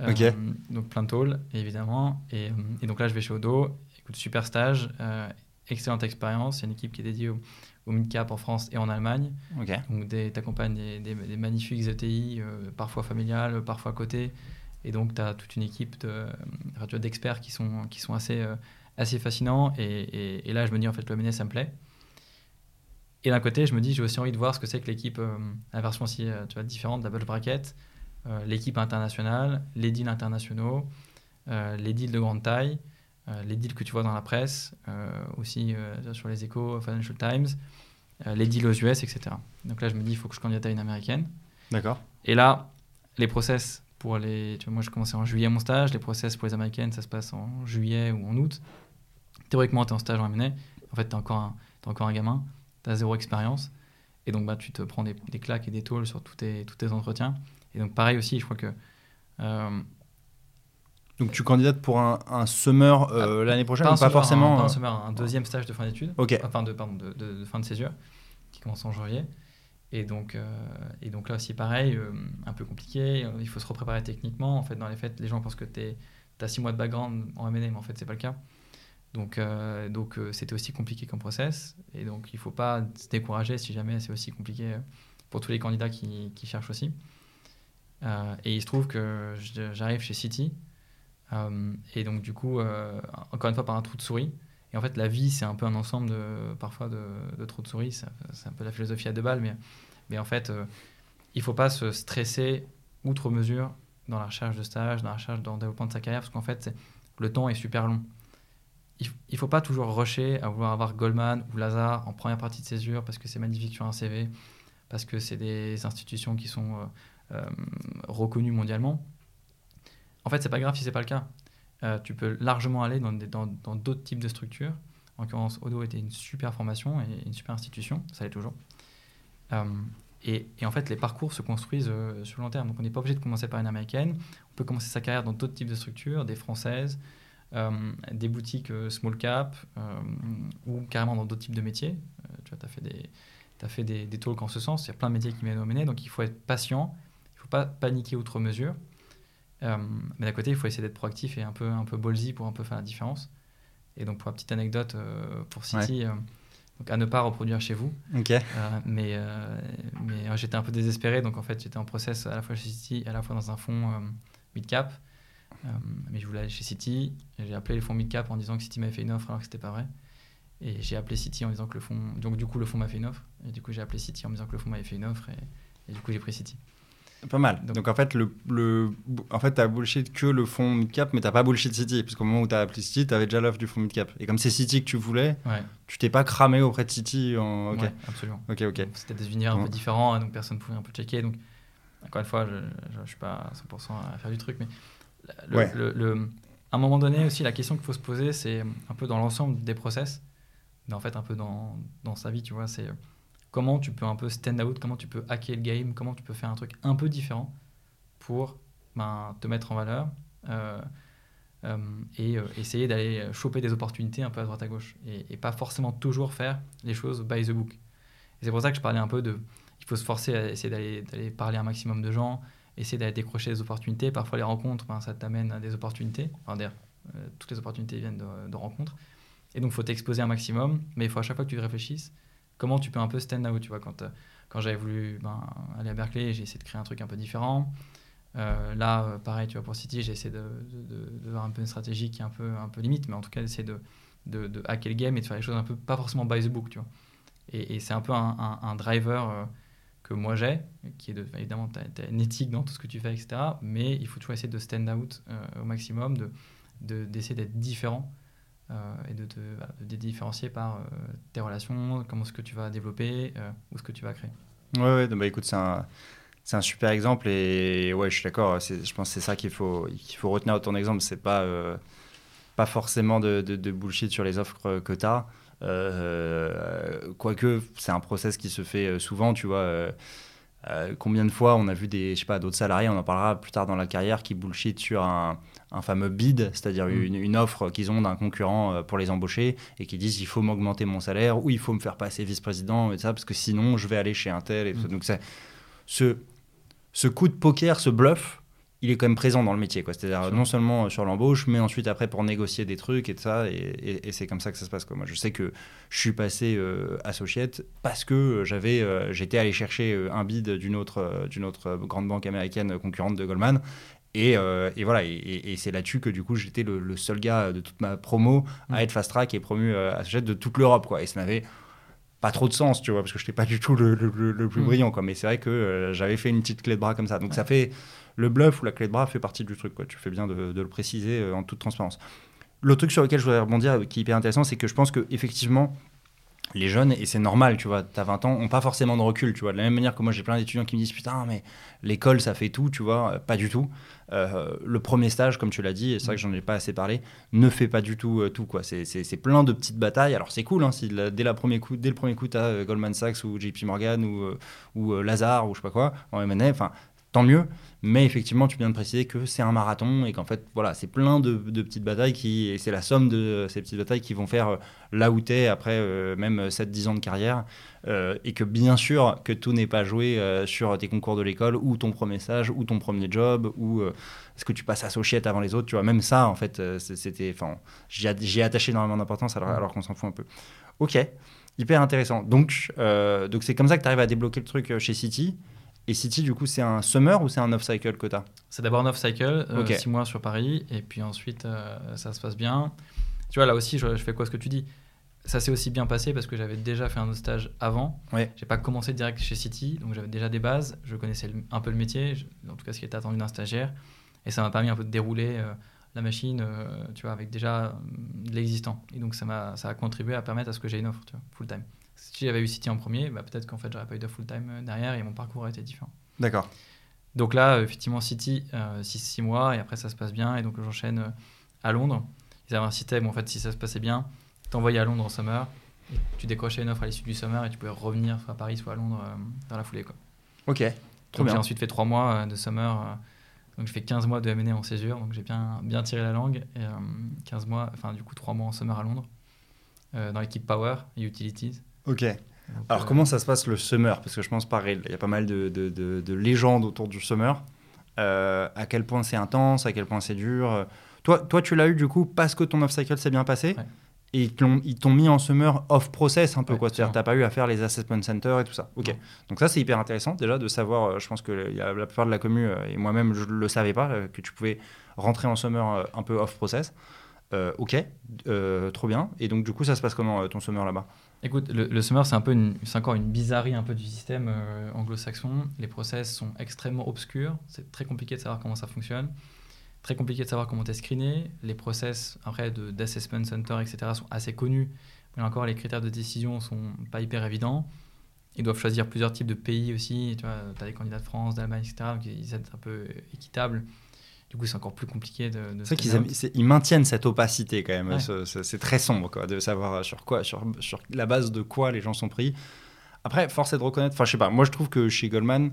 Euh, Ok. Donc plein de tôles, évidemment. Et, et donc là, je vais chez Odo. Écoute, super stage, excellente expérience. C'est une équipe qui est dédiée au, au mid-cap en France et en Allemagne. Donc tu accompagnes des, des- des magnifiques ETI, euh, parfois familiales, parfois côté. Et donc tu as toute une équipe de, d'experts qui sont, qui sont assez, euh, assez fascinants. Et, et- et là, je me dis, en fait, le MNS, ça me plaît. Et d'un côté, je me dis, j'ai aussi envie de voir ce que c'est que l'équipe, euh, la version aussi tu vois, différente de la Bracket, l'équipe internationale, les deals internationaux, les deals de grande taille, les deals que tu vois dans la presse, euh, aussi euh, sur les échos, Financial Times, euh, les deals aux US, etc. Donc là, je me dis, il faut que je candidate à une américaine. D'accord. Et là, les process pour les. Tu vois, moi, je commençais en juillet mon stage. Les process pour les américaines, ça se passe en juillet ou en août. Théoriquement, tu es en stage en M&A. En fait, tu es encore un, t'es encore un gamin. Tu as zéro expérience. Et donc, bah, tu te prends des, des claques et des tôles sur tous tes, tous tes entretiens. Et donc, pareil aussi, je crois que. euh, Donc tu candidates pour un, un summer euh, l'année prochaine pas, ou pas summer, forcément un, pas un euh, summer, un deuxième stage de fin d'études. Ok. Enfin, de, pardon, de, de- de fin de césure, qui commence en janvier. Et donc, euh, et donc là aussi, pareil, euh, un peu compliqué. Il faut se repréparer techniquement. En fait, dans les faits, les gens pensent que tu as six mois de background en M&A, mais en fait, c'est pas le cas. Donc, donc c'était aussi compliqué comme process. Et donc, il faut pas se décourager si jamais c'est aussi compliqué pour tous les candidats qui, qui cherchent aussi. Et il se trouve que j'arrive chez City. Euh, et donc, du coup, euh, encore une fois, par un trou de souris. Et en fait, la vie, c'est un peu un ensemble de, parfois de, trous de souris. C'est un peu la philosophie à deux balles. Mais, mais en fait, euh, il ne faut pas se stresser outre mesure dans la recherche de stage, dans la recherche, dans développement de sa carrière, parce qu'en fait, le temps est super long. Il ne faut pas toujours rusher à vouloir avoir Goldman ou Lazare en première partie de césure parce que c'est magnifique sur un CV, parce que c'est des institutions qui sont reconnues mondialement. En fait, c'est pas grave si c'est pas le cas. Euh, tu peux largement aller dans d'autres types de structures. En l'occurrence, Odo était une super formation et une super institution, ça l'est toujours. Euh, et, en fait, les parcours se construisent euh, sur le long terme. Donc, on n'est pas obligé de commencer par une américaine. On peut commencer sa carrière dans d'autres types de structures, des françaises, des boutiques small cap ou carrément dans d'autres types de métiers. Tu as fait, des, as talks en ce sens. Il y a plein de métiers qui mènent au mener. Donc, il faut être patient. Il ne faut pas paniquer outre mesure. Euh, mais d'un côté, il faut essayer d'être proactif et un peu, un peu ballsy pour un peu faire la différence. Et donc, pour la petite anecdote, euh, pour City, euh, donc à ne pas reproduire chez vous. Mais mais j'étais un peu désespéré, donc en fait, j'étais en process à la fois chez City et à la fois dans un fonds mid-cap. Euh, mais je voulais aller chez City. J'ai appelé le fonds mid-cap en disant que City m'avait fait une offre alors que c'était pas vrai. Et j'ai appelé City en disant que le fonds. Donc, du coup, le fonds m'a fait une offre. Et du coup, j'ai appelé City en me disant que le fonds m'avait fait une offre. Et, et du coup, j'ai pris City. Pas mal. Donc- Donc, en fait, le, le, en fait, t'as bullshit que le fonds midcap, mais t'as pas bullshit City. Parce qu'au moment où t'as appelé City, t'avais déjà l'offre du fonds midcap. Et comme c'est City que tu voulais, Ouais, tu t'es pas cramé auprès de City en. Ouais, absolument. Ok, ok. C'était des univers un peu différents, hein, donc personne ne pouvait un peu checker. Donc, encore une fois, je ne suis pas à 100% à faire du truc, mais le, Ouais. le- le- à un moment donné aussi, la question qu'il faut se poser, c'est un peu dans l'ensemble des process, mais en fait un peu dans, dans sa vie, tu vois, c'est comment tu peux un peu stand out, comment tu peux hacker le game, comment tu peux faire un truc un peu différent pour ben, te mettre en valeur. euh, euh, et euh, essayer d'aller choper des opportunités un peu à droite à gauche et, pas forcément toujours faire les choses by the book. Et c'est pour ça que je parlais un peu de. Il faut se forcer à essayer d'aller, parler un maximum de gens, essayer d'aller décrocher des opportunités. Parfois, les rencontres, ben, ça t'amène à des opportunités. Enfin, d'ailleurs, toutes les opportunités viennent de, de rencontres. Et donc, il faut t'exposer un maximum, mais il faut à chaque fois que tu réfléchisses, comment tu peux un peu stand out. Tu vois, quand, euh, quand j'avais voulu ben, aller à Berkeley, j'ai essayé de créer un truc un peu différent. Euh, là, euh, pareil, tu vois, pour City, j'ai essayé de, de, un peu une stratégie qui est un peu, un peu limite, mais en tout cas, d'essayer de, de, hacker le game et de faire les choses un peu, pas forcément by the book, tu vois. Et, c'est un peu un, un- driver que moi j'ai, qui est de, évidemment, tu as, une éthique dans tout ce que tu fais, etc. Mais il faut toujours essayer de stand out au maximum, de, de- d'essayer d'être différent et de te de différencier par euh, tes relations, comment est-ce que tu vas développer, euh, où est-ce que tu vas créer. Ouais, ouais, bah écoute, c'est un, c'est un super exemple et ouais, je suis d'accord. Je pense que c'est ça qu'il faut, qu'il faut retenir de ton exemple. C'est pas, euh, pas forcément de, bullshit sur les offres que tu as. Euh, quoique, c'est un process qui se fait euh, souvent, tu vois. Euh, combien de fois on a vu des, je sais pas, d'autres salariés, on en parlera plus tard dans la carrière, qui bullshit sur un, un fameux bid, c'est-à-dire Mm. une, une offre qu'ils ont d'un concurrent euh, pour les embaucher et qui disent il faut m'augmenter mon salaire ou il faut me faire passer vice-président et ça parce que sinon je vais aller chez un tel. Et ça. Mm. Donc c'est ce, ce coup de poker, ce bluff, il est quand même présent dans le métier. quoi. C'est-à-dire non seulement sur l'embauche, mais ensuite après pour négocier des trucs et tout ça. Et, et- et c'est comme ça que ça se passe. Quoi. Moi, je sais que je suis passé euh, associate parce que j'avais, euh, j'étais allé chercher euh, un bid d'une autre, euh, d'une autre euh, grande banque américaine euh, concurrente de Goldman. Et, euh, et voilà, et, c'est là-dessus que du coup j'étais le, le seul gars de toute ma promo Mm. à être fast track et promu euh, associate de toute l'Europe. Quoi. Et ça n'avait pas trop de sens, tu vois, parce que je n'étais pas du tout le, le- le- plus Mm. brillant. Quoi. Mais c'est vrai que euh, j'avais fait une petite clé de bras comme ça. Donc Ouais. ça fait le bluff ou la clé de bras fait partie du truc. Quoi. Tu fais bien de, de le préciser euh, en toute transparence. Le truc sur lequel je voudrais rebondir, euh, qui est hyper intéressant, c'est que je pense que effectivement, les jeunes, et c'est normal, tu vois, t'as 20 ans, ont pas forcément de recul, tu vois. De la même manière que moi, j'ai plein d'étudiants qui me disent Putain, mais l'école, ça fait tout, tu vois. Euh, Pas du tout. Euh, le premier stage, comme tu l'as dit, et c'est vrai que j'en ai pas assez parlé, ne fait pas du tout euh, tout, quoi. C'est- C'est plein de petites batailles. Alors, c'est cool, hein, si dès, premier coup, dès le premier coup, t'as euh, Goldman Sachs ou JP Morgan ou, ou Lazare ou je sais pas quoi, en M&A, enfin, tant mieux. Mais effectivement, tu viens de préciser que c'est un marathon et qu'en fait, voilà, c'est plein de, petites batailles qui, et c'est la somme de ces petites batailles qui vont faire euh, là où t'es après euh, même 7-10 ans de carrière. Euh, et que bien sûr, que tout n'est pas joué euh, sur tes concours de l'école ou ton premier stage ou ton premier job ou euh, est-ce que tu passes associate avant les autres, tu vois. Même ça, en fait, euh, c'était, enfin, j'y a- j'y ai attaché énormément d'importance alors, alors qu'on s'en fout un peu. Ok, hyper intéressant. Donc, euh, donc c'est comme ça que tu arrives à débloquer le truc euh, chez City. Et City, du coup, c'est un summer ou c'est un off-cycle que tu as C'est d'abord un off-cycle, 6 Ok. mois sur Paris, et puis ensuite euh, ça se passe bien. Tu vois, là aussi, je, je fais quoi ce que tu dis? Ça s'est aussi bien passé parce que j'avais déjà fait un autre stage avant. Ouais. J'ai pas commencé direct chez City, donc j'avais déjà des bases, je connaissais un peu le métier, je- en tout cas ce qui était attendu d'un stagiaire, et ça m'a permis un peu de dérouler euh, la machine, euh, tu vois, avec déjà euh, de l'existant. Et donc ça, m'a, ça a contribué à permettre à ce que j'ai une offre, tu vois, full-time. Si j'avais eu City en premier, bah, peut-être qu'en fait j'aurais pas eu de full-time euh, derrière et mon parcours aurait été différent. D'accord. Donc là, euh, effectivement, City, 6 mois, et après ça se passe bien, et donc j'enchaîne euh, à Londres. Ils avaient un système où en fait, si ça se passait bien, t'envoyais à Londres en summer, et tu décrochais une offre à l'issue du summer, et tu pouvais revenir soit à Paris, soit à Londres euh, dans la foulée. Quoi. Ok, trop Donc j'ai ensuite fait 3 mois euh, de summer, euh, donc j'ai fait 15 mois de M&A en césure, donc j'ai bien, bien tiré la langue, et euh, 15 mois, enfin du coup 3 mois en summer à Londres, euh, dans l'équipe Power et Utilities. Ok. Donc, Alors, euh, comment ça se passe le summer? Parce que je pense pareil, il y a pas mal de, de- de- de légendes autour du summer. Euh, à quel point c'est intense, à quel point c'est dur? Toi, toi tu l'as eu du coup parce que ton off-cycle s'est bien passé? Ouais. et ils t'ont mis en summer off-process un peu, Ouais, quoi. C'est-à-dire absolument. t'as pas eu à faire les assessment centers et tout ça. Ok. Donc, ça, c'est hyper intéressant déjà de savoir. euh, Je pense que y a la plupart de la commu, et moi-même, je le savais pas, que tu pouvais rentrer en summer un peu off-process. Euh, ok, trop bien. Et donc, du coup, ça se passe comment ton summer là-bas? Écoute, le, summer, c'est un peu encore une bizarrerie un peu du système euh, anglo-saxon. Les process sont extrêmement obscurs. C'est très compliqué de savoir comment ça fonctionne. Très compliqué de savoir comment tu es screené. Les process après d'assessment center, etc. sont assez connus. Mais encore, les critères de décision sont pas hyper évidents. Ils doivent choisir plusieurs types de pays aussi. Tu vois, as des candidats de France, d'Allemagne, etc. Donc ils êtes un peu équitables. Du coup, c'est encore plus compliqué de. de C'est qu'ils ils maintiennent cette opacité quand même. Ouais. C'est très sombre quoi, de savoir sur quoi, sur, sur la base de quoi les gens sont pris. Après, force est de reconnaître. Enfin, je sais pas. Moi, je trouve que chez Goldman,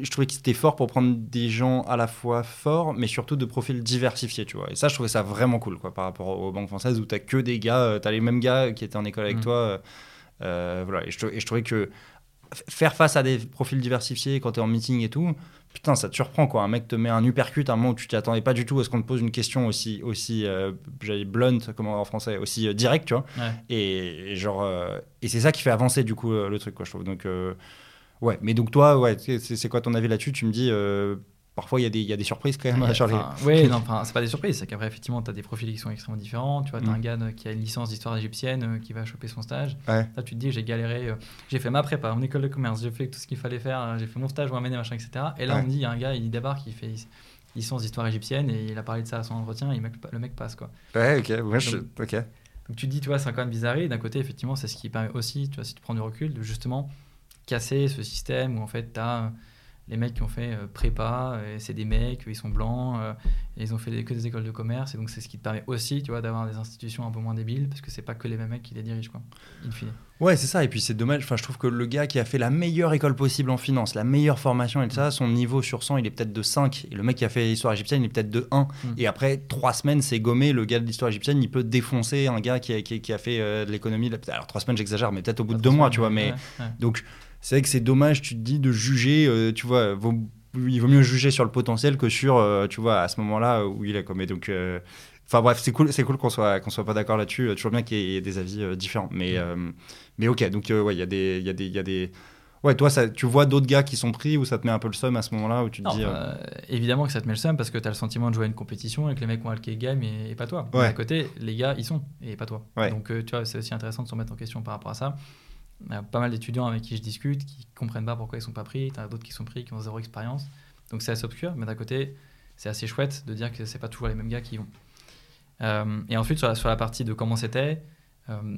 je trouvais qu'ils étaient forts pour prendre des gens à la fois forts, mais surtout de profils diversifiés, tu vois. Et ça, je trouvais ça vraiment cool, quoi, par rapport aux banques françaises où t'as que des gars, euh, t'as les mêmes gars qui étaient en école avec Mm. toi. euh, euh, voilà. Et je, trou- et je trouvais que faire face à des profils diversifiés quand t'es en meeting et tout, putain, ça te surprend quoi. Un mec te met un uppercut à un moment où tu t'y attendais pas du tout à ce qu'on te pose une question aussi, aussi euh, blunt, comment en français, aussi euh, direct, tu vois. Ouais. Et, et genre, euh, et c'est ça qui fait avancer du coup euh, le truc, quoi, je trouve. Donc, euh, ouais. Mais donc toi, ouais, c'est c'est quoi ton avis là-dessus? Tu me dis, parfois il y, a des- il y a des surprises quand même les. enfin, ouais, non, enfin, c'est pas des surprises, c'est qu'après, effectivement, tu as des profils qui sont extrêmement différents. Tu vois, tu as Mm. un gars de- qui a une licence d'histoire égyptienne euh, qui va choper son stage. Ouais. Là, tu te dis, j'ai galéré, euh, j'ai fait ma prépa, mon école de commerce, j'ai fait tout ce qu'il fallait faire, euh, j'ai fait mon stage, mon amené, machin, etc. Et là, Ouais. on me dit, il y a un gars, il débarque, il fait licence d'histoire égyptienne et il a parlé de ça à son entretien et le mec, passe, quoi. Ouais, ok. Ouais, je- Donc- ok. Donc tu te dis, tu vois, c'est quand même bizarre. Et d'un côté, effectivement, c'est ce qui permet aussi, tu vois, si tu prends du recul, de justement casser ce système où en fait, tu as les mecs qui ont fait euh, prépa, euh, c'est des mecs, ils sont blancs, euh, et ils ont fait que des écoles de commerce, et donc c'est ce qui te permet aussi, tu vois, d'avoir des institutions un peu moins débiles, parce que c'est pas que les mêmes mecs qui les dirigent, quoi, in fine. Ouais, c'est ça. Et puis c'est dommage. Enfin, je trouve que le gars qui a fait la meilleure école possible en finance, la meilleure formation et tout ça, son niveau sur 100, il est peut-être de 5. Et le mec qui a fait l'histoire égyptienne, il est peut-être de 1. Mm. Et après trois semaines, c'est gommé. Le gars de l'histoire égyptienne, il peut défoncer un gars qui a, qui, qui a fait euh, de l'économie. Alors trois semaines, j'exagère, mais peut-être au bout de deux mois, tu vois. Mais Ouais, ouais. donc c'est vrai que c'est dommage. Tu te dis de juger. euh, tu vois, vaut- il vaut mieux juger sur le potentiel que sur, euh, tu vois, à ce moment-là où il. Comme et donc. euh, Enfin bref, c'est cool, c'est cool qu'on soit qu'on soit pas d'accord là-dessus. Toujours bien qu'il y ait des avis différents. Mais Mm. mais ok, donc ouais, il y a des il y a des il y a des ouais, toi ça, tu vois d'autres gars qui sont pris ou ça te met un peu le seum à ce moment-là où tu te Non, dis euh, évidemment que ça te met le seum parce que tu as le sentiment de jouer à une compétition et que les mecs ont le game et, et pas toi. Mais Ouais. à côté, les gars, ils sont et pas toi. Ouais. Donc euh, tu vois, c'est aussi intéressant de se remettre en question par rapport à ça. Pas mal d'étudiants avec qui je discute qui comprennent pas pourquoi ils sont pas pris. As d'autres qui sont pris qui ont zéro expérience. Donc c'est assez obscur, mais d'un côté, c'est assez chouette de dire que c'est pas toujours les mêmes gars qui y vont. Euh, et ensuite, sur la, partie de comment c'était, euh,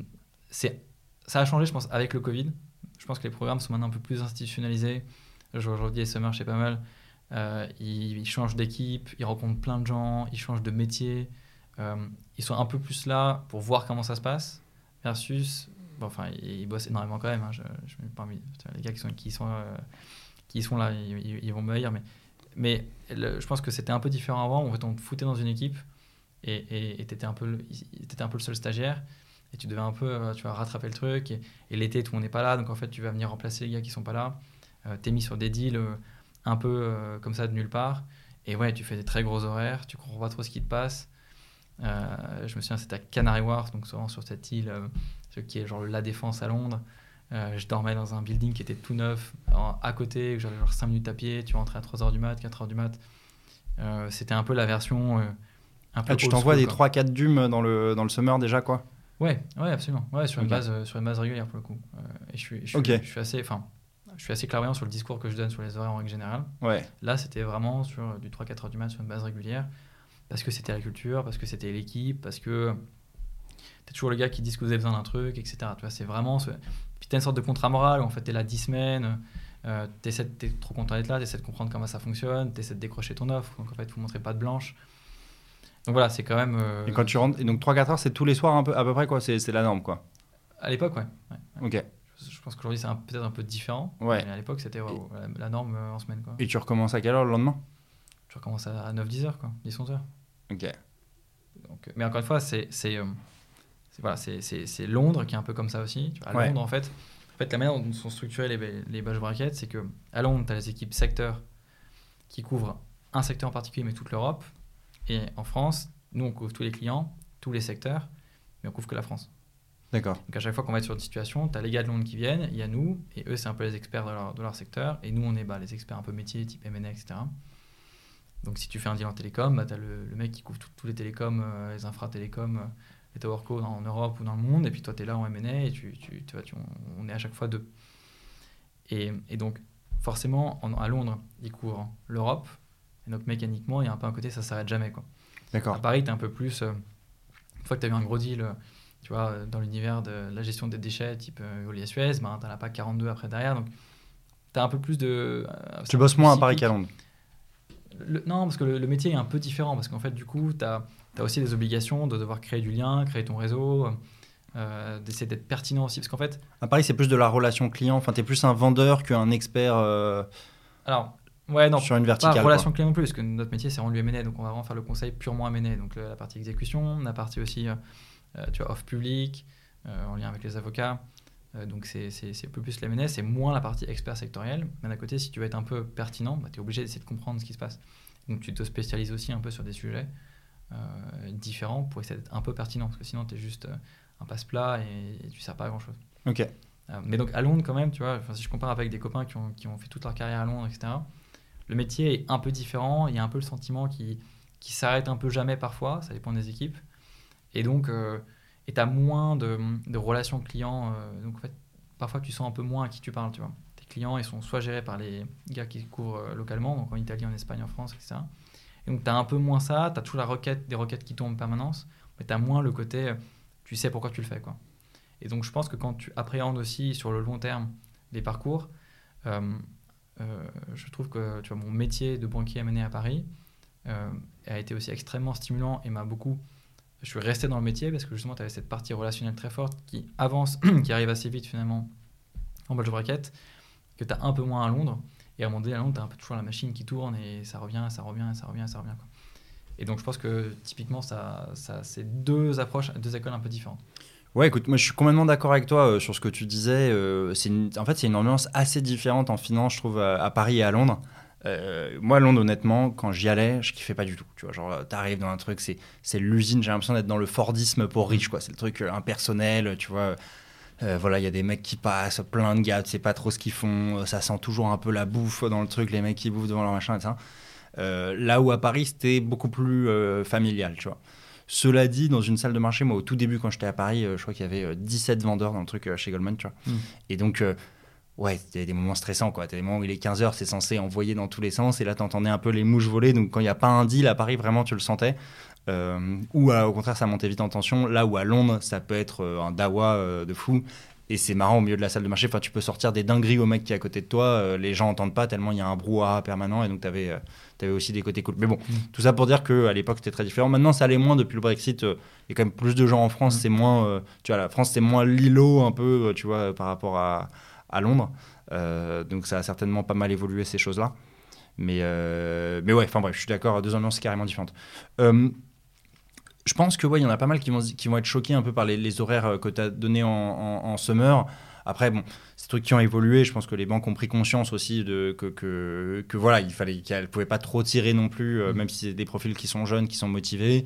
c'est- ça a changé, je pense, avec le Covid. Je pense que les programmes sont maintenant un peu plus institutionnalisés. Aujourd'hui, les Summer, je sais pas mal. Euh, ils, ils changent d'équipe, ils rencontrent plein de gens, ils changent de métier. Ils sont un peu plus là pour voir comment ça se passe, versus. Enfin, ils, bossent énormément quand même. hein, je, je vois, les gars qui sont, qui sont, euh, qui sont là, ils, vont me haïr. Mais, mais je pense que c'était un peu différent avant. En on te foutait dans une équipe et tu étais un, peu le- un peu le seul stagiaire. Et tu devais un peu euh, tu rattraper le truc. Et, l'été, tout le monde n'est pas là. Donc en fait, tu vas venir remplacer les gars qui sont pas là. Euh, T'es mis sur des deals euh, un peu comme ça de nulle part. Et ouais, tu fais des très gros horaires. Tu comprends pas trop ce qui te passe. Je me souviens, c'était à Canary Wharf, donc souvent sur cette île qui est genre la défense à Londres. Euh, je dormais dans un building qui était tout neuf, en- à côté, que j'avais genre 5 minutes à pied. Tu rentrais à 3h du mat, 4h du mat. Euh, c'était un peu la version. euh, un peu ah, tu t'envoies des quoi. 3-4 dûmes dans le dans le summer déjà quoi. Ouais, ouais, absolument. Ouais, sur une base, sur une base régulière pour le coup. Et je suis, je suis, Ok. je suis assez, enfin, je suis assez clairvoyant sur le discours que je donne sur les horaires en règle générale. Ouais. Là, c'était vraiment sur du 3-4 heures du mat sur une base régulière, parce que c'était la culture, parce que c'était l'équipe, parce que t'es toujours le gars qui dit que vous avez besoin d'un truc, etc. Tu vois, c'est vraiment ce... Puis t'as une sorte de contrat moral où en fait t'es là 10 semaines, euh, t'es trop content d'être là, t'essaies de comprendre comment ça fonctionne, t'essaies de décrocher ton offre, donc en fait vous montrez pas de blanche. Donc voilà, c'est quand même... euh, Et quand tu rentres et donc 3-4 heures c'est tous les soirs un peu à peu près quoi, c'est la norme quoi. À l'époque, ouais. ouais. Ok. Je pense qu'aujourd'hui c'est peut-être un peu différent, Ouais. mais à l'époque c'était la, la norme euh, en semaine. Quoi. Et tu recommences à quelle heure le lendemain? Tu recommences à 9-10 heures, quoi, 10-11 heures. Ok. Donc, euh, mais encore une fois, c'est euh, c'est- voilà, c'est- Londres qui est un peu comme ça aussi. À Ouais. Londres, en fait, en fait, la manière dont sont structurées les, les badge brackets, c'est que à Londres, tu as les équipes secteurs qui couvrent un secteur en particulier, mais toute l'Europe. Et en France, nous, on couvre tous les clients, tous les secteurs, mais on couvre que la France. D'accord. Donc à chaque fois qu'on va être sur une situation, tu as les gars de Londres qui viennent, il y a nous, et eux, c'est un peu les experts de leur, de leur secteur, et nous, on est bah, les experts un peu métiers, type M&A, etc. Donc si tu fais un deal en télécom, bah, tu as le, le mec qui couvre tous les télécoms, euh, les infra télécoms, euh, les towerco en Europe ou dans le monde, et puis toi, tu es là en M&A, et tu, tu, tu vois, tu- on, est à chaque fois deux. Et, et donc, forcément, en- à Londres, ils couvrent l'Europe, et donc mécaniquement, il y a un peu un côté, ça s'arrête jamais. Quoi. À D'accord. Paris, tu es un peu plus. euh, une fois que tu as eu un gros deal, euh, tu vois, euh, dans l'univers de la gestion des déchets, type Veolia Suez, ben, tu n'en as pas 42 après derrière. Donc, tu as un peu plus de. Tu bosses moins à Paris qu'à Londres. Le- non, parce que le, le métier est un peu différent. Parce qu'en fait, du coup, tu as, aussi des obligations de devoir créer du lien, créer ton réseau, euh, d'essayer d'être pertinent aussi. Parce qu'en fait, À Paris c'est plus de la relation client. Enfin t'es plus un vendeur qu'un expert euh, alors, ouais, non, sur une pas verticale. relation client non plus, parce que notre métier, c'est rendu M&A, donc on va vraiment faire le conseil purement M&A. Donc la partie exécution, la partie aussi, euh, euh, tu vois, off public, euh, en lien avec les avocats. Donc c'est un peu plus la M&A, c'est moins la partie expert sectoriel. Mais d'un côté, si tu veux être un peu pertinent, bah, tu es obligé d'essayer de comprendre ce qui se passe. Donc tu te spécialises aussi un peu sur des sujets différents pour essayer d'être un peu pertinent, parce que sinon tu es juste euh, un passe-plat et, et tu ne sers pas à grand-chose. Ok. Euh, mais donc à Londres, quand même, tu vois, si je compare avec des copains qui ont, qui ont fait toute leur carrière à Londres, etc., le métier est un peu différent. Il y a un peu le sentiment qui, qui s'arrête un peu jamais parfois, ça dépend des équipes. Et donc, euh, et tu as moins de, de relations clients. euh, donc en fait, parfois tu sens un peu moins à qui tu parles, tu vois. Tes clients, ils sont soit gérés par les gars qui couvrent euh, localement, donc en Italie, en Espagne, en France, etc. Donc tu as un peu moins ça, tu as toujours la requête, des requêtes qui tombent en permanence, mais tu as moins le côté, euh, tu sais pourquoi tu le fais, quoi. Et donc je pense que quand tu appréhendes aussi sur le long terme des parcours, euh, je trouve que tu vois, mon métier de banquier M&A à Paris a été aussi extrêmement stimulant et m'a beaucoup je suis resté dans le métier parce que justement, tu avais cette partie relationnelle très forte qui avance, qui arrive assez vite finalement en bulge bracket, que tu as un peu moins à Londres. Et à un moment donné, à Londres, tu as un peu toujours la machine qui tourne et ça revient, ça revient, ça revient, ça revient. Quoi. Et donc, je pense que typiquement, ça, ça, c'est deux approches, deux écoles un peu différentes. Ouais, écoute, moi je suis complètement d'accord avec toi euh, sur ce que tu disais. Euh, c'est en fait, c'est une ambiance assez différente en finance, je trouve, à Paris et à Londres. Euh, moi, Londres, honnêtement, quand j'y allais, je kiffais pas du tout. Tu vois, genre, t'arrives dans un truc, c'est, l'usine, j'ai l'impression d'être dans le Fordisme pour riches, quoi. C'est le truc impersonnel, tu vois. Euh, voilà, il y a des mecs qui passent, plein de gars, tu sais pas trop ce qu'ils font, ça sent toujours un peu la bouffe dans le truc, les mecs qui bouffent devant leur machin, et ça. là où à Paris, c'était beaucoup plus familial, tu vois. Cela dit, dans une salle de marché, moi, au tout début, quand j'étais à Paris, je crois qu'il y avait 17 vendeurs dans le truc chez Goldman, tu vois. Mm. Et donc, ouais, il y a des moments stressants, quoi. des moments où il est 15h, c'est censé envoyer dans tous les sens, et là, tu entendais un peu les mouches voler. Donc, quand il n'y a pas un deal à Paris, vraiment, tu le sentais. Euh, ou au contraire, ça montait vite en tension. Là où à Londres, ça peut être euh, un dawa euh, de fou. Et c'est marrant au milieu de la salle de marché. Enfin, tu peux sortir des dingueries au mec qui est à côté de toi. les gens n'entendent pas tellement il y a un brouhaha permanent. Et donc, tu avais, avais, aussi des côtés cool. Mais bon, mm. tout ça pour dire qu'à l'époque, c'était très différent. Maintenant, ça allait moins depuis le Brexit. Il y a quand même plus de gens en France. Mm. C'est moins. tu vois, la France, c'est moins l'îlot un peu, tu vois, par rapport à, à Londres. Donc ça a certainement pas mal évolué ces choses-là. Mais, mais ouais, enfin bref, je suis d'accord, deux ambiances carrément différentes. Euh, je pense que ouais, il y en a pas mal qui vont, qui vont être choqués un peu par les, horaires que tu as donnés en, en, summer. Après, bon, ces trucs qui ont évolué, je pense que les banques ont pris conscience aussi de, que, que, que voilà, il fallait qu'elles ne pouvaient pas trop tirer non plus, mm. même si c'est des profils qui sont jeunes, qui sont motivés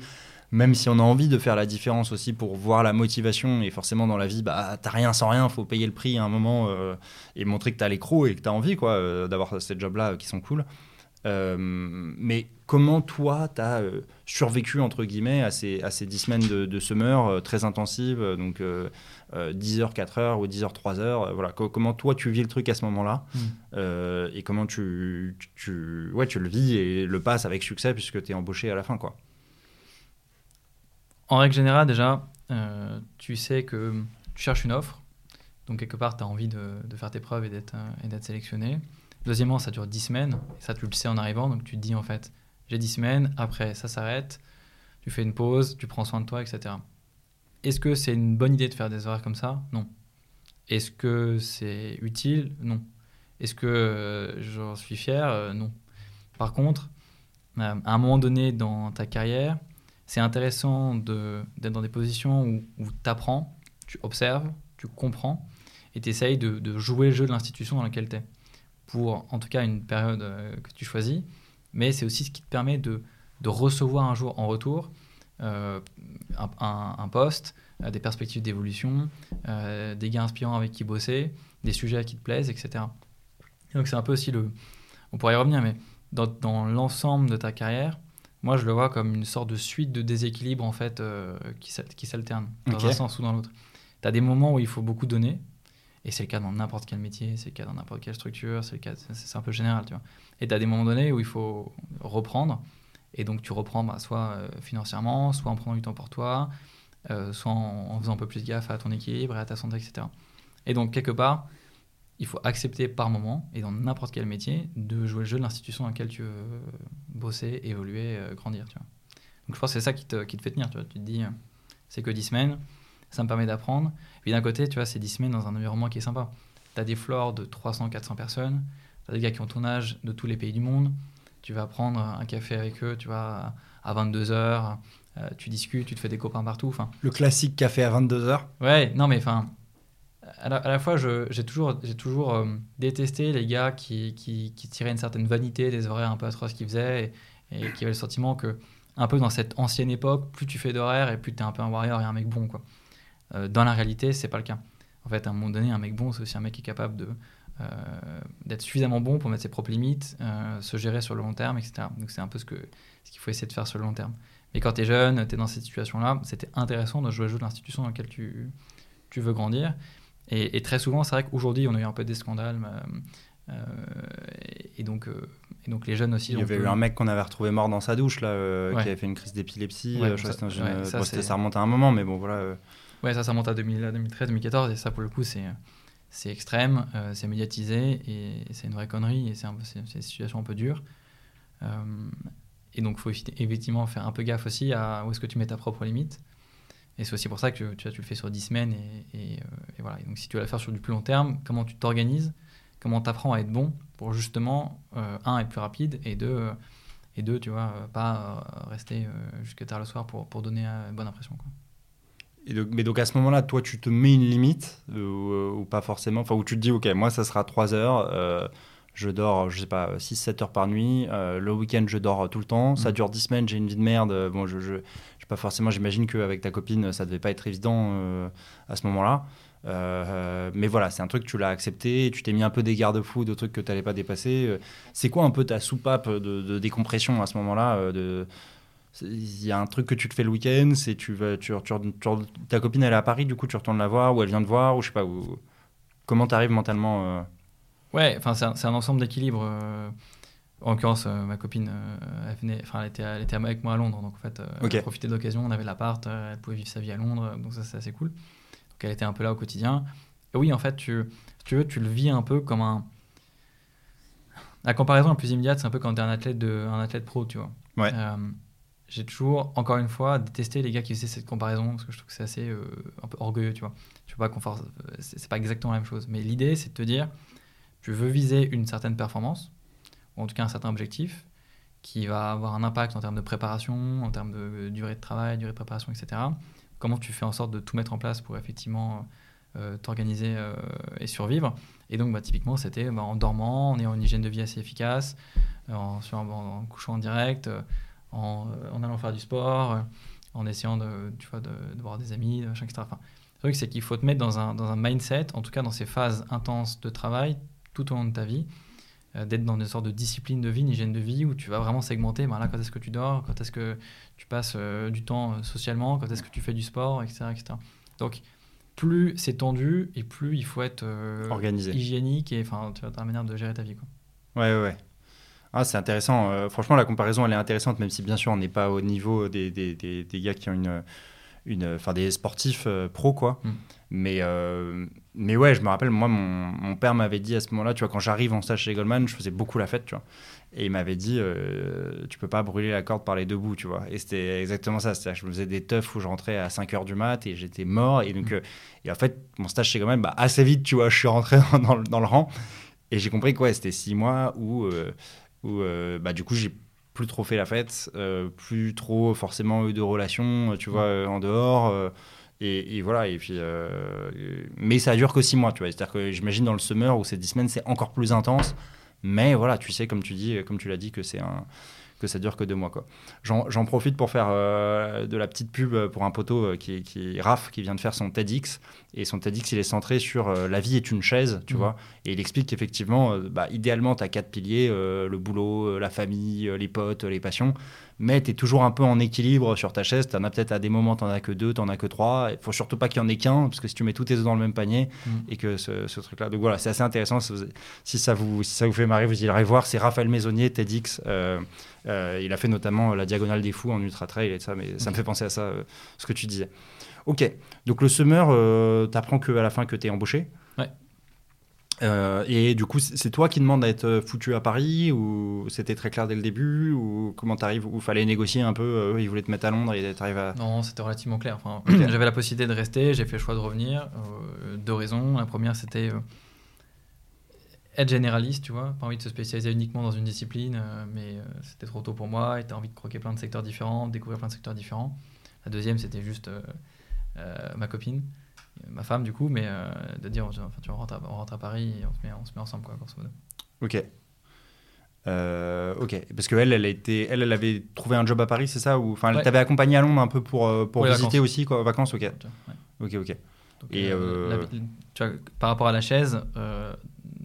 même si on a envie de faire la différence aussi pour voir la motivation, et forcément dans la vie, bah, t'as rien sans rien, faut payer le prix à un moment euh, et montrer que t'as l'écrou et que t'as envie quoi, euh, d'avoir ces jobs-là qui sont cool. Euh, mais comment toi, t'as survécu entre guillemets à ces, à ces 10 semaines de, de summer très intensives, donc 10 heures, 4 heures ou 10 heures, 3 heures voilà. comment toi tu vis le truc à ce moment-là mmh. et comment tu, tu, ouais, tu le vis et le passes avec succès puisque tu es embauché à la fin quoi? En règle générale, déjà, euh, tu sais que tu cherches une offre. Donc, quelque part, tu as envie de, faire tes preuves et d'être, euh, sélectionné. Deuxièmement, ça dure 10 semaines. Et ça, tu le sais en arrivant. Donc, tu te dis, en fait, j'ai 10 semaines. Après, ça s'arrête. Tu fais une pause. Tu prends soin de toi, etc. Est-ce que c'est une bonne idée de faire des horaires comme ça? Non. Est-ce que c'est utile? Non. Est-ce que euh, j'en suis fier? Non. Par contre, à un moment donné dans ta carrière, c'est intéressant d'être dans des positions où, tu apprends, tu observes, tu comprends et tu essayes de, jouer le jeu de l'institution dans laquelle tu es. Pour en tout cas une période euh, que tu choisis, mais c'est aussi ce qui te permet de, recevoir un jour en retour euh, un, poste, euh, des perspectives d'évolution, des gars inspirants avec qui bosser, des sujets qui te plaisent, etc. donc c'est un peu aussi le... On pourrait y revenir, mais dans l'ensemble de ta carrière, moi, je le vois comme une sorte de suite de déséquilibre en fait euh, qui, qui s'alterne dans un sens ou dans l'autre. Tu as des moments où il faut beaucoup donner, et c'est le cas dans n'importe quel métier, c'est le cas dans n'importe quelle structure, c'est le cas, c'est un peu général, tu vois. Et tu as des moments donnés où il faut reprendre, et donc tu reprends bah, soit euh, financièrement, soit en prenant du temps pour toi, euh, soit en, faisant un peu plus gaffe à ton équilibre et à ta santé, etc. Et donc quelque part, il faut accepter par moment, et dans n'importe quel métier, de jouer le jeu de l'institution dans laquelle tu veux bosser, évoluer, euh, grandir. Tu vois. Donc je pense que c'est ça qui te, fait tenir. Tu, vois. tu te dis, c'est que 10 semaines, ça me permet d'apprendre. Puis d'un côté, tu vois, c'est 10 semaines dans un environnement qui est sympa. Tu as des floors de 300, 400 personnes, tu as des gars qui ont ton âge de tous les pays du monde. Tu vas prendre un café avec eux, tu vois, à 22 heures. Euh, tu discutes, tu te fais des copains partout. Enfin, le classique café à 22 heures. Ouais, non mais enfin, à la, fois, j'ai toujours, toujours euh, détesté les gars qui, qui, tiraient une certaine vanité des horaires un peu atroces qu'ils faisaient et, qui avaient le sentiment que, un peu dans cette ancienne époque, plus tu fais d'horaires et plus tu es un peu un warrior et un mec bon. Quoi. Euh, dans la réalité, c'est pas le cas. En fait, à un moment donné, un mec bon, c'est aussi un mec qui est capable de, euh, d'être suffisamment bon pour mettre ses propres limites, se gérer sur le long terme, etc. Donc c'est un peu ce qu'il ce qu'il faut essayer de faire sur le long terme. Mais quand tu es jeune, tu es dans cette situation-là, c'était intéressant de jouer le jeu de l'institution dans laquelle tu, tu veux grandir. Et, très souvent, c'est vrai qu'aujourd'hui, on a eu un peu des scandales. Euh, et, donc, euh, et donc, les jeunes aussi. Il y avait eu un mec qu'on avait retrouvé mort dans sa douche, là, euh, qui avait fait une crise d'épilepsie. ça, ça, remonte à un moment, mais bon, voilà. Ouais, ça, ça remonte à 2013, 2014. Et ça, pour le coup, c'est c'est extrême, c'est médiatisé et c'est une vraie connerie et c'est une situation un peu dure. et donc, il faut effectivement faire un peu gaffe aussi à où est-ce que tu mets ta propre limite. Et c'est aussi pour ça que tu, tu le fais sur 10 semaines. Et, voilà. donc, si tu veux le faire sur du plus long terme, comment tu t'organises Comment tu apprends à être bon pour justement, un, être plus rapide et deux, et deux, tu vois, euh, pas euh, rester euh, jusque tard le soir pour, pour donner une bonne impression. Quoi. Et mais donc à ce moment-là, toi, tu te mets une limite ou, pas forcément Enfin, où tu te dis, OK, moi, ça sera 3 heures. je dors, je sais pas, 6-7 heures par nuit. le week-end, je dors tout le temps. Ça mm. dure 10 semaines, j'ai une vie de merde. Bon, je, je, je pas forcément, j'imagine qu'avec ta copine, ça devait pas être évident à ce moment-là. Euh, mais voilà, c'est un truc que tu l'as accepté, tu t'es mis un peu des garde-fous de trucs que tu n'allais pas dépasser. Euh, c'est quoi un peu ta soupape de, décompression à ce moment-là euh, de... Il y a un truc que tu te fais le week-end, c'est tu vas, tu, ta copine elle est à Paris, du coup tu retournes la voir, ou elle vient te voir, ou je sais pas, où, comment tu arrives mentalement Ouais, enfin c'est un, ensemble d'équilibre. En l'occurrence, ma copine, elle, venait, elle, était, elle était avec moi à Londres, donc en fait, elle a profité de l'occasion, on avait l'appart, elle pouvait vivre sa vie à Londres, donc ça c'est assez cool qu'elle était un peu là au quotidien. Et oui, en fait, tu, tu veux, tu le vis un peu comme un. La comparaison la plus immédiate, c'est un peu quand tu es un athlète, de, un athlète pro, tu vois. Ouais. Euh, j'ai toujours, encore une fois, détesté les gars qui faisaient cette comparaison parce que je trouve que c'est assez euh, un peu orgueilleux, tu vois. Pas qu'on c'est pas exactement la même chose. Mais l'idée, c'est de te dire, tu veux viser une certaine performance, ou en tout cas un certain objectif, qui va avoir un impact en termes de préparation, en termes de durée de travail, durée de préparation, etc comment tu fais en sorte de tout mettre en place pour effectivement euh, t'organiser euh, et survivre. Et donc, bah, typiquement, c'était bah, en dormant, en ayant une hygiène de vie assez efficace, en, couchant en direct, en, allant faire du sport, en essayant de, tu vois, de, voir des amis, etc. Enfin, le truc, c'est qu'il faut te mettre dans un, dans un mindset, en tout cas dans ces phases intenses de travail, tout au long de ta vie, euh, d'être dans une sorte de discipline de vie, une hygiène de vie, où tu vas vraiment segmenter, ben là, quand est-ce que tu dors, quand est-ce que tu passes euh, du temps euh, socialement, quand est-ce que tu fais du sport, etc. etc. Donc, plus c'est tendu et plus il faut être organisé, hygiénique et enfin, tu ta manière de gérer ta vie. Quoi. Ouais, ouais, ouais. Ah, c'est intéressant. franchement, la comparaison, elle est intéressante, même si bien sûr, on n'est pas au niveau des, des, des, des, gars qui ont une, une, enfin, des sportifs pro, quoi. Mm. Mais, euh, mais ouais, je me rappelle, moi, mon, mon père m'avait dit à ce moment-là, tu vois, quand j'arrive en stage chez Goldman, je faisais beaucoup la fête, tu vois. Et il m'avait dit, euh, tu peux pas brûler la corde par les deux bouts, tu vois. Et c'était exactement ça. C'est-à-dire je me faisais des teufs où je rentrais à 5 h du mat et j'étais mort. Et donc, mm. euh, et en fait, mon stage chez Goldman, bah, assez vite, tu vois, je suis rentré dans, dans le rang. Et j'ai compris que ouais, c'était 6 mois où, où bah, du coup, j'ai plus trop fait la fête, plus trop forcément eu de relations, tu vois, en dehors. Et, voilà, et puis. Euh, mais ça dure que six mois, tu vois. C'est-à-dire que j'imagine dans le summer où c'est dix semaines, c'est encore plus intense. Mais voilà, tu sais, comme tu dis, comme tu l'as dit, que c'est un que ça dure que deux mois. Quoi. J'en, profite pour faire euh, de la petite pub pour un poteau euh, qui, qui Raph, qui vient de faire son TEDx. Et son TEDx, il est centré sur la vie est une chaise, tu mmh. vois. Et il explique qu'effectivement, bah, idéalement, tu as quatre piliers le boulot, la famille, les potes, les passions mais tu es toujours un peu en équilibre sur ta chaise. Tu en as peut-être à des moments, tu n'en as que deux, tu n'en as que trois. Il faut surtout pas qu'il y en ait qu'un, parce que si tu mets tous tes œufs dans le même panier, mm. et que ce, truc-là. Donc voilà, c'est assez intéressant. Si ça, vous, si ça vous fait marrer, vous irez voir. C'est Raphaël Maisonnier, TEDx. Euh, euh, il a fait notamment la Diagonale des Fous en ultra trail et ça, mais ça me fait penser à ça, euh, ce que tu disais. Ok, donc le summer, tu apprends qu'à la fin que tu es embauché. Euh, et du coup, c'est toi qui demande d'être euh, foutu à Paris ou c'était très clair dès le début ou comment t'arrives ou fallait négocier un peu euh, Ils voulaient te mettre à Londres et t'arrives à Non, c'était relativement clair. Enfin, j'avais la possibilité de rester, j'ai fait le choix de revenir. deux raisons. La première, c'était être généraliste, tu vois, pas envie de se spécialiser uniquement dans une discipline, mais c'était trop tôt pour moi. Et t'as envie de croquer plein de secteurs différents, découvrir plein de secteurs différents. La deuxième, c'était juste ma copine ma femme du coup, mais euh, de dire enfin, tu rentres on rentre à Paris et on se met, on se met ensemble quoi, grosso modo. Ok. Euh, ok, parce que elle, elle, était, elle, elle avait trouvé un job à Paris, c'est ça Ou enfin, elle t'avait accompagné à Londres un peu pour, euh, pour visiter aussi, quoi, vacances, ok. Ok, ok. et tu vois, par rapport à la chaise,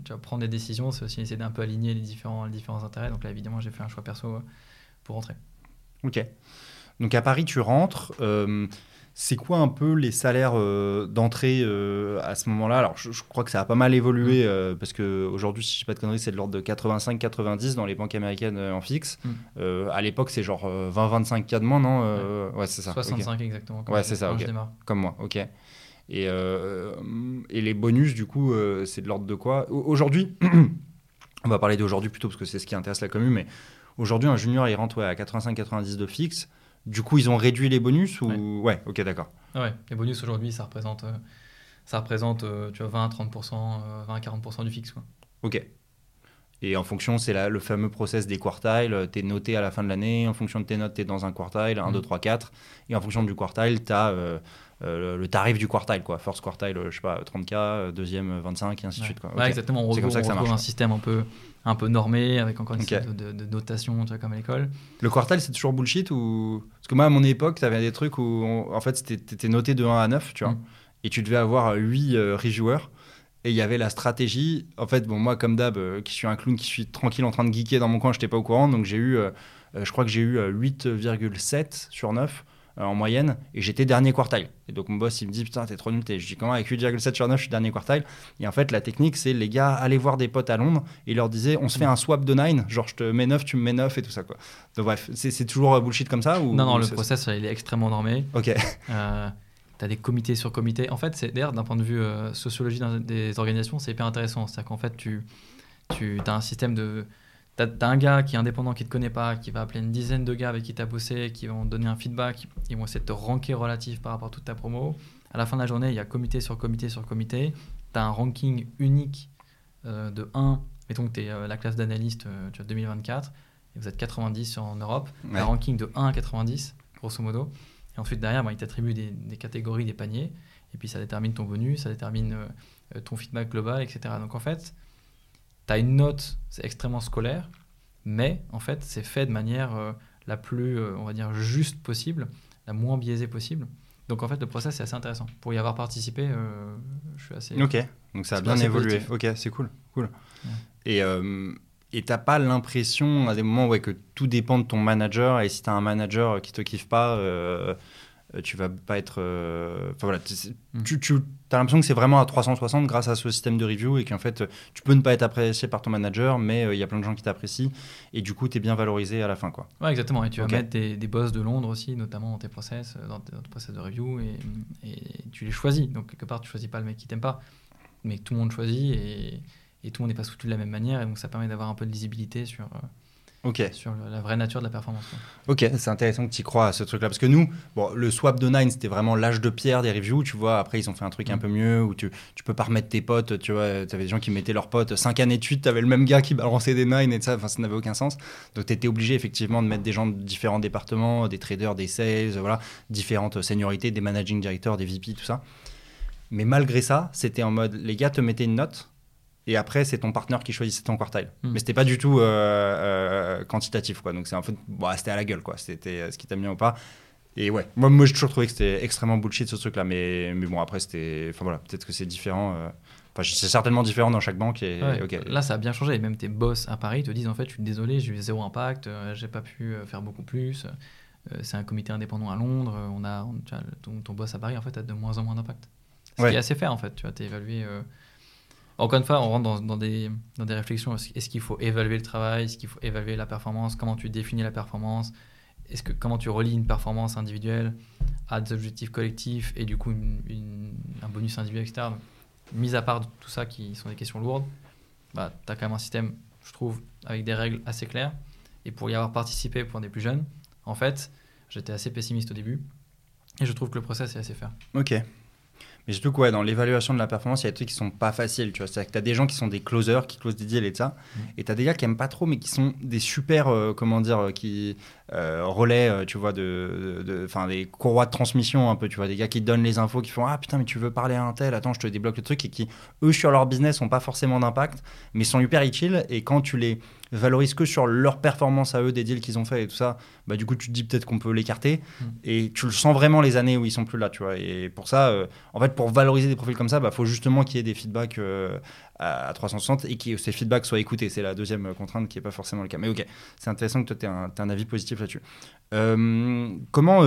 tu vas prendre des décisions, c'est aussi essayer d'un peu aligner les différents, les différents intérêts. Donc là, évidemment, j'ai fait un choix perso pour rentrer. Ok. Donc à Paris, tu rentres. C'est quoi un peu les salaires euh, d'entrée euh, à ce moment-là? Alors, je, crois que ça a pas mal évolué mm. euh, parce qu'aujourd'hui, si je ne dis pas de conneries, c'est de l'ordre de 85-90 dans les banques américaines en fixe. Mm. à l'époque, c'est genre 20-25 cas de moins, non Ouais, c'est ça. 65 exactement. Ouais, c'est ça. Comme moi, ok. Et, et les bonus, du coup, c'est de l'ordre de quoi? Au- Aujourd'hui, on va parler d'aujourd'hui plutôt parce que c'est ce qui intéresse la commune, mais aujourd'hui, un junior, il rentre ouais, à 85-90 de fixe. Du coup, ils ont réduit les bonus ou... Ouais. Ouais, ok, d'accord. Ouais, les bonus aujourd'hui, ça représente, euh, ça représente euh, tu vois, 20-30%, euh, 20-40% du fixe. Quoi. Ok. Et en fonction, c'est le fameux process des quartiles. Tu es noté à la fin de l'année. En fonction de tes notes, tu es dans un quartile, 1, Mm. 2, 3, 4. Et en fonction du quartile, tu as le tarif du quartile. Quoi. First quartile, euh, je sais pas, 30K, euh, deuxième, euh, 25, et ainsi de Ouais. suite. Quoi. Ouais, exactement. On C'est retrouve, comme ça que on ça retrouve marche. un système un peu, un peu normé, avec encore une Ok. série de, de- de notation, tu vois, comme à l'école. Le quartile, c'est toujours bullshit ou... Parce que moi, à mon époque, tu avais des trucs où, on- en fait, tu étais noté de 1 à 9, tu vois. Mm. Et tu devais avoir 8 reviewers. Et il y avait la stratégie. En fait, bon, moi, comme d'hab, euh, qui suis un clown, qui suis tranquille en train de geeker dans mon coin, je n'étais pas au courant. Donc, j'ai eu, euh, euh, je crois que j'ai eu euh, 8,7 sur 9 euh, en moyenne. Et j'étais dernier quartile. Et donc, mon boss, il me dit Putain, t'es trop nul. t'es- Je dis Comment avec 8,7 sur 9, je suis dernier quartile Et en fait, la technique, c'est les gars, allez voir des potes à Londres. Et ils leur disaient On se fait un swap de 9. Genre, je te mets 9, tu me mets 9 et tout ça, quoi. Donc, bref, c'est c'est toujours euh, bullshit comme ça ou, non, non, ou le process, il est extrêmement normé. Ok. Euh, tu as des comités sur comités. En fait, c'est d'ailleurs, d'un point de vue euh, sociologie des organisations, c'est hyper intéressant. C'est-à-dire qu'en fait, tu, tu as un système de. Tu as, un gars qui est indépendant, qui ne te connaît pas, qui va appeler une dizaine de gars avec qui tu as bossé, qui vont donner un feedback, ils vont essayer de te ranker relatif par rapport à toute ta promo. À la fin de la journée, il y a comité sur comité sur comité. Tu as un ranking unique euh, de 1. Mettons que tu es la classe d'analyste euh, tu vois, 2024, et vous êtes 90 en Europe. Ouais. Un ranking de 1 à 90, grosso modo. Et ensuite, derrière, bah, il t'attribue des, des catégories, des paniers. Et puis, ça détermine ton bonus, ça détermine euh, euh, ton feedback global, etc. Donc, en fait, tu as une note, c'est extrêmement scolaire, mais en fait, c'est fait de manière euh, la plus, euh, on va dire, juste possible, la moins biaisée possible. Donc, en fait, le process est assez intéressant. Pour y avoir participé, euh, je suis assez. Ok, donc ça a bien évolué. positif. Ok, c'est cool, cool. Ouais. Et euh, et t'as pas l'impression à des moments ouais, que tout dépend de ton manager et si t'as un manager qui te kiffe pas, euh, tu vas pas être. euh, Enfin voilà, tu, Mm. tu, tu as l'impression que c'est vraiment à 360 grâce à ce système de review et qu'en fait tu peux ne pas être apprécié par ton manager, mais euh, il y a plein de gens qui t'apprécient et du coup t'es bien valorisé à la fin quoi. Ouais, exactement. Et tu vas Ok. mettre des, des boss de Londres aussi, notamment dans tes process, euh, dans tes, dans tes process de review, et, et tu les choisis. Donc, quelque part, tu choisis pas le mec qui t'aime pas, mais tout le monde choisit et, et tout le monde n'est pas foutu de la même manière. Et donc, ça permet d'avoir un peu de lisibilité sur, euh, Ok. sur la vraie nature de la performance. Ok, c'est intéressant que tu crois à ce truc-là. Parce que nous, bon, le swap de Nine, c'était vraiment l'âge de pierre des reviews. Tu vois, après, ils ont fait un truc un Mm. peu mieux où tu, tu peux pas remettre tes potes. Tu vois, tu avais des gens qui mettaient leurs potes. Cinq années de suite, tu avais le même gars qui balançait des Nine et ça. Enfin, ça n'avait aucun sens. Donc, tu étais obligé, effectivement, de mettre des gens de différents départements, des traders, des sales, voilà, différentes seniorités, des managing directors, des VP, tout ça. Mais malgré ça, c'était en mode les gars te mettaient une note. Et après, c'est ton partenaire qui choisissait ton quartile. Mm. Mais c'était pas du tout euh, euh, quantitatif, quoi. Donc c'est en fait, bon, c'était à la gueule, quoi. C'était euh, ce qui t'a mis ou pas. Et ouais, moi, moi j'ai toujours trouvé que c'était extrêmement bullshit ce truc-là. Mais, mais bon, après, c'était. Enfin voilà, peut-être que c'est différent. euh, Enfin, c'est certainement différent dans chaque banque. Et, Ouais. ok. Là, ça a bien changé. Et même tes boss à Paris te disent en fait, je suis désolé, j'ai eu zéro impact, euh, j'ai pas pu faire beaucoup plus. Euh, c'est un comité indépendant à Londres. On a, on- tu vois, le- ton, ton boss à Paris en fait a de moins en moins d'impact. Ce Ouais. qui est assez fair en fait. Tu vois, t'es évalué. Encore une fois, on rentre dans, des, dans des réflexions. Est-ce qu'il faut évaluer le travail? Est-ce qu'il faut évaluer la performance? Comment tu définis la performance? Est-ce que comment tu relis une performance individuelle à des objectifs collectifs et du coup un bonus individuel, etc. Mis à part tout ça qui sont des questions lourdes, bah, tu as quand même un système, je trouve, avec des règles assez claires. Et pour y avoir participé pour des plus jeunes, en fait, j'étais assez pessimiste au début. Et je trouve que le process est assez fair. Ok. Mais surtout que ouais, dans l'évaluation de la performance, il y a des trucs qui sont pas faciles. Tu vois, c'est-à-dire que tu as des gens qui sont des closers, qui closent des deals et tout ça. Mm. Et tu as des gars qui aiment pas trop, mais qui sont des super, euh, comment dire, euh, qui euh, relais, tu vois, de, de- enfin des courroies de transmission un peu. Tu vois, des gars qui donnent les infos, qui font ah putain mais tu veux parler à un tel, attends je te débloque le truc et qui eux sur leur business ont pas forcément d'impact, mais sont hyper chill. Et quand tu les valorises que sur leur performance à eux, des deals qu'ils ont fait et tout ça, bah du coup tu te dis peut-être qu'on peut l'écarter. Mm. Et tu le sens vraiment les années où ils sont plus là, tu vois. Et pour ça, euh, en fait, pour valoriser des profils comme ça, bah faut justement qu'il y ait des feedbacks euh, à à 360 et que ces feedbacks soient écoutés. C'est la deuxième contrainte qui n'est pas forcément le cas. Mais ok, c'est intéressant que toi, tu aies un, avis positif là-dessus. Euh, comment,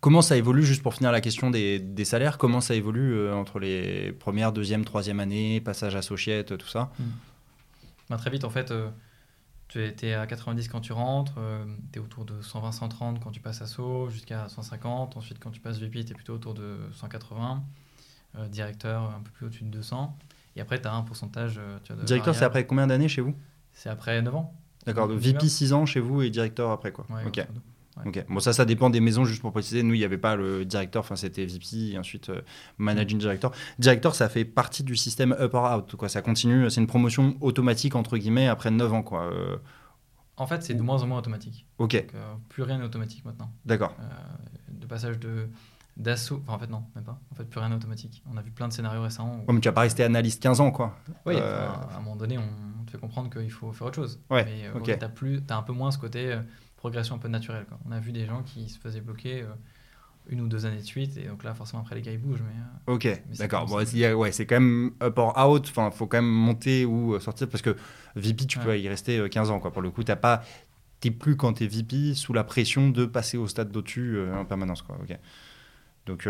comment ça évolue, juste pour finir la question des, des salaires, comment ça évolue entre les premières, deuxième, troisième années, passage associate, tout ça? Bah, très vite, en fait, euh, Tu étais à 90 quand tu rentres, tu es autour de 120-130 quand tu passes à saut, jusqu'à 150. Ensuite, quand tu passes VP, tu es plutôt autour de 180. directeur, un peu plus au-dessus de 200. Et après, tu as un pourcentage. Tu as de directeur, c'est après combien d'années chez vous? C'est après 9 ans. D'accord, VP 6 ans chez vous et directeur après quoi. Ouais, Bon, ça, ça dépend des maisons, juste pour préciser. Nous, il n'y avait pas le directeur, enfin, c'était VP et ensuite euh, Managing Director. Director, ça fait partie du système up or out, quoi. Ça continue, c'est une promotion automatique, entre guillemets, après 9 ans, quoi. Euh, en fait, c'est de moins en moins automatique. Ok. Donc, euh, plus rien n'est automatique maintenant. D'accord. de passage de d'assaut. Enfin, en fait, non, même pas. En fait, plus rien n'est automatique. On a vu plein de scénarios récents. Où... mais tu n'as pas resté analyste 15 ans, quoi. Oui, à un moment donné, on te fait comprendre qu'il faut faire autre chose. Ouais. Mais tu as, as, un peu moins ce côté progression un peu naturelle. Quoi. On a vu des gens qui se faisaient bloquer euh, une ou deux années de suite, et donc là, forcément, après, les gars, ils bougent. Mais, euh, ok, d'accord. Bon, ouais, c'est quand même up or out, enfin, faut quand même monter ou euh, sortir, parce que VP, tu peux y rester 15 ans, quoi. Pour le coup, t'as pas... T'es plus, quand t'es VP, sous la pression de passer au stade d'au-dessus en permanence, quoi. Ok. Donc,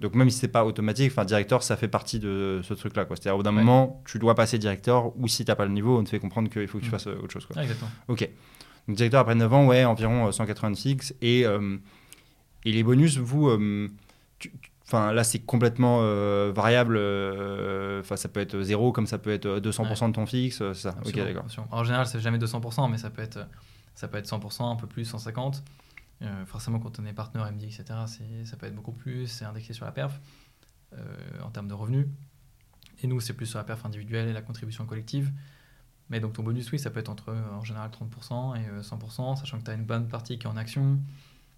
donc même si c'est pas automatique, enfin directeur, ça fait partie de ce truc-là. C'est-à-dire au d'un moment, tu dois passer directeur, ou si t'as pas le niveau, on te fait comprendre qu'il faut que tu mm. fasses autre chose. Quoi. exactement. Ok. Donc, directeur après 9 ans, ouais, environ 186. Euh, et, euh, et les bonus, vous, euh, Enfin, là, c'est complètement variable. Enfin, ça peut être 0 comme ça peut être 200% de ton fixe. ça. D'accord. En général, c'est jamais 200%, mais ça peut être, ça peut être 100%, un peu plus, 150. forcément, quand on est partenaire MD, etc., ça peut être beaucoup plus. C'est indexé sur la perf en termes de revenus. Et nous, c'est plus sur la perf individuelle et la contribution collective. Mais donc ton bonus, oui, ça peut être entre en général 30% et 100%, euh, sachant que tu as une bonne partie qui est en action,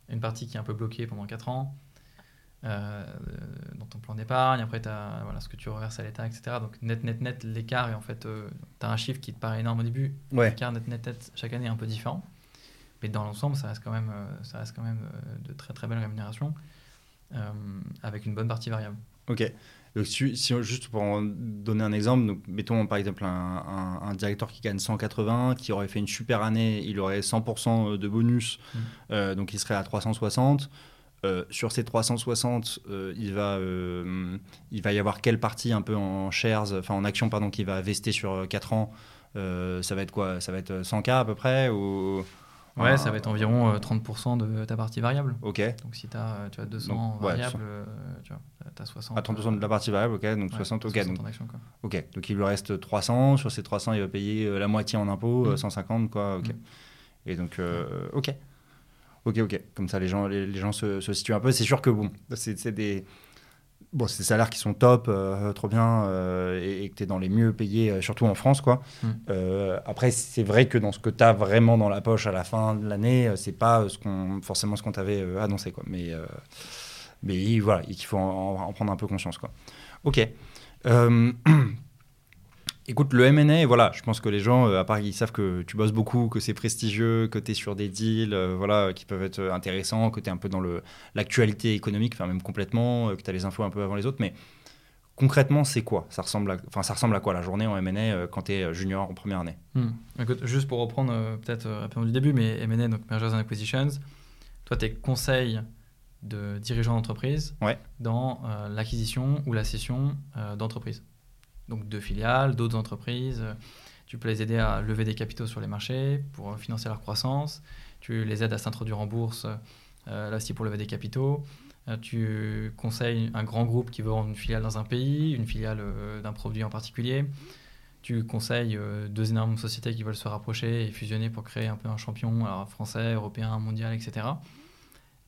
une partie qui est un peu bloquée pendant 4 ans, euh, dans ton plan d'épargne, après tu as voilà, ce que tu reverses à l'État, etc. Donc net, net, net, l'écart, et en fait, euh, tu as un chiffre qui te paraît énorme au début, l'écart net, net, net, chaque année est un peu différent. Mais dans l'ensemble, ça reste quand même, ça reste quand même de très très belles rémunérations, avec une bonne partie variable. Ok. Donc, si, juste pour donner un exemple, donc, mettons par exemple un, un, directeur qui gagne 180, qui aurait fait une super année, il aurait 100% de bonus, mmh. euh, donc il serait à 360. Euh, sur ces 360, euh, il, va, il va y avoir quelle partie un peu en shares, enfin en action, pardon, qui va vester sur 4 ans? Ça va être quoi? Ça va être 100K à peu près ou... Ouais, ça va être environ 30% de ta partie variable. Ok. Donc si tu as, tu as 200 variables, tu vois, as 60. À 30% de la partie variable, ok. Donc 60, ok. donc, ok. Donc il lui reste 300. Sur ces 300, il va payer euh, la moitié en impôts, 150, mm. quoi. Ok. Mm. Et donc, euh, ok. Ok, ok. Comme ça, les gens, les, gens se, se, situent un peu. C'est sûr que bon, c'est des bon, c'est des salaires qui sont top, euh, trop bien, euh, et, que tu es dans les mieux payés, euh, surtout en France. quoi. Mm. après, c'est vrai que dans ce que tu as vraiment dans la poche à la fin de l'année, c'est pas ce qu'on, forcément ce qu'on t'avait annoncé. Quoi. Mais, mais voilà, il faut en, en, prendre un peu conscience. Quoi. Ok. Écoute, le M&A, voilà, je pense que les gens, euh, à part qu'ils savent que tu bosses beaucoup, que c'est prestigieux, que tu es sur des deals euh, voilà, qui peuvent être intéressants, que tu es un peu dans l'actualité économique, enfin même complètement, euh, que tu as les infos un peu avant les autres, mais concrètement, c'est quoi? Ça ressemble, à, enfin, ça ressemble à quoi la journée en M&A quand tu es junior en première année? Hmm. Écoute, juste pour reprendre peut-être rapidement du début, mais M&A, donc Mergers and Acquisitions, toi, tu es conseil de dirigeants d'entreprise ouais. dans l'acquisition ou la cession d'entreprise donc de filiales, d'autres entreprises. Tu peux les aider à lever des capitaux sur les marchés pour financer leur croissance. Tu les aides à s'introduire en bourse, euh, là aussi pour lever des capitaux. Euh, tu conseilles un grand groupe qui veut vendre une filiale dans un pays, une filiale euh, d'un produit en particulier. Tu conseilles deux énormes sociétés qui veulent se rapprocher et fusionner pour créer un peu un champion alors français, européen, mondial, etc.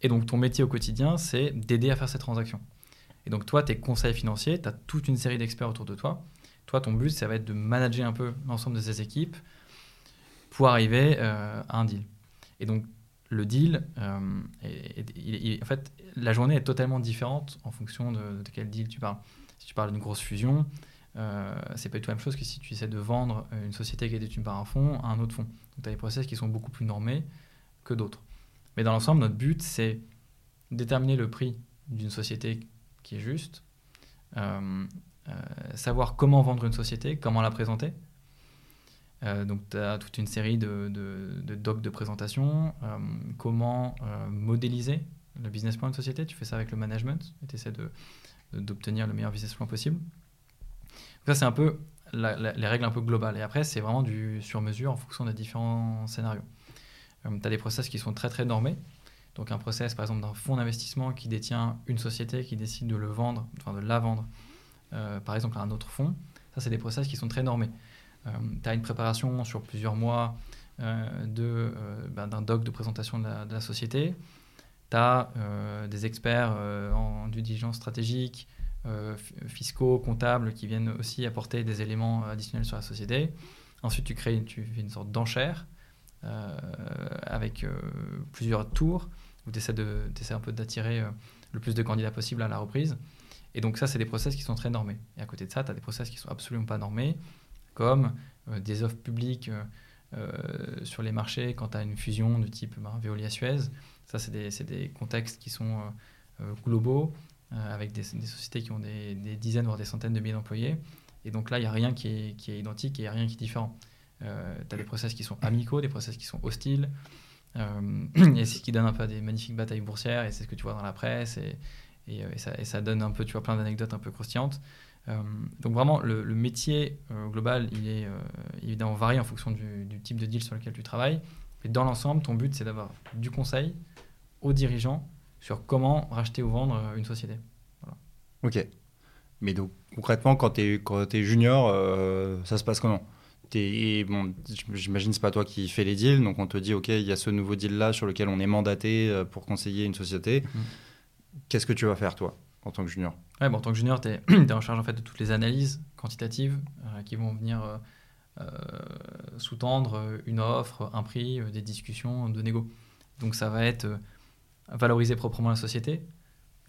Et donc ton métier au quotidien, c'est d'aider à faire ces transactions. Et donc toi, tes conseils financiers, tu as toute une série d'experts autour de toi. Toi, ton but, ça va être de manager un peu l'ensemble de ces équipes pour arriver euh, à un deal. Et donc, le deal, euh, en fait, la journée est totalement différente en fonction de, quel deal tu parles. Si tu parles d'une grosse fusion, euh, c'est pas du tout la même chose que si tu essaies de vendre une société qui est détenue par un fonds à un autre fonds. Donc, tu as des process qui sont beaucoup plus normés que d'autres. Mais dans l'ensemble, notre but, c'est déterminer le prix d'une société qui est juste, euh, euh, savoir comment vendre une société, comment la présenter. Euh, donc, tu as toute une série de, de, docs de présentation, comment modéliser le business plan de société. Tu fais ça avec le management et tu essaies d'obtenir le meilleur business plan possible. ça, c'est un peu les règles un peu globales. Et après, c'est vraiment du sur-mesure en fonction des différents scénarios. Tu as des process qui sont très très normés. Donc un process, par exemple, d'un fonds d'investissement qui détient une société, qui décide de le vendre, enfin de la vendre, par exemple, à un autre fonds. Ça, c'est des process qui sont très normés. tu as une préparation sur plusieurs mois de, ben, d'un doc de présentation de la, société. Tu as des experts en due diligence stratégique, euh, fiscaux, comptables qui viennent aussi apporter des éléments additionnels sur la société. Ensuite, tu crées tu fais une sorte d'enchère euh, avec euh, plusieurs tours où tu essaies, un peu d'attirer le plus de candidats possible à la reprise. Et donc ça, c'est des process qui sont très normés. Et à côté de ça, tu as des process qui sont absolument pas normés, comme des offres publiques sur les marchés quand tu as une fusion de type ben, Veolia Suez. Ça, c'est des, contextes qui sont globaux. Euh, avec des, sociétés qui ont des, dizaines, voire des centaines de milliers d'employés. Et donc là, il n'y a rien qui est, qui est identique et il n'y a rien qui est différent. Euh, tu as des process qui sont amicaux, des process qui sont hostiles. Euh, et c'est ce qui donne un peu des magnifiques batailles boursières, et c'est ce que tu vois dans la presse, et, et, ça, donne un peu, tu vois, plein d'anecdotes un peu croustillantes. donc vraiment, le, métier global, il est évidemment varié en fonction du, type de deal sur lequel tu travailles. Mais dans l'ensemble, ton but, c'est d'avoir du conseil aux dirigeants sur comment racheter ou vendre euh, une société. Ok. Mais donc, concrètement, quand tu es, junior, euh, ça se passe comment? Es, bon, J'imagine que ce pas toi qui fais les deals, donc on te dit, OK, il y a ce nouveau deal-là sur lequel on est mandaté euh, pour conseiller une société. Mm. Qu'est-ce que tu vas faire, toi, en tant que junior? Ouais, bon, En tant que junior, tu es, es, en charge en fait, de toutes les analyses quantitatives qui vont venir sous-tendre une offre, un prix, des discussions de négo. Donc ça va être valoriser proprement la société.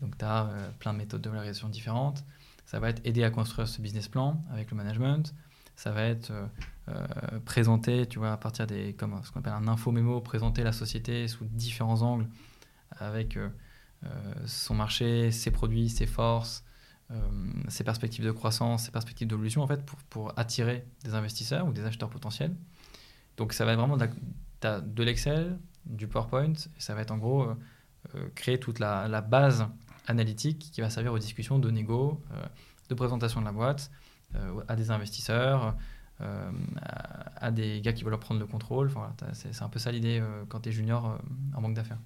Donc, tu as euh, plein de méthodes de valorisation différentes. Ça va être aider à construire ce business plan avec le management. Ça va être euh, euh, présenter, tu vois, à partir des, comme ce qu'on appelle un info mémo, présenter la société sous différents angles avec son marché, ses produits, ses forces, ses perspectives de croissance, ses perspectives d'évolution, en fait, pour, attirer des investisseurs ou des acheteurs potentiels. Donc, ça va être vraiment de, l'Excel, du PowerPoint, ça va être en gros euh, créer toute la, base analytique qui va servir aux discussions de négo, euh, de présentation de la boîte euh, à des investisseurs, à, des gars qui veulent prendre le contrôle. Enfin, c'est un peu ça l'idée quand tu es junior en banque d'affaires.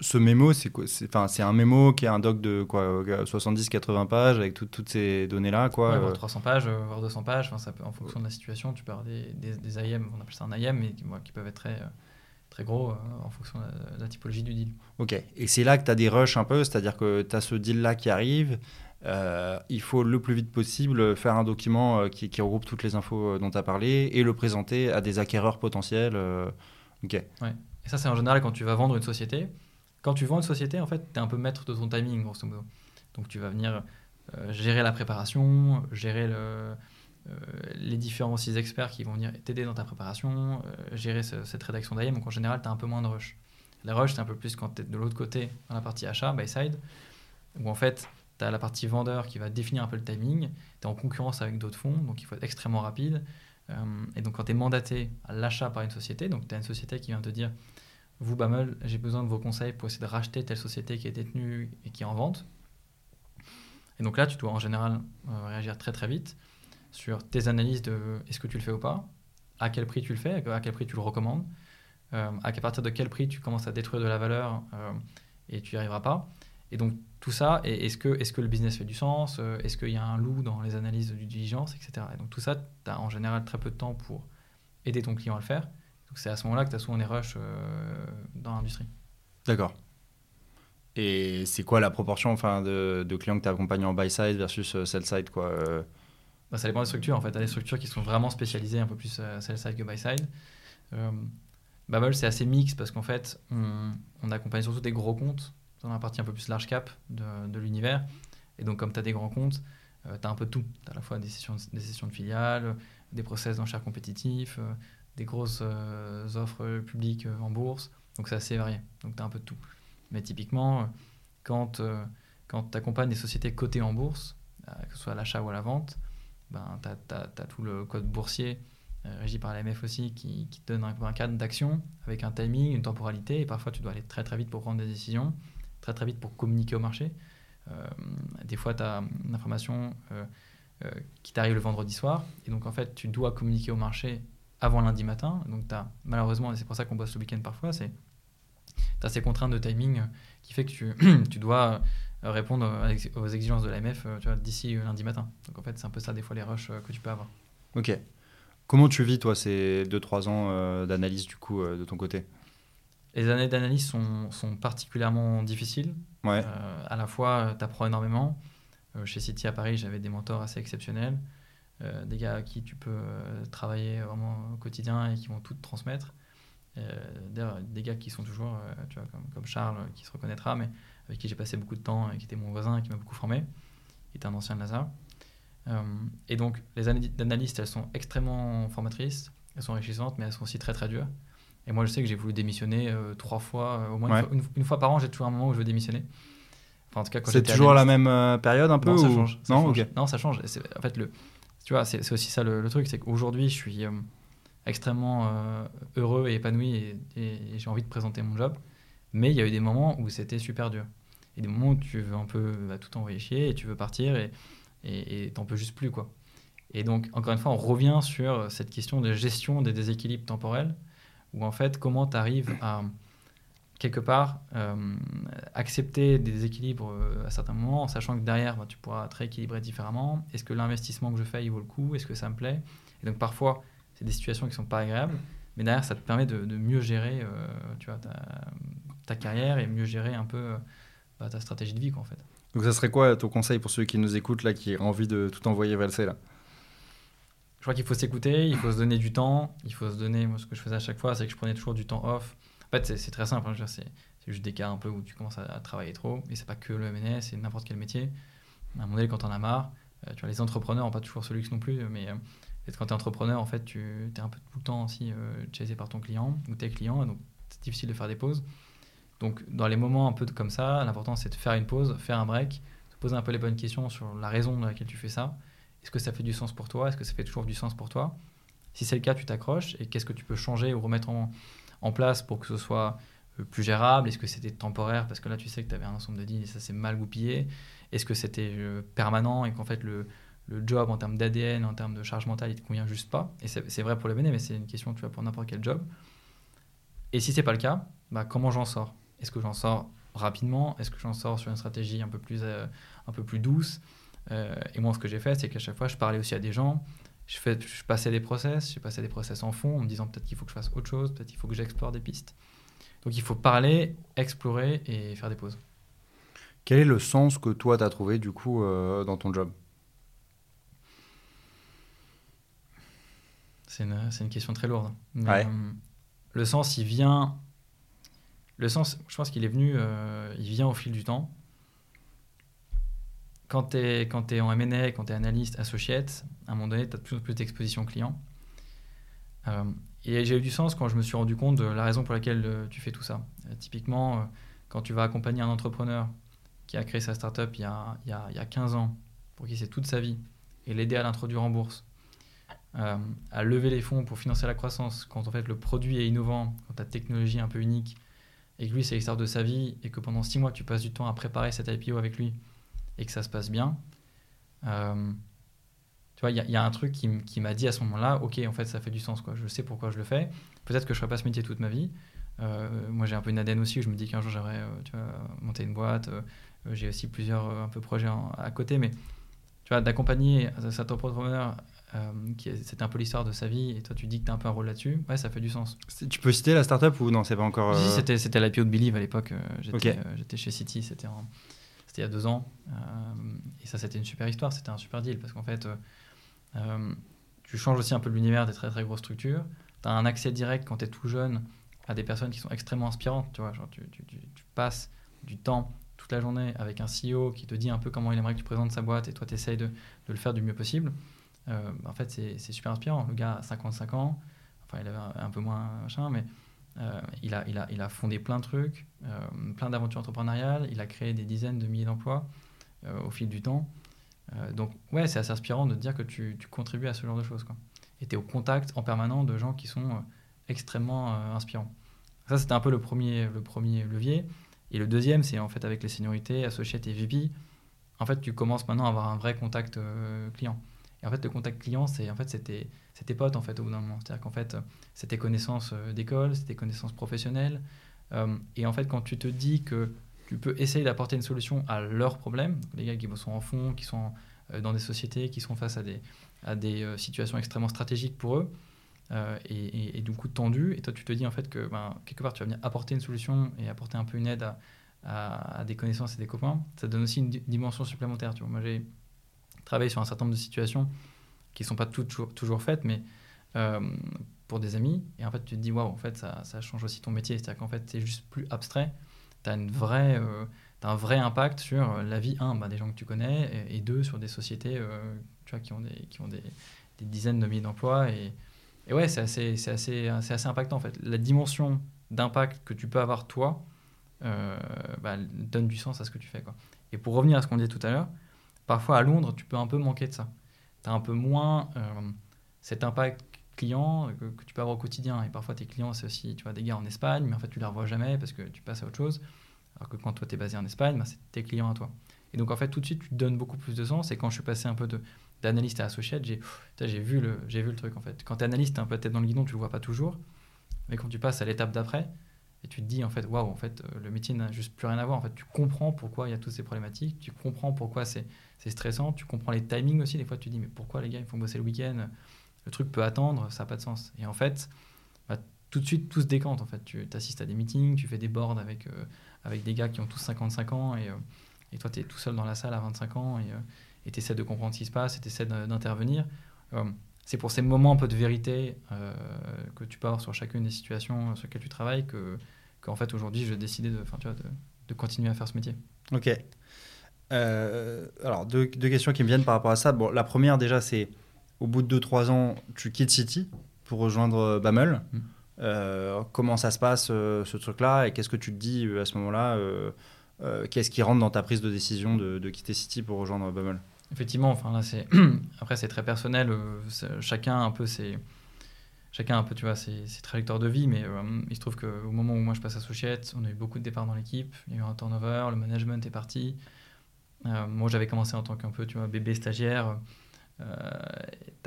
Ce mémo, c'est quoi C'est un mémo qui est un doc de quoi 70-80 pages avec toutes ces données-là quoi. Ouais, 300 pages, voire 200 pages. ça peut, en fonction de la situation, tu peux avoir des, des, des IM, on appelle ça un IM, mais qui peuvent être très, très gros euh, en fonction de la, typologie du deal. Ok, et c'est là que tu as des rushs un peu, c'est-à-dire que tu as ce deal-là qui arrive, euh, il faut le plus vite possible faire un document euh, qui, regroupe toutes les infos dont tu as parlé et le présenter à des acquéreurs potentiels. ok. Ouais. Et ça, c'est en général quand tu vas vendre une société. Quand tu vends une société, en fait, tu es un peu maître de ton timing, grosso modo. Donc tu vas venir gérer la préparation, gérer le, euh, les différents six experts qui vont venir t'aider dans ta préparation, euh, gérer cette rédaction d'AIM. Donc en général, tu as un peu moins de rush. Les rush, c'est un peu plus quand tu es de l'autre côté, dans la partie achat, buy side, où en fait, tu as la partie vendeur qui va définir un peu le timing. Tu es en concurrence avec d'autres fonds, donc il faut être extrêmement rapide. Euh, et donc quand tu es mandaté à l'achat par une société, donc tu as une société qui vient te dire Vous, Bamel, j'ai besoin de vos conseils pour essayer de racheter telle société qui est détenue et qui est en vente. Et donc là, tu dois en général réagir très très vite sur tes analyses de est-ce que tu le fais ou pas, à quel prix tu le fais, à quel prix tu le recommandes, euh, à partir de quel prix tu commences à détruire de la valeur euh, et tu n'y arriveras pas? Et donc tout ça, est-ce que, est que le business fait du sens euh, Est-ce qu'il y a un loup dans les analyses de diligence, etc. Et donc tout ça, tu as en général très peu de temps pour aider ton client à le faire. Donc c'est à ce moment-là que tu as souvent des rushs dans l'industrie. D'accord. Et c'est quoi la proportion enfin, de, de clients que tu accompagnes en buy side versus sell side quoi bah, ça dépend des structures. En fait, tu as des structures qui sont vraiment spécialisées, un peu plus euh, sell-side que buy-side. Euh, Babel, c'est assez mix parce qu'en fait, on, on, accompagne surtout des gros comptes dans la partie un peu plus large cap de, de l'univers. Et donc, comme tu as des grands comptes, euh, tu as un peu tout. Tu as à la fois des sessions, des sessions de filiales, des process d'enchères compétitifs, euh, des grosses offres publiques en bourse. Donc, c'est assez varié. Donc, tu as un peu de tout. Mais typiquement, quand, quand tu accompagnes des sociétés cotées en bourse, que ce soit à l'achat ou à la vente, ben, tu as, tout le code boursier euh, régi par l'AMF aussi qui, qui, te donne un cadre d'action avec un timing, une temporalité, et parfois tu dois aller très très vite pour prendre des décisions, très très vite pour communiquer au marché. Euh, des fois, tu as une information euh, qui t'arrive le vendredi soir. Et donc, en fait, tu dois communiquer au marché avant lundi matin. Donc, tu as, malheureusement, et c'est pour ça qu'on bosse le week-end parfois, c'est tu as ces contraintes de timing qui fait que tu, tu dois répondre aux exigences de l'AMF d'ici lundi matin. Donc, en fait, c'est un peu ça, des fois, les rushs que tu peux avoir. Ok. Comment tu vis, toi, ces 2-3 ans d'analyse, du coup, de ton côté? Les années d'analyse sont, sont, particulièrement difficiles. Ouais. Euh, à la fois, tu apprends énormément. Euh, chez City à Paris, j'avais des mentors assez exceptionnels, euh, des gars à qui tu peux travailler vraiment au quotidien et qui vont tout te transmettre. D'ailleurs, des gars qui sont toujours, tu vois, comme, comme, Charles, qui se reconnaîtra, mais avec qui j'ai passé beaucoup de temps et qui était mon voisin et qui m'a beaucoup formé, qui était un ancien de Lazare. et donc, les années d'analyste, elles sont extrêmement formatrices, elles sont enrichissantes, mais elles sont aussi très très dures. Et moi, je sais que j'ai voulu démissionner euh, trois fois, euh, au moins une, fois, par an, j'ai toujours un moment où je veux démissionner. Enfin, en tout cas, c'est toujours la même euh, période un peu Non, ça change. Ça non, change. non, ça change. En fait, le, tu vois, c'est aussi ça le, truc, c'est qu'aujourd'hui, je suis extrêmement heureux et épanoui et, j'ai envie de présenter mon job. Mais il y a eu des moments où c'était super dur. Et des moments où tu veux un peu bah, tout envoyer chier et tu veux partir et et t'en peux juste plus quoi. Et donc encore une fois, on revient sur cette question de gestion des déséquilibres temporels où en fait, comment tu arrives à quelque part euh, accepter des déséquilibres euh, à certains moments, en sachant que derrière, bah, tu pourras te rééquilibrer différemment? Est-ce que l'investissement que je fais, il vaut le coup? Est-ce que ça me plaît? Et donc parfois, c'est des situations qui ne sont pas agréables, mais derrière, ça te permet de, mieux gérer euh, ta, carrière et mieux gérer un peu bah, ta stratégie de vie, en fait. Donc ça serait quoi ton conseil pour ceux qui nous écoutent, là, qui ont envie de tout envoyer valser là? Je crois qu'il faut s'écouter, il faut se donner du temps, il faut se donner. Moi, ce que je faisais à chaque fois, c'est que je prenais toujours du temps off. En fait, c'est très simple. Hein, c'est juste des cas un peu où tu commences à, travailler trop. Et c'est pas que le MNS, c'est n'importe quel métier. À un moment donné, quand on a marre, euh, tu vois, les entrepreneurs n'ont pas toujours ce luxe non plus, mais euh, quand tu es entrepreneur, en fait, tu es un peu tout le temps aussi euh, chasé par ton client ou tes clients, donc c'est difficile de faire des pauses. Donc, dans les moments un peu comme ça, l'important c'est de faire une pause, faire un break, se poser un peu les bonnes questions sur la raison pour laquelle tu fais ça est-ce que ça fait du sens pour toi? Est-ce que ça fait toujours du sens pour toi? Si c'est le cas, tu t'accroches. Et qu'est-ce que tu peux changer ou remettre en, place pour que ce soit euh, plus gérable? Est-ce que c'était temporaire? Parce que là, tu sais que tu avais un ensemble de deals et ça s'est mal goupillé. Est-ce que c'était euh, permanent et qu'en fait, le, job en termes d'ADN, en termes de charge mentale, il te convient juste pas? Et c'est vrai pour le BNE, mais c'est une question tu vois, pour n'importe quel job. Et si c'est pas le cas, bah, comment j'en sors? Est-ce que j'en sors rapidement? Est-ce que j'en sors sur une stratégie un peu plus, euh, un peu plus douce? Euh, et moi, ce que j'ai fait, c'est qu'à chaque fois, je parlais aussi à des gens. Je, fais, je passais des process, j'ai passé des process en fond en me disant peut-être qu'il faut que je fasse autre chose, peut-être qu'il faut que j'explore des pistes. Donc il faut parler, explorer et faire des pauses. Quel est le sens que toi, tu as trouvé du coup euh, dans ton job? C'est une, une, question très lourde. Euh, le sens, il vient. Le sens, je pense qu'il est venu, il vient au fil du temps quand tu es, en M&A, quand tu es analyste, associate, à un moment donné, tu as de plus en plus d'exposition client. Euh, et j'ai eu du sens quand je me suis rendu compte de la raison pour laquelle euh, tu fais tout ça. Euh, typiquement, quand tu vas accompagner un entrepreneur qui a créé sa startup il y a, y a, y a 15 ans, pour qui c'est toute sa vie, et l'aider à l'introduire en bourse, à lever les fonds pour financer la croissance, quand en fait le produit est innovant, quand ta technologie est un peu unique, et que lui c'est l'histoire de sa vie, et que pendant 6 mois tu passes du temps à préparer cette IPO avec lui, et que ça se passe bien, euh, tu vois, il y, a un truc qui, m'a dit à ce moment-là, ok, en fait, ça fait du sens, quoi. Je sais pourquoi je le fais. Peut-être que je ne ferai pas ce métier toute ma vie. Euh, moi, j'ai un peu une ADN aussi où je me dis qu'un jour, j'aimerais euh, monter une boîte. j'ai aussi plusieurs un peu projets à côté, mais tu vois, d'accompagner cet entrepreneur qui c'était un peu l'histoire de sa vie et toi tu dis que tu as un peu un rôle là-dessus, ouais, ça fait du sens. Tu peux citer la startup ou non, c'est pas encore. Si, c'était, c'était l'IPO de Believe à l'époque. j'étais, j'étais chez City, c'était en il y a deux ans. Euh, et ça, c'était une super histoire, c'était un super deal parce qu'en fait, euh, euh, tu changes aussi un peu l'univers des très très grosses structures. Tu as un accès direct quand tu es tout jeune à des personnes qui sont extrêmement inspirantes. Tu, vois, genre tu, passes du temps toute la journée avec un CEO qui te dit un peu comment il aimerait que tu présentes sa boîte et toi tu essayes de, le faire du mieux possible. en fait, c'est super inspirant. Le gars a 55 ans, enfin il avait un, peu moins machin, mais euh, il, a, il, a, il, a, fondé plein de trucs, euh, plein d'aventures entrepreneuriales, il a créé des dizaines de milliers d'emplois euh, au fil du temps. donc ouais, c'est assez inspirant de te dire que tu, tu, contribues à ce genre de choses. Quoi. Et tu es au contact en permanent de gens qui sont extrêmement inspirants. Ça, c'était un peu le premier, le premier levier. Et le deuxième, c'est en fait avec les seniorités, associates et VP. en fait, tu commences maintenant à avoir un vrai contact client. Et en fait, le contact client, c'est en fait, c'était tes potes en fait au bout d'un moment. C'est-à-dire qu'en fait, c'est tes connaissances euh, d'école, tes connaissances professionnelles. Euh, et en fait, quand tu te dis que tu peux essayer d'apporter une solution à leurs problèmes, les gars qui sont en fond, qui sont dans des sociétés, qui sont face à des, à des situations extrêmement stratégiques pour eux, et, et, du coup tendues, et toi tu te dis en fait que ben, quelque part tu vas venir apporter une solution et apporter un peu une aide à, à, des connaissances et des copains, ça donne aussi une dimension supplémentaire. Tu vois. Moi, j'ai travaillé sur un certain nombre de situations qui sont pas toujours, faites, mais euh, pour des amis. Et en fait, tu te dis, waouh, en fait, ça, change aussi ton métier. C'est-à-dire qu'en fait, c'est juste plus abstrait. Tu as, une vraie, euh, un vrai impact sur la vie, un, bah, des gens que tu connais, et, deux, sur des sociétés euh, tu vois, qui ont, des, qui ont des, dizaines de milliers d'emplois. Et, et ouais, c'est assez, assez, assez impactant, en fait. La dimension d'impact que tu peux avoir, toi, euh, bah, donne du sens à ce que tu fais. Et pour revenir à ce qu'on disait tout à l'heure, parfois à Londres, tu peux un peu manquer de ça. Un peu moins euh, cet impact client que, tu peux avoir au quotidien. Et parfois, tes clients, c'est aussi tu vois, des gars en Espagne, mais en fait, tu les revois jamais parce que tu passes à autre chose. Alors que quand toi, tu es basé en Espagne, bah, c'est tes clients à toi. Et donc, en fait, tout de suite, tu te donnes beaucoup plus de sens. Et quand je suis passé un peu d'analyste à associate, j'ai, vu le, j'ai vu le truc, en fait. Quand tu es analyste, tu un peu tête dans le guidon, tu le vois pas toujours. Mais quand tu passes à l'étape d'après, et tu te dis en fait waouh en fait euh, le métier n'a juste plus rien à voir. En fait tu comprends pourquoi il y a toutes ces problématiques tu comprends pourquoi c'est stressant tu comprends les timings aussi. Des fois tu te dis mais pourquoi les gars ils font bosser le week-end? Le truc peut attendre ça n'a pas de sens. Et en fait bah, tout de suite tout se décante en fait. Tu assistes à des meetings tu fais des boards avec euh, avec des gars qui ont tous 55 ans et, euh, et toi tu es tout seul dans la salle à 25 ans et tu essaies de comprendre ce qui se passe et tu essaies d'intervenir c'est pour ces moments un peu de vérité euh, que tu peux avoir sur chacune des situations sur lesquelles tu travailles que, en fait aujourd'hui j'ai décidé de, tu vois, de, de, continuer à faire ce métier. Ok. Euh, alors deux, deux, questions qui me viennent par rapport à ça. Bon, la première déjà c'est au bout de 2-3 ans tu quittes City pour rejoindre euh, Bamel. Mm. comment ça se passe ce truc-là et qu'est-ce que tu te dis à ce moment-là Qu'est-ce qui rentre dans ta prise de décision de, de quitter City pour rejoindre Bamel Effectivement, enfin là c'est après c'est très personnel, euh, chacun un peu ses chacun un peu tu vois ses, trajectoires de vie, mais euh, il se trouve qu'au moment où moi je passe à Societte, on a eu beaucoup de départs dans l'équipe, il y a eu un turnover, le management est parti. Euh, moi j'avais commencé en tant qu'un peu tu vois bébé stagiaire. tu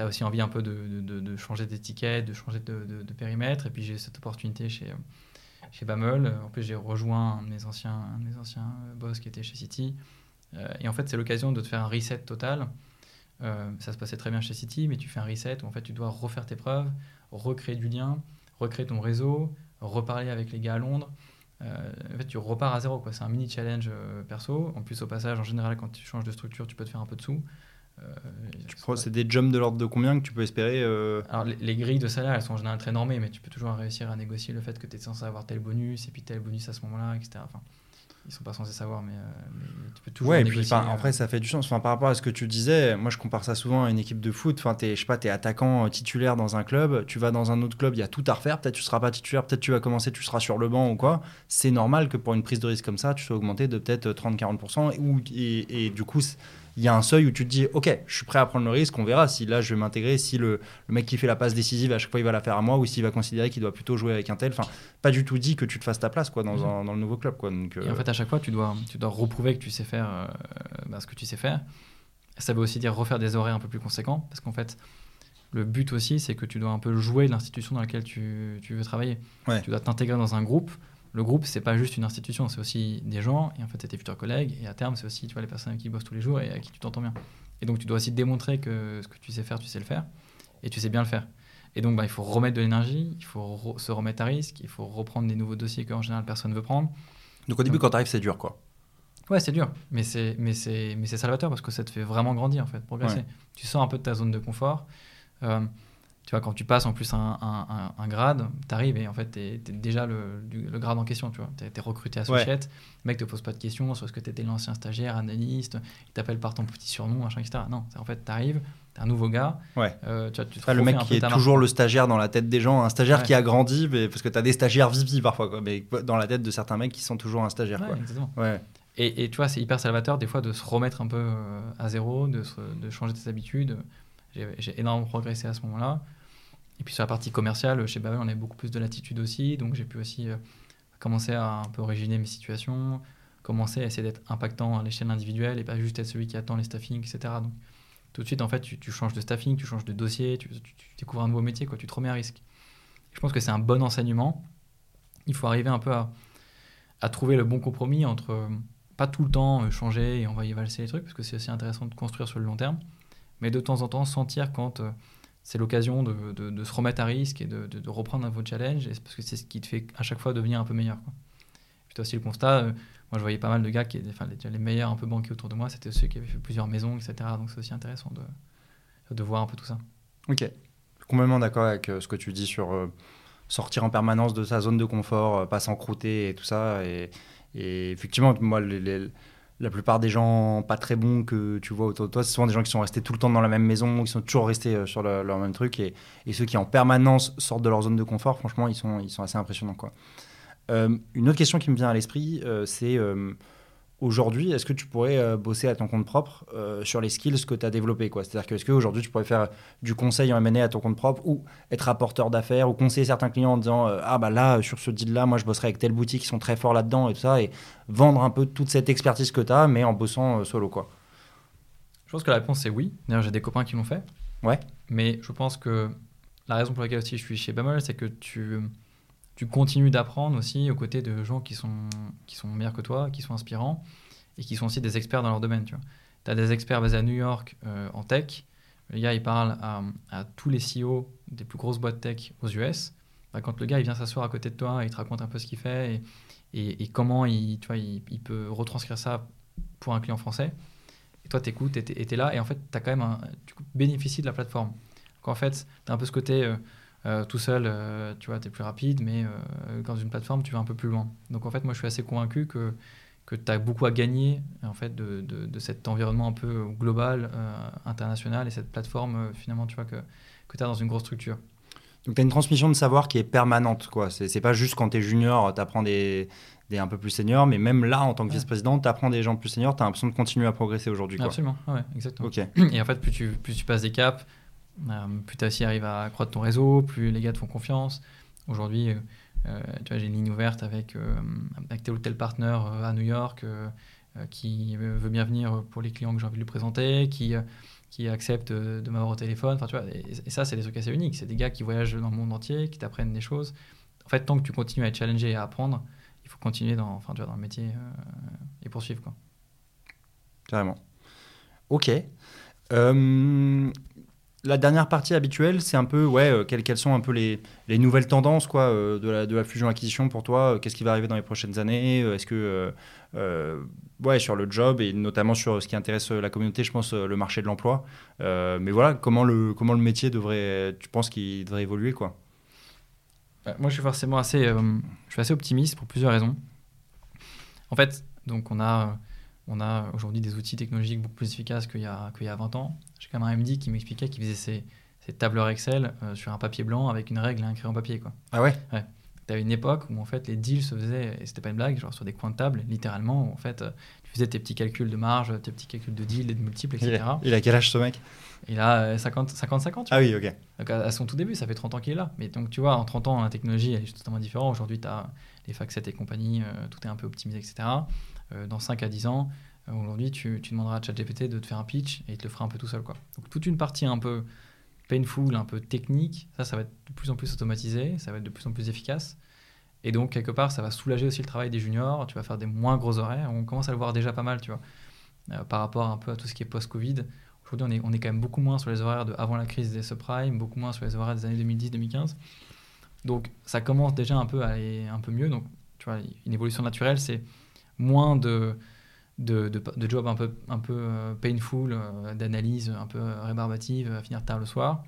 as aussi envie un peu de, de, changer d'étiquette, de changer de, périmètre, et puis j'ai cette opportunité chez chez Bamel. En plus j'ai rejoint mes anciens un de mes anciens boss qui était chez City. Euh, et en fait, c'est l'occasion de te faire un reset total. Euh, ça se passait très bien chez City, mais tu fais un reset où en fait tu dois refaire tes preuves, recréer du lien, recréer ton réseau, reparler avec les gars à Londres. Euh, en fait, tu repars à zéro. Quoi. C'est un mini challenge perso. En plus, au passage, en général, quand tu changes de structure, tu peux te faire un peu de sous. Euh, c'est des jumps de l'ordre de combien que tu peux espérer Alors, les, grilles de salaire, elles sont en général très normées, mais tu peux toujours réussir à négocier le fait que tu es censé avoir tel bonus et puis tel bonus à ce moment-là, etc. Enfin, ils sont pas censés savoir, mais, euh, tu peux toujours. Ouais, et puis après, euh. ça fait du sens. Enfin, par rapport à ce que tu disais, moi je compare ça souvent à une équipe de foot. Enfin, es, je sais pas, tu es attaquant euh, titulaire dans un club, tu vas dans un autre club, il y a tout à refaire. Peut-être tu seras pas titulaire, peut-être tu vas commencer, tu seras sur le banc ou quoi. C'est normal que pour une prise de risque comme ça, tu sois augmenté de peut-être 30-40%. Et, et, du coup, il y a un seuil où tu te dis, ok, je suis prêt à prendre le risque, on verra si là je vais m'intégrer, si le, mec qui fait la passe décisive à chaque fois il va la faire à moi ou s'il va considérer qu'il doit plutôt jouer avec un tel. Enfin, pas du tout dit que tu te fasses ta place quoi, dans, mhm. dans le nouveau club. Quoi. Donc, Et en euh, fait, à chaque fois, tu dois, tu dois reprouver que tu sais faire euh, bah, ce que tu sais faire. Ça veut aussi dire refaire des horaires un peu plus conséquents parce qu'en fait, le but aussi, c'est que tu dois un peu jouer l'institution dans laquelle tu, tu veux travailler. Tu dois t'intégrer dans un groupe le groupe, c'est pas juste une institution, c'est aussi des gens, et en fait, c'est tes futurs collègues, et à terme, c'est aussi tu vois, les personnes qui bossent tous les jours et à qui tu t'entends bien. Et donc, tu dois aussi démontrer que ce que tu sais faire, tu sais le faire, et tu sais bien le faire. Et donc, bah, il faut remettre de l'énergie, il faut se remettre à risque, il faut reprendre des nouveaux dossiers qu'en général, personne ne veut prendre. Donc, au début, quand tu arrives, c'est dur, quoi. Ouais, c'est dur, mais c'est, mais, c'est, mais c'est salvateur parce que ça te fait vraiment grandir, en fait, progresser. Tu sors un peu de ta zone de confort. Euh, tu vois, quand tu passes en plus un, un, grade, tu arrives et en fait, tu es, déjà le, le, grade en question. Tu vois, es, es, recruté à Societte, le mec te pose pas de questions sur ce que tu étais l'ancien stagiaire, analyste, il t'appelle par ton petit surnom, machin, etc. Non, en fait, tu arrives, tu es un nouveau gars. Ouais. Euh, tu, tu le mec qui est toujours le stagiaire dans la tête des gens, un stagiaire qui a grandi, mais, parce que tu as des stagiaires VP parfois, quoi, mais dans la tête de certains mecs qui sont toujours un stagiaire. Quoi. Exactement. Ouais. Et, et, tu vois, c'est hyper salvateur des fois de se remettre un peu euh, à zéro, de, de changer tes habitudes. J'ai énormément progressé à ce moment-là. Et puis sur la partie commerciale, chez Babel, on avait beaucoup plus de latitude aussi. Donc j'ai pu aussi euh, commencer à un peu originer mes situations, commencer à essayer d'être impactant à l'échelle individuelle et pas juste être celui qui attend les staffing, etc. Donc, tout de suite, en fait, tu, changes de staffing, tu changes de dossier, tu, découvres un nouveau métier, quoi, tu te remets à risque. Je pense que c'est un bon enseignement. Il faut arriver un peu à, trouver le bon compromis entre euh, pas tout le temps euh, changer et envoyer valser les trucs, parce que c'est aussi intéressant de construire sur le long terme, mais de temps en temps sentir quand euh, c'est l'occasion de, de, se remettre à risque et de, de reprendre un nouveau challenge, parce que c'est ce qui te fait à chaque fois devenir un peu meilleur. Quoi. Puis aussi le constat, moi, je voyais pas mal de gars qui, enfin, les, les meilleurs un peu banquiers autour de moi, c'était ceux qui avaient fait plusieurs maisons, etc. Donc, c'est aussi intéressant de, de voir un peu tout ça. Ok. Complètement d'accord avec euh, ce que tu dis sur euh, sortir en permanence de sa zone de confort, euh, pas s'encrouter et tout ça. Et, et effectivement, moi, la plupart des gens pas très bons que tu vois autour de toi, c'est souvent des gens qui sont restés tout le temps dans la même maison, qui sont toujours restés sur leur même truc. Et, ceux qui en permanence sortent de leur zone de confort, franchement, ils sont, ils sont assez impressionnants. Quoi. Euh, une autre question qui me vient à l'esprit, euh, c'est euh, aujourd'hui, est-ce que tu pourrais bosser à ton compte propre sur les skills que tu as développés C'est-à-dire que est-ce qu'aujourd'hui, tu pourrais faire du conseil en M&A à ton compte propre ou être rapporteur d'affaires ou conseiller certains clients en disant Ah, bah là, sur ce deal-là, moi, je bosserai avec telle boutique qui sont très forts là-dedans et tout ça, et vendre un peu toute cette expertise que tu as, mais en bossant solo, quoi? Je pense que la réponse, c'est oui. D'ailleurs, j'ai des copains qui l'ont fait. Ouais. Mais je pense que la raison pour laquelle aussi je suis chez Bamol, c'est que tu tu continues d'apprendre aussi aux côtés de gens qui sont, qui sont meilleurs que toi, qui sont inspirants et qui sont aussi des experts dans leur domaine. Tu as des experts basés à New York euh, en tech. Le gars, il parle à, tous les CEO des plus grosses boîtes tech aux US. Bah, quand le gars il vient s'asseoir à côté de toi, il te raconte un peu ce qu'il fait et, comment il, peut retranscrire ça pour un client français. Et toi, tu écoutes et tu es, là. Et en fait, as quand même un, tu bénéficies de la plateforme. Donc en fait, as un peu ce côté. Euh, euh, tout seul, euh, tu vois, tu es plus rapide, mais euh, dans une plateforme, tu vas un peu plus loin. Donc en fait, moi, je suis assez convaincu que, que tu as beaucoup à gagner en fait, de, de, cet environnement un peu global, international, et cette plateforme, finalement, tu vois, que, que tu as dans une grosse structure. Donc tu as une transmission de savoir qui est permanente. quoi. C'est pas juste quand tu es junior, tu apprends des, des, un peu plus seniors, mais même là, en tant que vice-président, tu apprends des gens plus seniors, tu as l'impression de continuer à progresser aujourd'hui. Absolument, ouais, exactement. Et en fait, plus tu, plus tu passes des caps, plus tu arrives à accroître ton réseau, plus les gars te font confiance. Aujourd'hui, euh, euh, tu vois, j'ai une ligne ouverte avec, avec tel ou tel partenaire à New York qui veut bien venir pour les clients que j'ai envie de lui présenter, qui, qui accepte de m'avoir au téléphone. Enfin, tu vois, et, ça, c'est des trucs assez uniques. C'est des gars qui voyagent dans le monde entier, qui t'apprennent des choses. En fait, tant que tu continues à être challengé et à apprendre, il faut continuer dans, enfin, tu vois, dans le métier et poursuivre. Quoi. Carrément. Ok. Euh, la dernière partie habituelle, c'est un peu, ouais, euh, quelles, sont un peu les, nouvelles tendances quoi, euh, de, la, fusion-acquisition pour toi Qu'est-ce qui va arriver dans les prochaines années Est-ce que, euh, ouais, sur le job et notamment sur ce qui intéresse la communauté, je pense le marché de l'emploi. mais voilà, comment le, comment le métier devrait, tu penses qu'il devrait évoluer quoi? Bah, Moi, je suis forcément assez, je suis assez optimiste pour plusieurs raisons. En fait, donc on a on a aujourd'hui des outils technologiques beaucoup plus efficaces qu'il y, a, y a 20 ans. J'ai quand même un MD qui m'expliquait qu'il faisait ses, ses, tableurs Excel euh, sur un papier blanc avec une règle et un crayon papier. Quoi. Ah ouais, ouais. Tu avais une époque où en fait les deals se faisaient, et c'était pas une blague, genre sur des coins de table, littéralement, où en fait euh, tu faisais tes petits calculs de marge, tes petits calculs de deals et de multiples, etc. Il a, quel âge ce mec? Il a 50, 50, 50. Ah oui, ok. Donc à, son tout début, ça fait 30 ans qu'il est là. Mais donc tu vois, en 30 ans, la technologie elle est totalement différente. Aujourd'hui, tu as les facettes et compagnie, euh, tout est un peu optimisé, etc. dans 5 à 10 ans, euh, aujourd'hui, tu, tu, demanderas à ChatGPT de te faire un pitch et il te le fera un peu tout seul. Quoi. Donc, toute une partie un peu painful, un peu technique, ça, ça va être de plus en plus automatisé, ça va être de plus en plus efficace. Et donc, quelque part, ça va soulager aussi le travail des juniors. Tu vas faire des moins gros horaires. On commence à le voir déjà pas mal, tu vois, euh, par rapport un peu à tout ce qui est post-Covid. Aujourd'hui, on est, on est quand même beaucoup moins sur les horaires de avant la crise des subprimes, beaucoup moins sur les horaires des années 2010-2015. Donc, ça commence déjà un peu à aller un peu mieux. Donc, tu vois, une évolution naturelle, c'est moins de de, de, job un peu, un peu euh, painful, euh, d'analyse un peu rébarbative à finir tard le soir.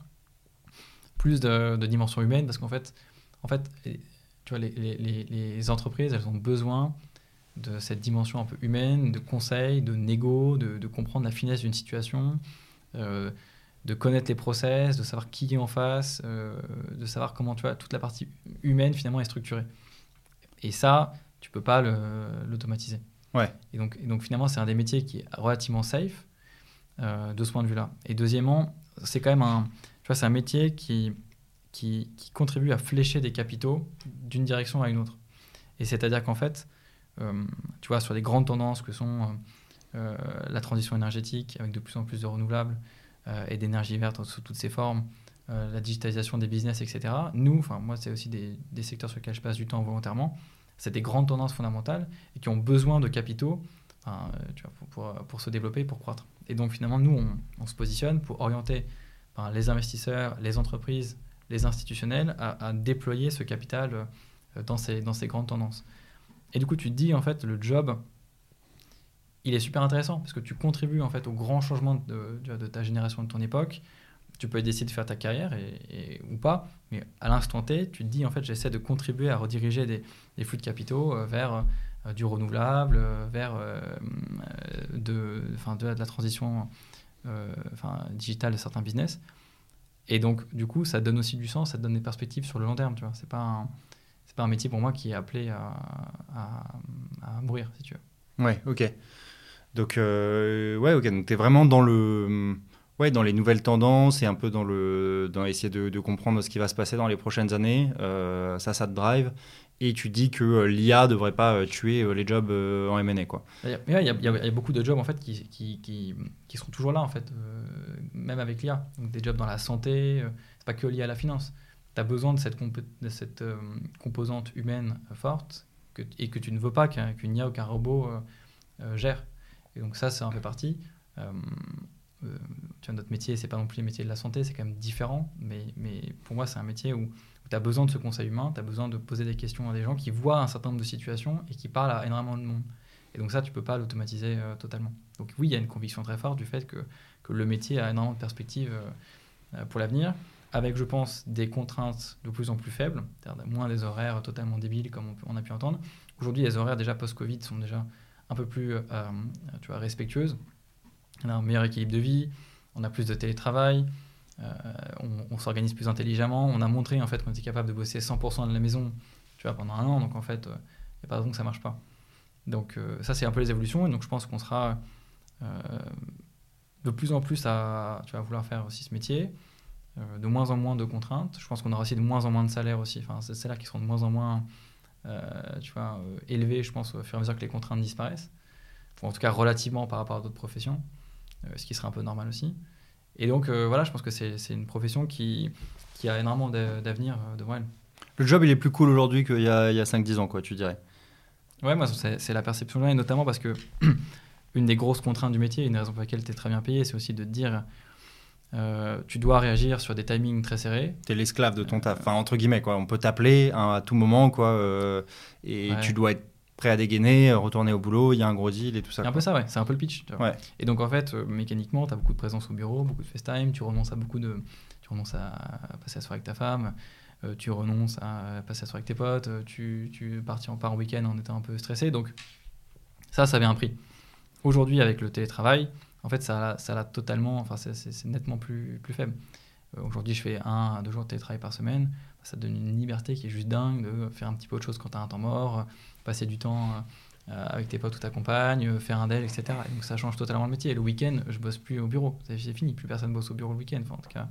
Plus de, de dimension humaine, parce qu'en fait, en fait tu vois, les, les, les, entreprises, elles ont besoin de cette dimension un peu humaine, de conseils, de négo, de, de comprendre la finesse d'une situation, euh, de connaître les process, de savoir qui est en face, de savoir comment tu vois, toute la partie humaine finalement est structurée. Et ça, tu peux pas l'automatiser. Ouais. Et donc, et donc finalement, c'est un des métiers qui est relativement safe euh, de ce point de vue-là. Et deuxièmement, c'est quand même un, tu vois, c'est un métier qui, qui, qui, contribue à flécher des capitaux d'une direction à une autre. Et c'est-à-dire qu'en fait, tu vois, sur des grandes tendances que sont la transition énergétique avec de plus en plus de renouvelables et d'énergie verte sous toutes ses formes, la digitalisation des business, etc. Nous, enfin moi, c'est aussi des, des, secteurs sur lesquels je passe du temps volontairement. C'est des grandes tendances fondamentales et qui ont besoin de capitaux vois, pour, pour, pour, se développer, pour croître. Et donc finalement, nous, on, se positionne pour orienter les investisseurs, les entreprises, les institutionnels à, déployer ce capital euh, dans ces, dans ces grandes tendances. Et du coup, tu te dis, en fait, le job, il est super intéressant parce que tu contribues en fait au grand changement de, de, ta génération, de ton époque. Tu peux décider de faire ta carrière et, ou pas, mais à l'instant T, tu te dis en fait j'essaie de contribuer à rediriger des, flux de capitaux euh, vers euh, du renouvelable, vers de, de, de, la transition euh, enfin, digital de certains business. Et donc, du coup, ça donne aussi du sens, ça donne des perspectives sur le long terme, tu vois. C'est pas un, pas un métier pour moi qui est appelé à, à, mourir, si tu veux. Ouais, ok. Donc, euh, ouais, ok. Donc, tu es vraiment dans le. Ouais, dans les nouvelles tendances et un peu dans le dans essayer de, comprendre ce qui va se passer dans les prochaines années. Euh, ça, ça te drive et tu dis que euh, l'IA devrait pas euh, tuer les jobs en M&A quoi. Il y, a, y a, beaucoup de jobs en fait qui, qui, qui, seront toujours là en fait, même avec l'IA. Donc des jobs dans la santé, c'est pas que lié à la finance. Tu as besoin de cette, composante humaine forte et que tu ne veux pas qu'une IA ou qu'un robot gère. Et donc ça, ça en fait partie. Tu vois, notre métier, c'est pas non plus le métier de la santé, c'est quand même différent, mais, pour moi, c'est un métier où tu as besoin de ce conseil humain, tu as besoin de poser des questions à des gens qui voient un certain nombre de situations et qui parlent à énormément de monde. Et donc ça, tu peux pas l'automatiser euh, totalement. Donc oui, il y a une conviction très forte du fait que, le métier a énormément de perspectives euh, euh, pour l'avenir, avec, je pense, des contraintes de plus en plus faibles, moins des horaires totalement débiles comme on, a pu entendre. Aujourd'hui, les horaires déjà post-Covid sont déjà un peu plus respectueuses. On a un meilleur équilibre de vie, on a plus de télétravail, euh, on, s'organise plus intelligemment. On a montré en fait qu'on était capable de bosser 100% de la maison tu vois, pendant un an. Donc en fait, il euh, n'y a pas de raison que ça ne marche pas. Donc euh, ça, c'est un peu les évolutions. Et donc je pense qu'on sera de plus en plus à vouloir faire aussi ce métier, de moins en moins de contraintes. Je pense qu'on aura aussi de moins en moins de salaires aussi. Enfin, c'est salaires qui seront de moins en moins tu vois, élevés, je pense, au fur et à mesure que les contraintes disparaissent. en tout cas, relativement par rapport à d'autres professions, ce qui serait un peu normal aussi. Et donc, euh, voilà, je pense que c'est une profession qui, qui a énormément d'avenir euh, devant elle. Le job, il est plus cool aujourd'hui qu'il y a, a 5-10 ans, quoi, tu dirais Ouais, moi, c'est la perception-là, et notamment parce que une des grosses contraintes du métier, une raison pour laquelle tu es très bien payé, c'est aussi de te dire euh, tu dois réagir sur des timings très serrés. Tu es l'esclave de ton taf, enfin, entre guillemets, quoi. On peut t'appeler à tout moment, quoi, et tu dois être prêt à dégainer, euh, retourner au boulot, il y a un gros deal et tout ça. C'est un peu ça, ouais. C'est un peu le pitch. Et donc, en fait, euh, mécaniquement, tu as beaucoup de présence au bureau, beaucoup de FaceTime, tu renonces à beaucoup de. Tu renonces à passer la soirée avec ta femme, euh, tu renonces à passer la soirée avec tes potes, tu, tu partis en part en week-end en étant un peu stressé. Donc, ça, ça avait un prix. Aujourd'hui, avec le télétravail, en fait, ça, ça l'a totalement. Enfin, c'est nettement plus, plus faible. Aujourd'hui, je fais un à deux jours de télétravail par semaine. Ça donne une liberté qui est juste dingue de faire un petit peu autre chose quand tu as un temps mort, passer du temps euh, avec tes potes ou ta compagne, euh, faire un DEL, etc. donc ça change totalement le métier. Et le week-end, je bosse plus au bureau. C'est fini, plus personne bosse au bureau le week-end. Enfin, en tout cas,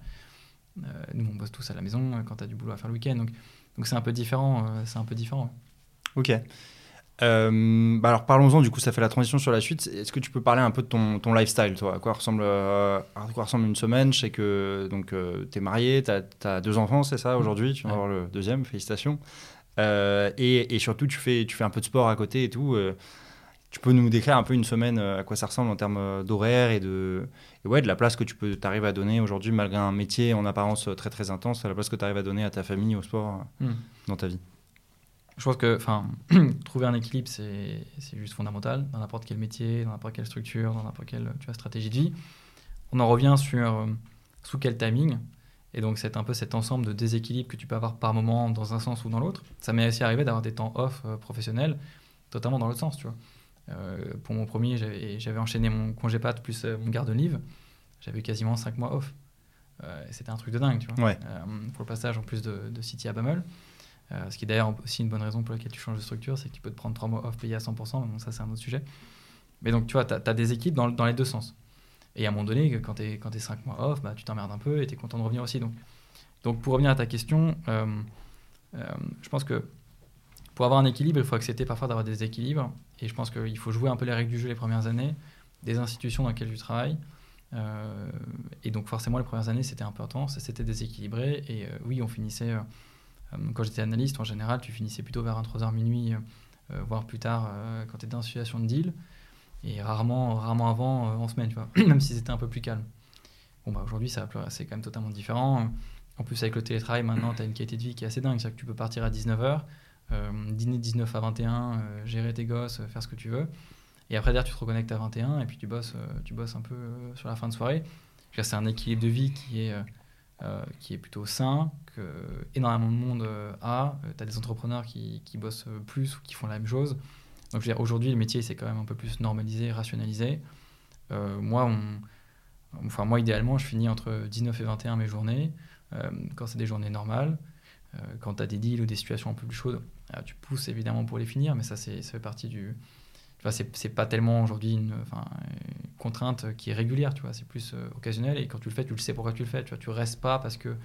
euh, nous, on bosse tous à la maison quand tu as du boulot à faire le week-end. Donc, donc c'est un peu différent. c'est un peu différent. Ok. bah alors parlons-en, du coup ça fait la transition sur la suite. Est-ce que tu peux parler un peu de ton, ton lifestyle, toi? À quoi, ressemble, à quoi ressemble une semaine? Je sais que tu es marié, tu as, deux enfants, c'est ça aujourd'hui? Tu vas avoir le deuxième, félicitations. Euh, et, et, surtout, tu fais, tu fais un peu de sport à côté et tout. Euh, tu peux nous décrire un peu une semaine euh, à quoi ça ressemble en termes d'horaire et de, ouais, de la place que tu peux t'arriver à donner aujourd'hui, malgré un métier en apparence très très intense, la place que tu arrives à donner à ta famille, au sport, hmm. dans ta vie? Je pense que trouver un équilibre, c'est juste fondamental dans n'importe quel métier, dans n'importe quelle structure, dans n'importe quelle tu vois, stratégie de vie. On en revient sur sous quel timing? Et donc, c'est un peu cet ensemble de déséquilibre que tu peux avoir par moment dans un sens ou dans l'autre. Ça m'est aussi arrivé d'avoir des temps off euh, professionnels, totalement dans l'autre sens, tu vois. Euh, pour mon premier, j'avais enchaîné mon congé pat plus euh, mon garde livre. J'avais quasiment 5 mois off. C'était un truc de dingue, tu vois. pour le passage en plus de, City à Bammel. ce qui est d'ailleurs aussi une bonne raison pour laquelle tu changes de structure, c'est que tu peux te prendre 3 mois off payé à 100%. Bon, ça, c'est un autre sujet. Mais donc, tu vois, tu as, des équipes dans, dans les deux sens. Et à un moment donné, quand tu es, quand es 5 mois off, bah, tu t'emmerdes un peu et tu es content de revenir aussi. Donc, pour revenir à ta question, euh, euh, je pense que pour avoir un équilibre, il faut accepter parfois d'avoir des équilibres. Et je pense qu'il faut jouer un peu les règles du jeu les premières années, des institutions dans lesquelles tu travailles. Euh, et donc forcément, les premières années, c'était important, c'était déséquilibré. Et oui, on finissait, quand j'étais analyste, en général, tu finissais plutôt vers 23h minuit, voire plus tard, quand tu étais en situation de deal. Et rarement, rarement avant, en semaine, même si c'était un peu plus calme. Bon, bah, aujourd'hui, c'est quand même totalement différent. En plus, avec le télétravail, maintenant, tu as une qualité de vie qui est assez dingue. C'est-à-dire que tu peux partir à 19h, dîner de 19 à 21, gérer tes gosses, faire ce que tu veux. Et après, derrière, tu te reconnectes à 21 et puis tu bosses, euh, tu bosses un peu euh, sur la fin de soirée. C'est un équilibre de vie qui est, euh, qui est plutôt sain, que énormément de monde a. tu as des entrepreneurs qui, qui, bossent plus ou qui font la même chose. Donc, aujourd'hui, le métier, c'est quand même un peu plus normalisé, rationalisé. moi, on, enfin, moi, idéalement, je finis entre 19 et 21 mes journées, quand c'est des journées normales. quand tu as des deals ou des situations un peu plus chaudes, tu pousses évidemment pour les finir, mais ça, ça fait partie du, c'est pas tellement aujourd'hui une, contrainte qui est régulière, tu vois, c'est plus euh, occasionnel et quand tu le fais, tu le sais pourquoi tu le fais, tu vois, tu restes pas parce que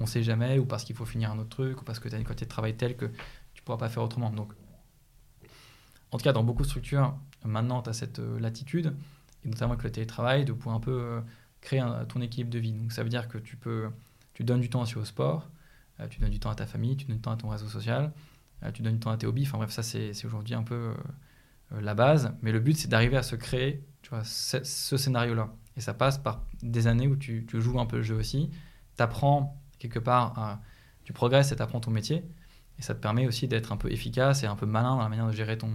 on sait jamais ou parce qu'il faut finir un autre truc ou parce que tu as une quantité de travail telle que tu pourras pas faire autrement. Donc, en tout cas, dans beaucoup de structures, maintenant, tu as cette euh, latitude, et notamment avec le télétravail, de pouvoir un peu euh, créer ton équilibre de vie. Donc, ça veut dire que tu peux, tu donnes du temps aussi au sport, tu donnes du temps à ta famille, tu donnes du temps à ton réseau social, tu donnes du temps à tes hobbies. Enfin bref, ça, c'est aujourd'hui un peu euh, la base, mais le but c'est d'arriver à se créer ce, scénario-là. Et ça passe par des années où tu, joues un peu le jeu aussi, tu apprends quelque part, tu progresses et tu apprends ton métier, et ça te permet aussi d'être un peu efficace et un peu malin dans la manière de gérer ton,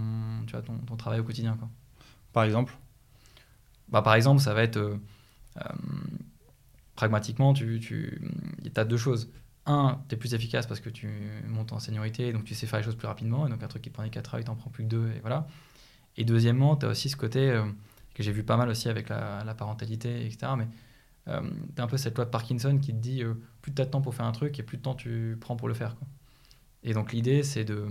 tu vois, ton, ton travail au quotidien. Quoi. Par exemple? Bah, Par exemple, ça va être... Euh, euh, pragmatiquement, tu, tu as deux choses. Un, tu es plus efficace parce que tu montes en seniorité, donc tu sais faire les choses plus rapidement, et donc un truc qui te prenait 4 heures, il t'en prend plus que 2, et voilà. Et deuxièmement, tu as aussi ce côté euh, que j'ai vu pas mal aussi avec la, parentalité, etc. Mais tu as un peu cette loi de Parkinson qui te dit plus tu as de temps pour faire un truc et plus de temps tu prends pour le faire. Quoi. Et donc l'idée, c'est de,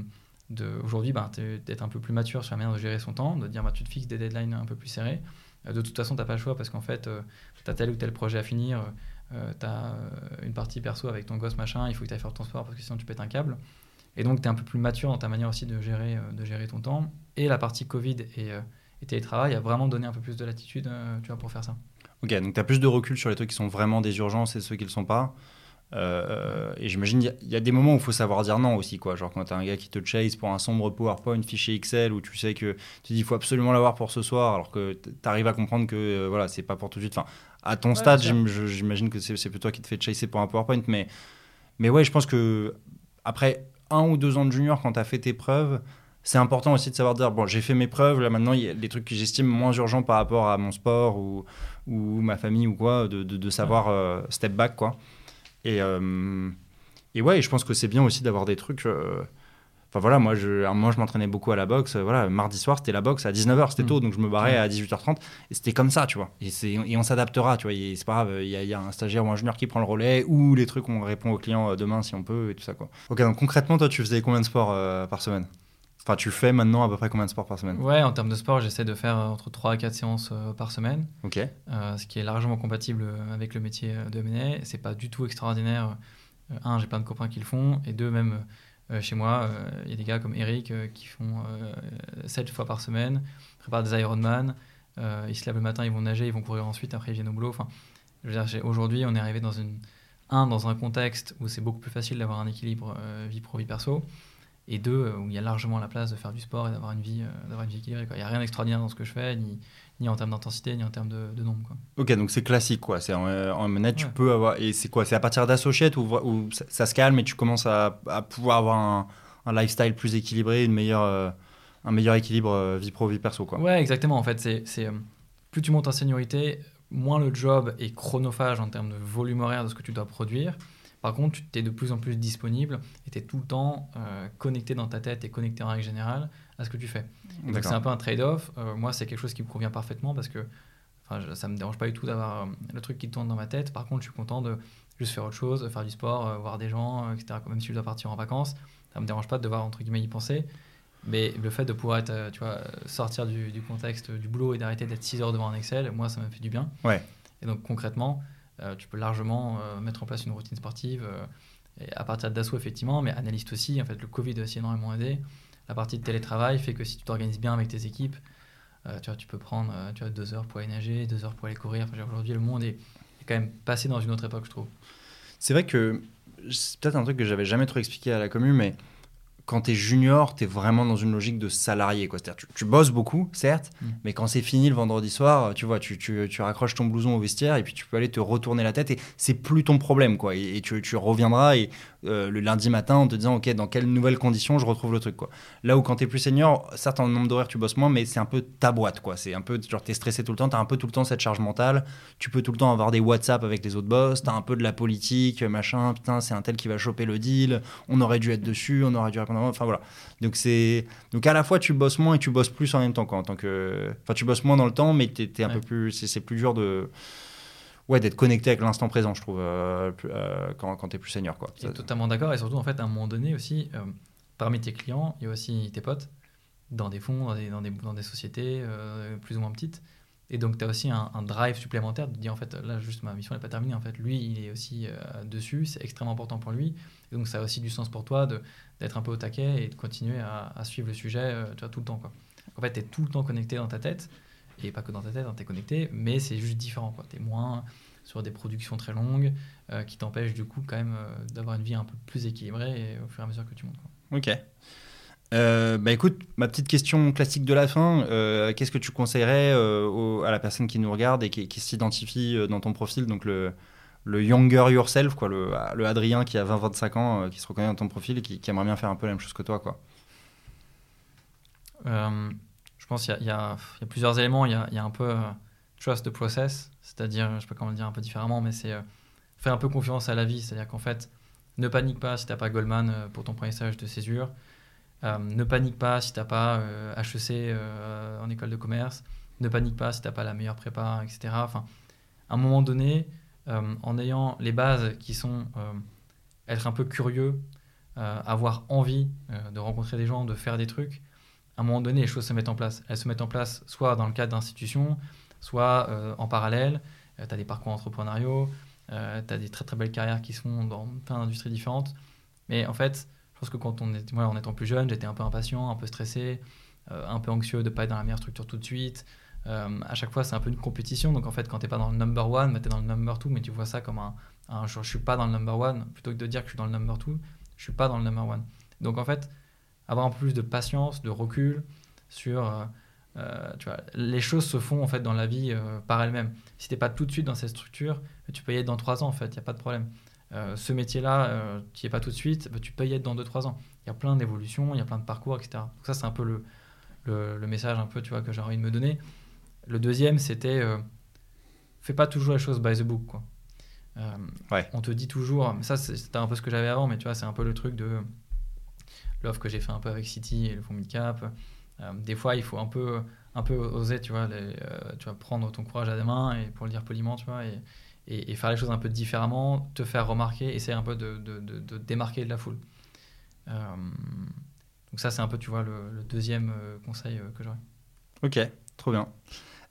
aujourd'hui bah, d'être un peu plus mature sur la manière de gérer son temps, de dire bah, tu te fixes des deadlines un peu plus serrés. de toute façon, tu n'as pas le choix parce qu'en fait, tu as tel ou tel projet à finir, tu as une partie perso avec ton gosse, machin, il faut que tu ailles faire ton sport parce que sinon tu pètes un câble. Et donc, tu es un peu plus mature dans ta manière aussi de gérer, de gérer ton temps et la partie Covid et, euh, et, télétravail a vraiment donné un peu plus de latitude euh, pour faire ça. Ok, donc tu as plus de recul sur les trucs qui sont vraiment des urgences et ceux qui ne le sont pas. Euh, et j'imagine il y, a des moments où il faut savoir dire non aussi quoi. Genre quand tu as un gars qui te chase pour un sombre PowerPoint fichier Excel où tu sais que tu dis il faut absolument l'avoir pour ce soir alors que tu arrives à comprendre que voilà c'est pas pour tout de suite. Enfin à ton stade j'imagine que c'est plutôt toi qui te fais chasser pour un PowerPoint mais mais ouais je pense que après un ou deux ans de junior quand tu as fait tes preuves c'est important aussi de savoir dire bon j'ai fait mes preuves là maintenant il y a des trucs que j'estime moins urgents par rapport à mon sport ou, ou ma famille ou quoi de, de, savoir euh, step back quoi et euh, et ouais je pense que c'est bien aussi d'avoir des trucs euh, enfin voilà moi je à je m'entraînais beaucoup à la boxe voilà mardi soir c'était la boxe à 19h c'était mm. tôt donc je me barrais à 18h30 et c'était comme ça tu vois. Et c'est et on s'adaptera tu vois c'est pas grave il y, y, a un stagiaire ou un junior qui prend le relais ou les trucs on répond aux clients demain si on peut et tout ça quoi. Ok donc concrètement toi tu faisais combien de sports par semaine? Enfin, tu fais maintenant à peu près combien de sports par semaine? Ouais, en termes de sport, j'essaie de faire euh, entre 3 à 4 séances euh, par semaine. Ok. Euh, ce qui est largement compatible avec le métier de M&A. C'est pas du tout extraordinaire. un, j'ai plein de copains qui le font. Et deux, même chez moi, il y a des gars comme Eric qui font 7 fois par semaine, préparent des Ironman. ils se lèvent le matin, ils vont nager, ils vont courir ensuite, après ils viennent au boulot. Enfin, je veux dire, aujourd'hui, on est arrivé dans une. Un, dans un contexte où c'est beaucoup plus facile d'avoir un équilibre vie pro-vie perso et deux, euh, où il y a largement la place de faire du sport et d'avoir une vie, euh, d'avoir une vie équilibrée. Il n'y a rien d'extraordinaire dans ce que je fais, ni, ni en termes d'intensité, ni en termes de, nombre. Quoi. Ok, donc c'est classique, quoi. C'est en, en manette, tu peux avoir. Et c'est quoi? C'est à partir d'associate où, où ça, se calme et tu commences à, à pouvoir avoir un, un, lifestyle plus équilibré, une meilleure, euh, un meilleur équilibre vie pro, vie perso, quoi? Ouais, exactement. En fait, c'est, plus tu montes en seniorité, moins le job est chronophage en termes de volume horaire de ce que tu dois produire. Par contre, tu es de plus en plus disponible et tu es tout le temps euh, connecté dans ta tête et connecté en règle générale à ce que tu fais. Donc c'est un peu un trade-off. Euh, moi, c'est quelque chose qui me convient parfaitement parce que ça ne me dérange pas du tout d'avoir euh, le truc qui tourne dans ma tête. Par contre, je suis content de juste faire autre chose, faire du sport, voir des gens, etc. Même si je dois partir en vacances, ça ne me dérange pas de devoir, entre guillemets, y penser. Mais le fait de pouvoir être, tu vois, sortir du, du contexte du boulot et d'arrêter d'être 6 heures devant un Excel, moi, ça me fait du bien. Ouais. Et donc, concrètement, tu peux largement euh, mettre en place une routine sportive. Euh, à partir d'assaut, effectivement, mais analyste aussi. En fait, le Covid a aussi énormément aidé. la partie de télétravail fait que si tu t'organises bien avec tes équipes, tu, vois, tu peux prendre deux heures pour aller nager, deux heures pour aller courir. Aujourd'hui, le monde est, est, quand même passé dans une autre époque, je trouve. C'est vrai que c'est peut-être un truc que j'avais jamais trop expliqué à la commune, mais quand tu es junior, tu es vraiment dans une logique de salarié. Quoi. C'est-à-dire, tu, tu, bosses beaucoup, certes, mm. mais quand c'est fini le vendredi soir, tu vois, tu, tu, tu, raccroches ton blouson au vestiaire et puis tu peux aller te retourner la tête et c'est plus ton problème. Quoi. Et, et tu, reviendras et euh, le lundi matin en te disant, OK, dans quelles nouvelles conditions je retrouve le truc. Quoi. Là où quand tu es plus senior, certes, en nombre d'horaires, tu bosses moins, mais c'est un peu ta boîte. Quoi. C'est un peu, genre, tu es stressé tout le temps, tu as un peu tout le temps cette charge mentale. Tu peux tout le temps avoir des WhatsApp avec les autres boss, tu as un peu de la politique, machin, putain, c'est un tel qui va choper le deal, on aurait dû être dessus, on aurait dû répondre. Enfin voilà. Donc c'est donc à la fois tu bosses moins et tu bosses plus en même temps quoi, en tant que enfin tu bosses moins dans le temps mais tu es, un peu plus c'est plus dur de ouais d'être connecté avec l'instant présent je trouve euh, euh, quand, quand tu es plus senior quoi. Je totalement d'accord et surtout en fait à un moment donné aussi euh, parmi tes clients, il y a aussi tes potes dans des fonds, dans des, dans des, sociétés plus ou moins petites et donc, tu as aussi un, drive supplémentaire de dire, en fait, là, juste ma mission n'est pas terminée. En fait, lui, il est aussi dessus, c'est extrêmement important pour lui. Donc, ça a aussi du sens pour toi d'être un peu au taquet et de continuer à, suivre le sujet tout le temps. Quoi. En fait, tu es tout le temps connecté dans ta tête, et pas que dans ta tête, hein, tu es connecté, mais c'est juste différent. Tu es moins sur des productions très longues euh, qui t'empêchent du coup quand même euh, d'avoir une vie un peu plus équilibrée au fur et à mesure que tu montes. Quoi. Ok. bah écoute, ma petite question classique de la fin, qu'est-ce que tu conseillerais à la personne qui nous regarde et qui, qui s'identifie dans ton profil, donc le, le younger yourself, quoi, le, le Adrien qui a 20-25 ans, euh, qui se reconnaît dans ton profil et qui, aimerait bien faire un peu la même chose que toi, quoi? Euh, je pense qu'il y, y, y, a plusieurs éléments. Il y a, y a, un peu euh, trust the process, c'est-à-dire, je sais pas comment le dire un peu différemment, mais c'est faire un peu confiance à la vie. C'est-à-dire qu'en fait, ne panique pas si tu n'as pas Goldman pour ton premier stage de césure. ne panique pas si tu n'as pas HEC en école de commerce. Ne panique pas si tu n'as pas la meilleure prépa, etc. Enfin, à un moment donné, euh, en ayant les bases qui sont euh, être un peu curieux, euh, avoir envie de rencontrer des gens, de faire des trucs, à un moment donné, les choses se mettent en place. Elles se mettent en place soit dans le cadre d'institutions, soit en parallèle. tu as des parcours entrepreneuriaux, tu as des très très belles carrières qui se font dans plein d'industries différentes. Mais en fait, je pense que quand on est, moi, en étant plus jeune, j'étais un peu impatient, un peu stressé, un peu anxieux de ne pas être dans la meilleure structure tout de suite, euh, à chaque fois, c'est un peu une compétition. Donc, en fait, quand tu n'es pas dans le number one, tu es dans le number two, mais tu vois ça comme un, un je, ne suis pas dans le number one, plutôt que de dire que je suis dans le number two, je suis pas dans le number one. Donc, en fait, avoir un peu plus de patience, de recul sur. Euh, euh, tu vois, les choses se font en fait dans la vie par elles-mêmes. Si tu n'es pas tout de suite dans cette structure, tu peux y être dans trois ans en fait, il n'y a pas de problème. ce métier-là, tu n'y es pas tout de suite, bah, tu peux y être dans 2-3 ans. Il y a plein d'évolutions, il y a plein de parcours, etc. Donc ça, c'est un peu le, le, le, message un peu, tu vois, que j'ai envie de me donner. Le deuxième, c'était euh, fais pas toujours les choses by the book. Quoi. Euh, on te dit toujours, ça c'était un peu ce que j'avais avant, mais tu vois, c'est un peu le truc de l'offre que j'ai fait un peu avec City et le fonds Midcap. Euh, des fois, il faut un peu, un peu oser, tu vois, les, tu vas prendre ton courage à des mains, et, pour le dire poliment, tu vois, et, faire les choses un peu différemment, te faire remarquer, essayer un peu de, démarquer de la foule. donc ça, c'est un peu, tu vois, le, deuxième conseil que j'aurais. Ok, trop bien.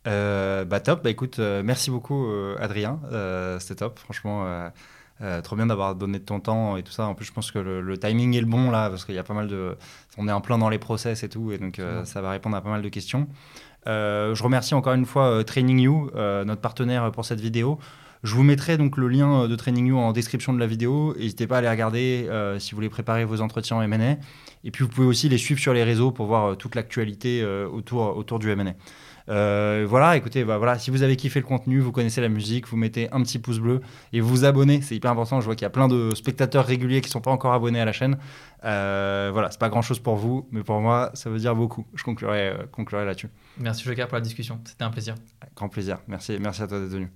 Euh, bah top, bah écoute, euh, merci beaucoup euh, Adrien, c'était top, franchement, trop bien d'avoir donné de ton temps et tout ça. En plus, je pense que le, timing est le bon là, parce qu'il y a pas mal de, on est en plein dans les process et tout, et donc ça va répondre à pas mal de questions. je remercie encore une fois Training You, notre partenaire pour cette vidéo. Je vous mettrai donc le lien de Training You en description de la vidéo. N'hésitez pas à aller regarder si vous voulez préparer vos entretiens en M&A. Et puis vous pouvez aussi les suivre sur les réseaux pour voir toute l'actualité autour, autour du M&A. Euh, voilà, écoutez, bah, voilà, si vous avez kiffé le contenu, vous connaissez la musique, vous mettez un petit pouce bleu et vous abonnez, c'est hyper important. Je vois qu'il y a plein de spectateurs réguliers qui ne sont pas encore abonnés à la chaîne. Euh, voilà, c'est pas grand chose pour vous, mais pour moi, ça veut dire beaucoup. Je conclurai, euh, conclurai là-dessus. Merci Joker pour la discussion, c'était un plaisir. Grand plaisir, merci, merci à toi d'être venu.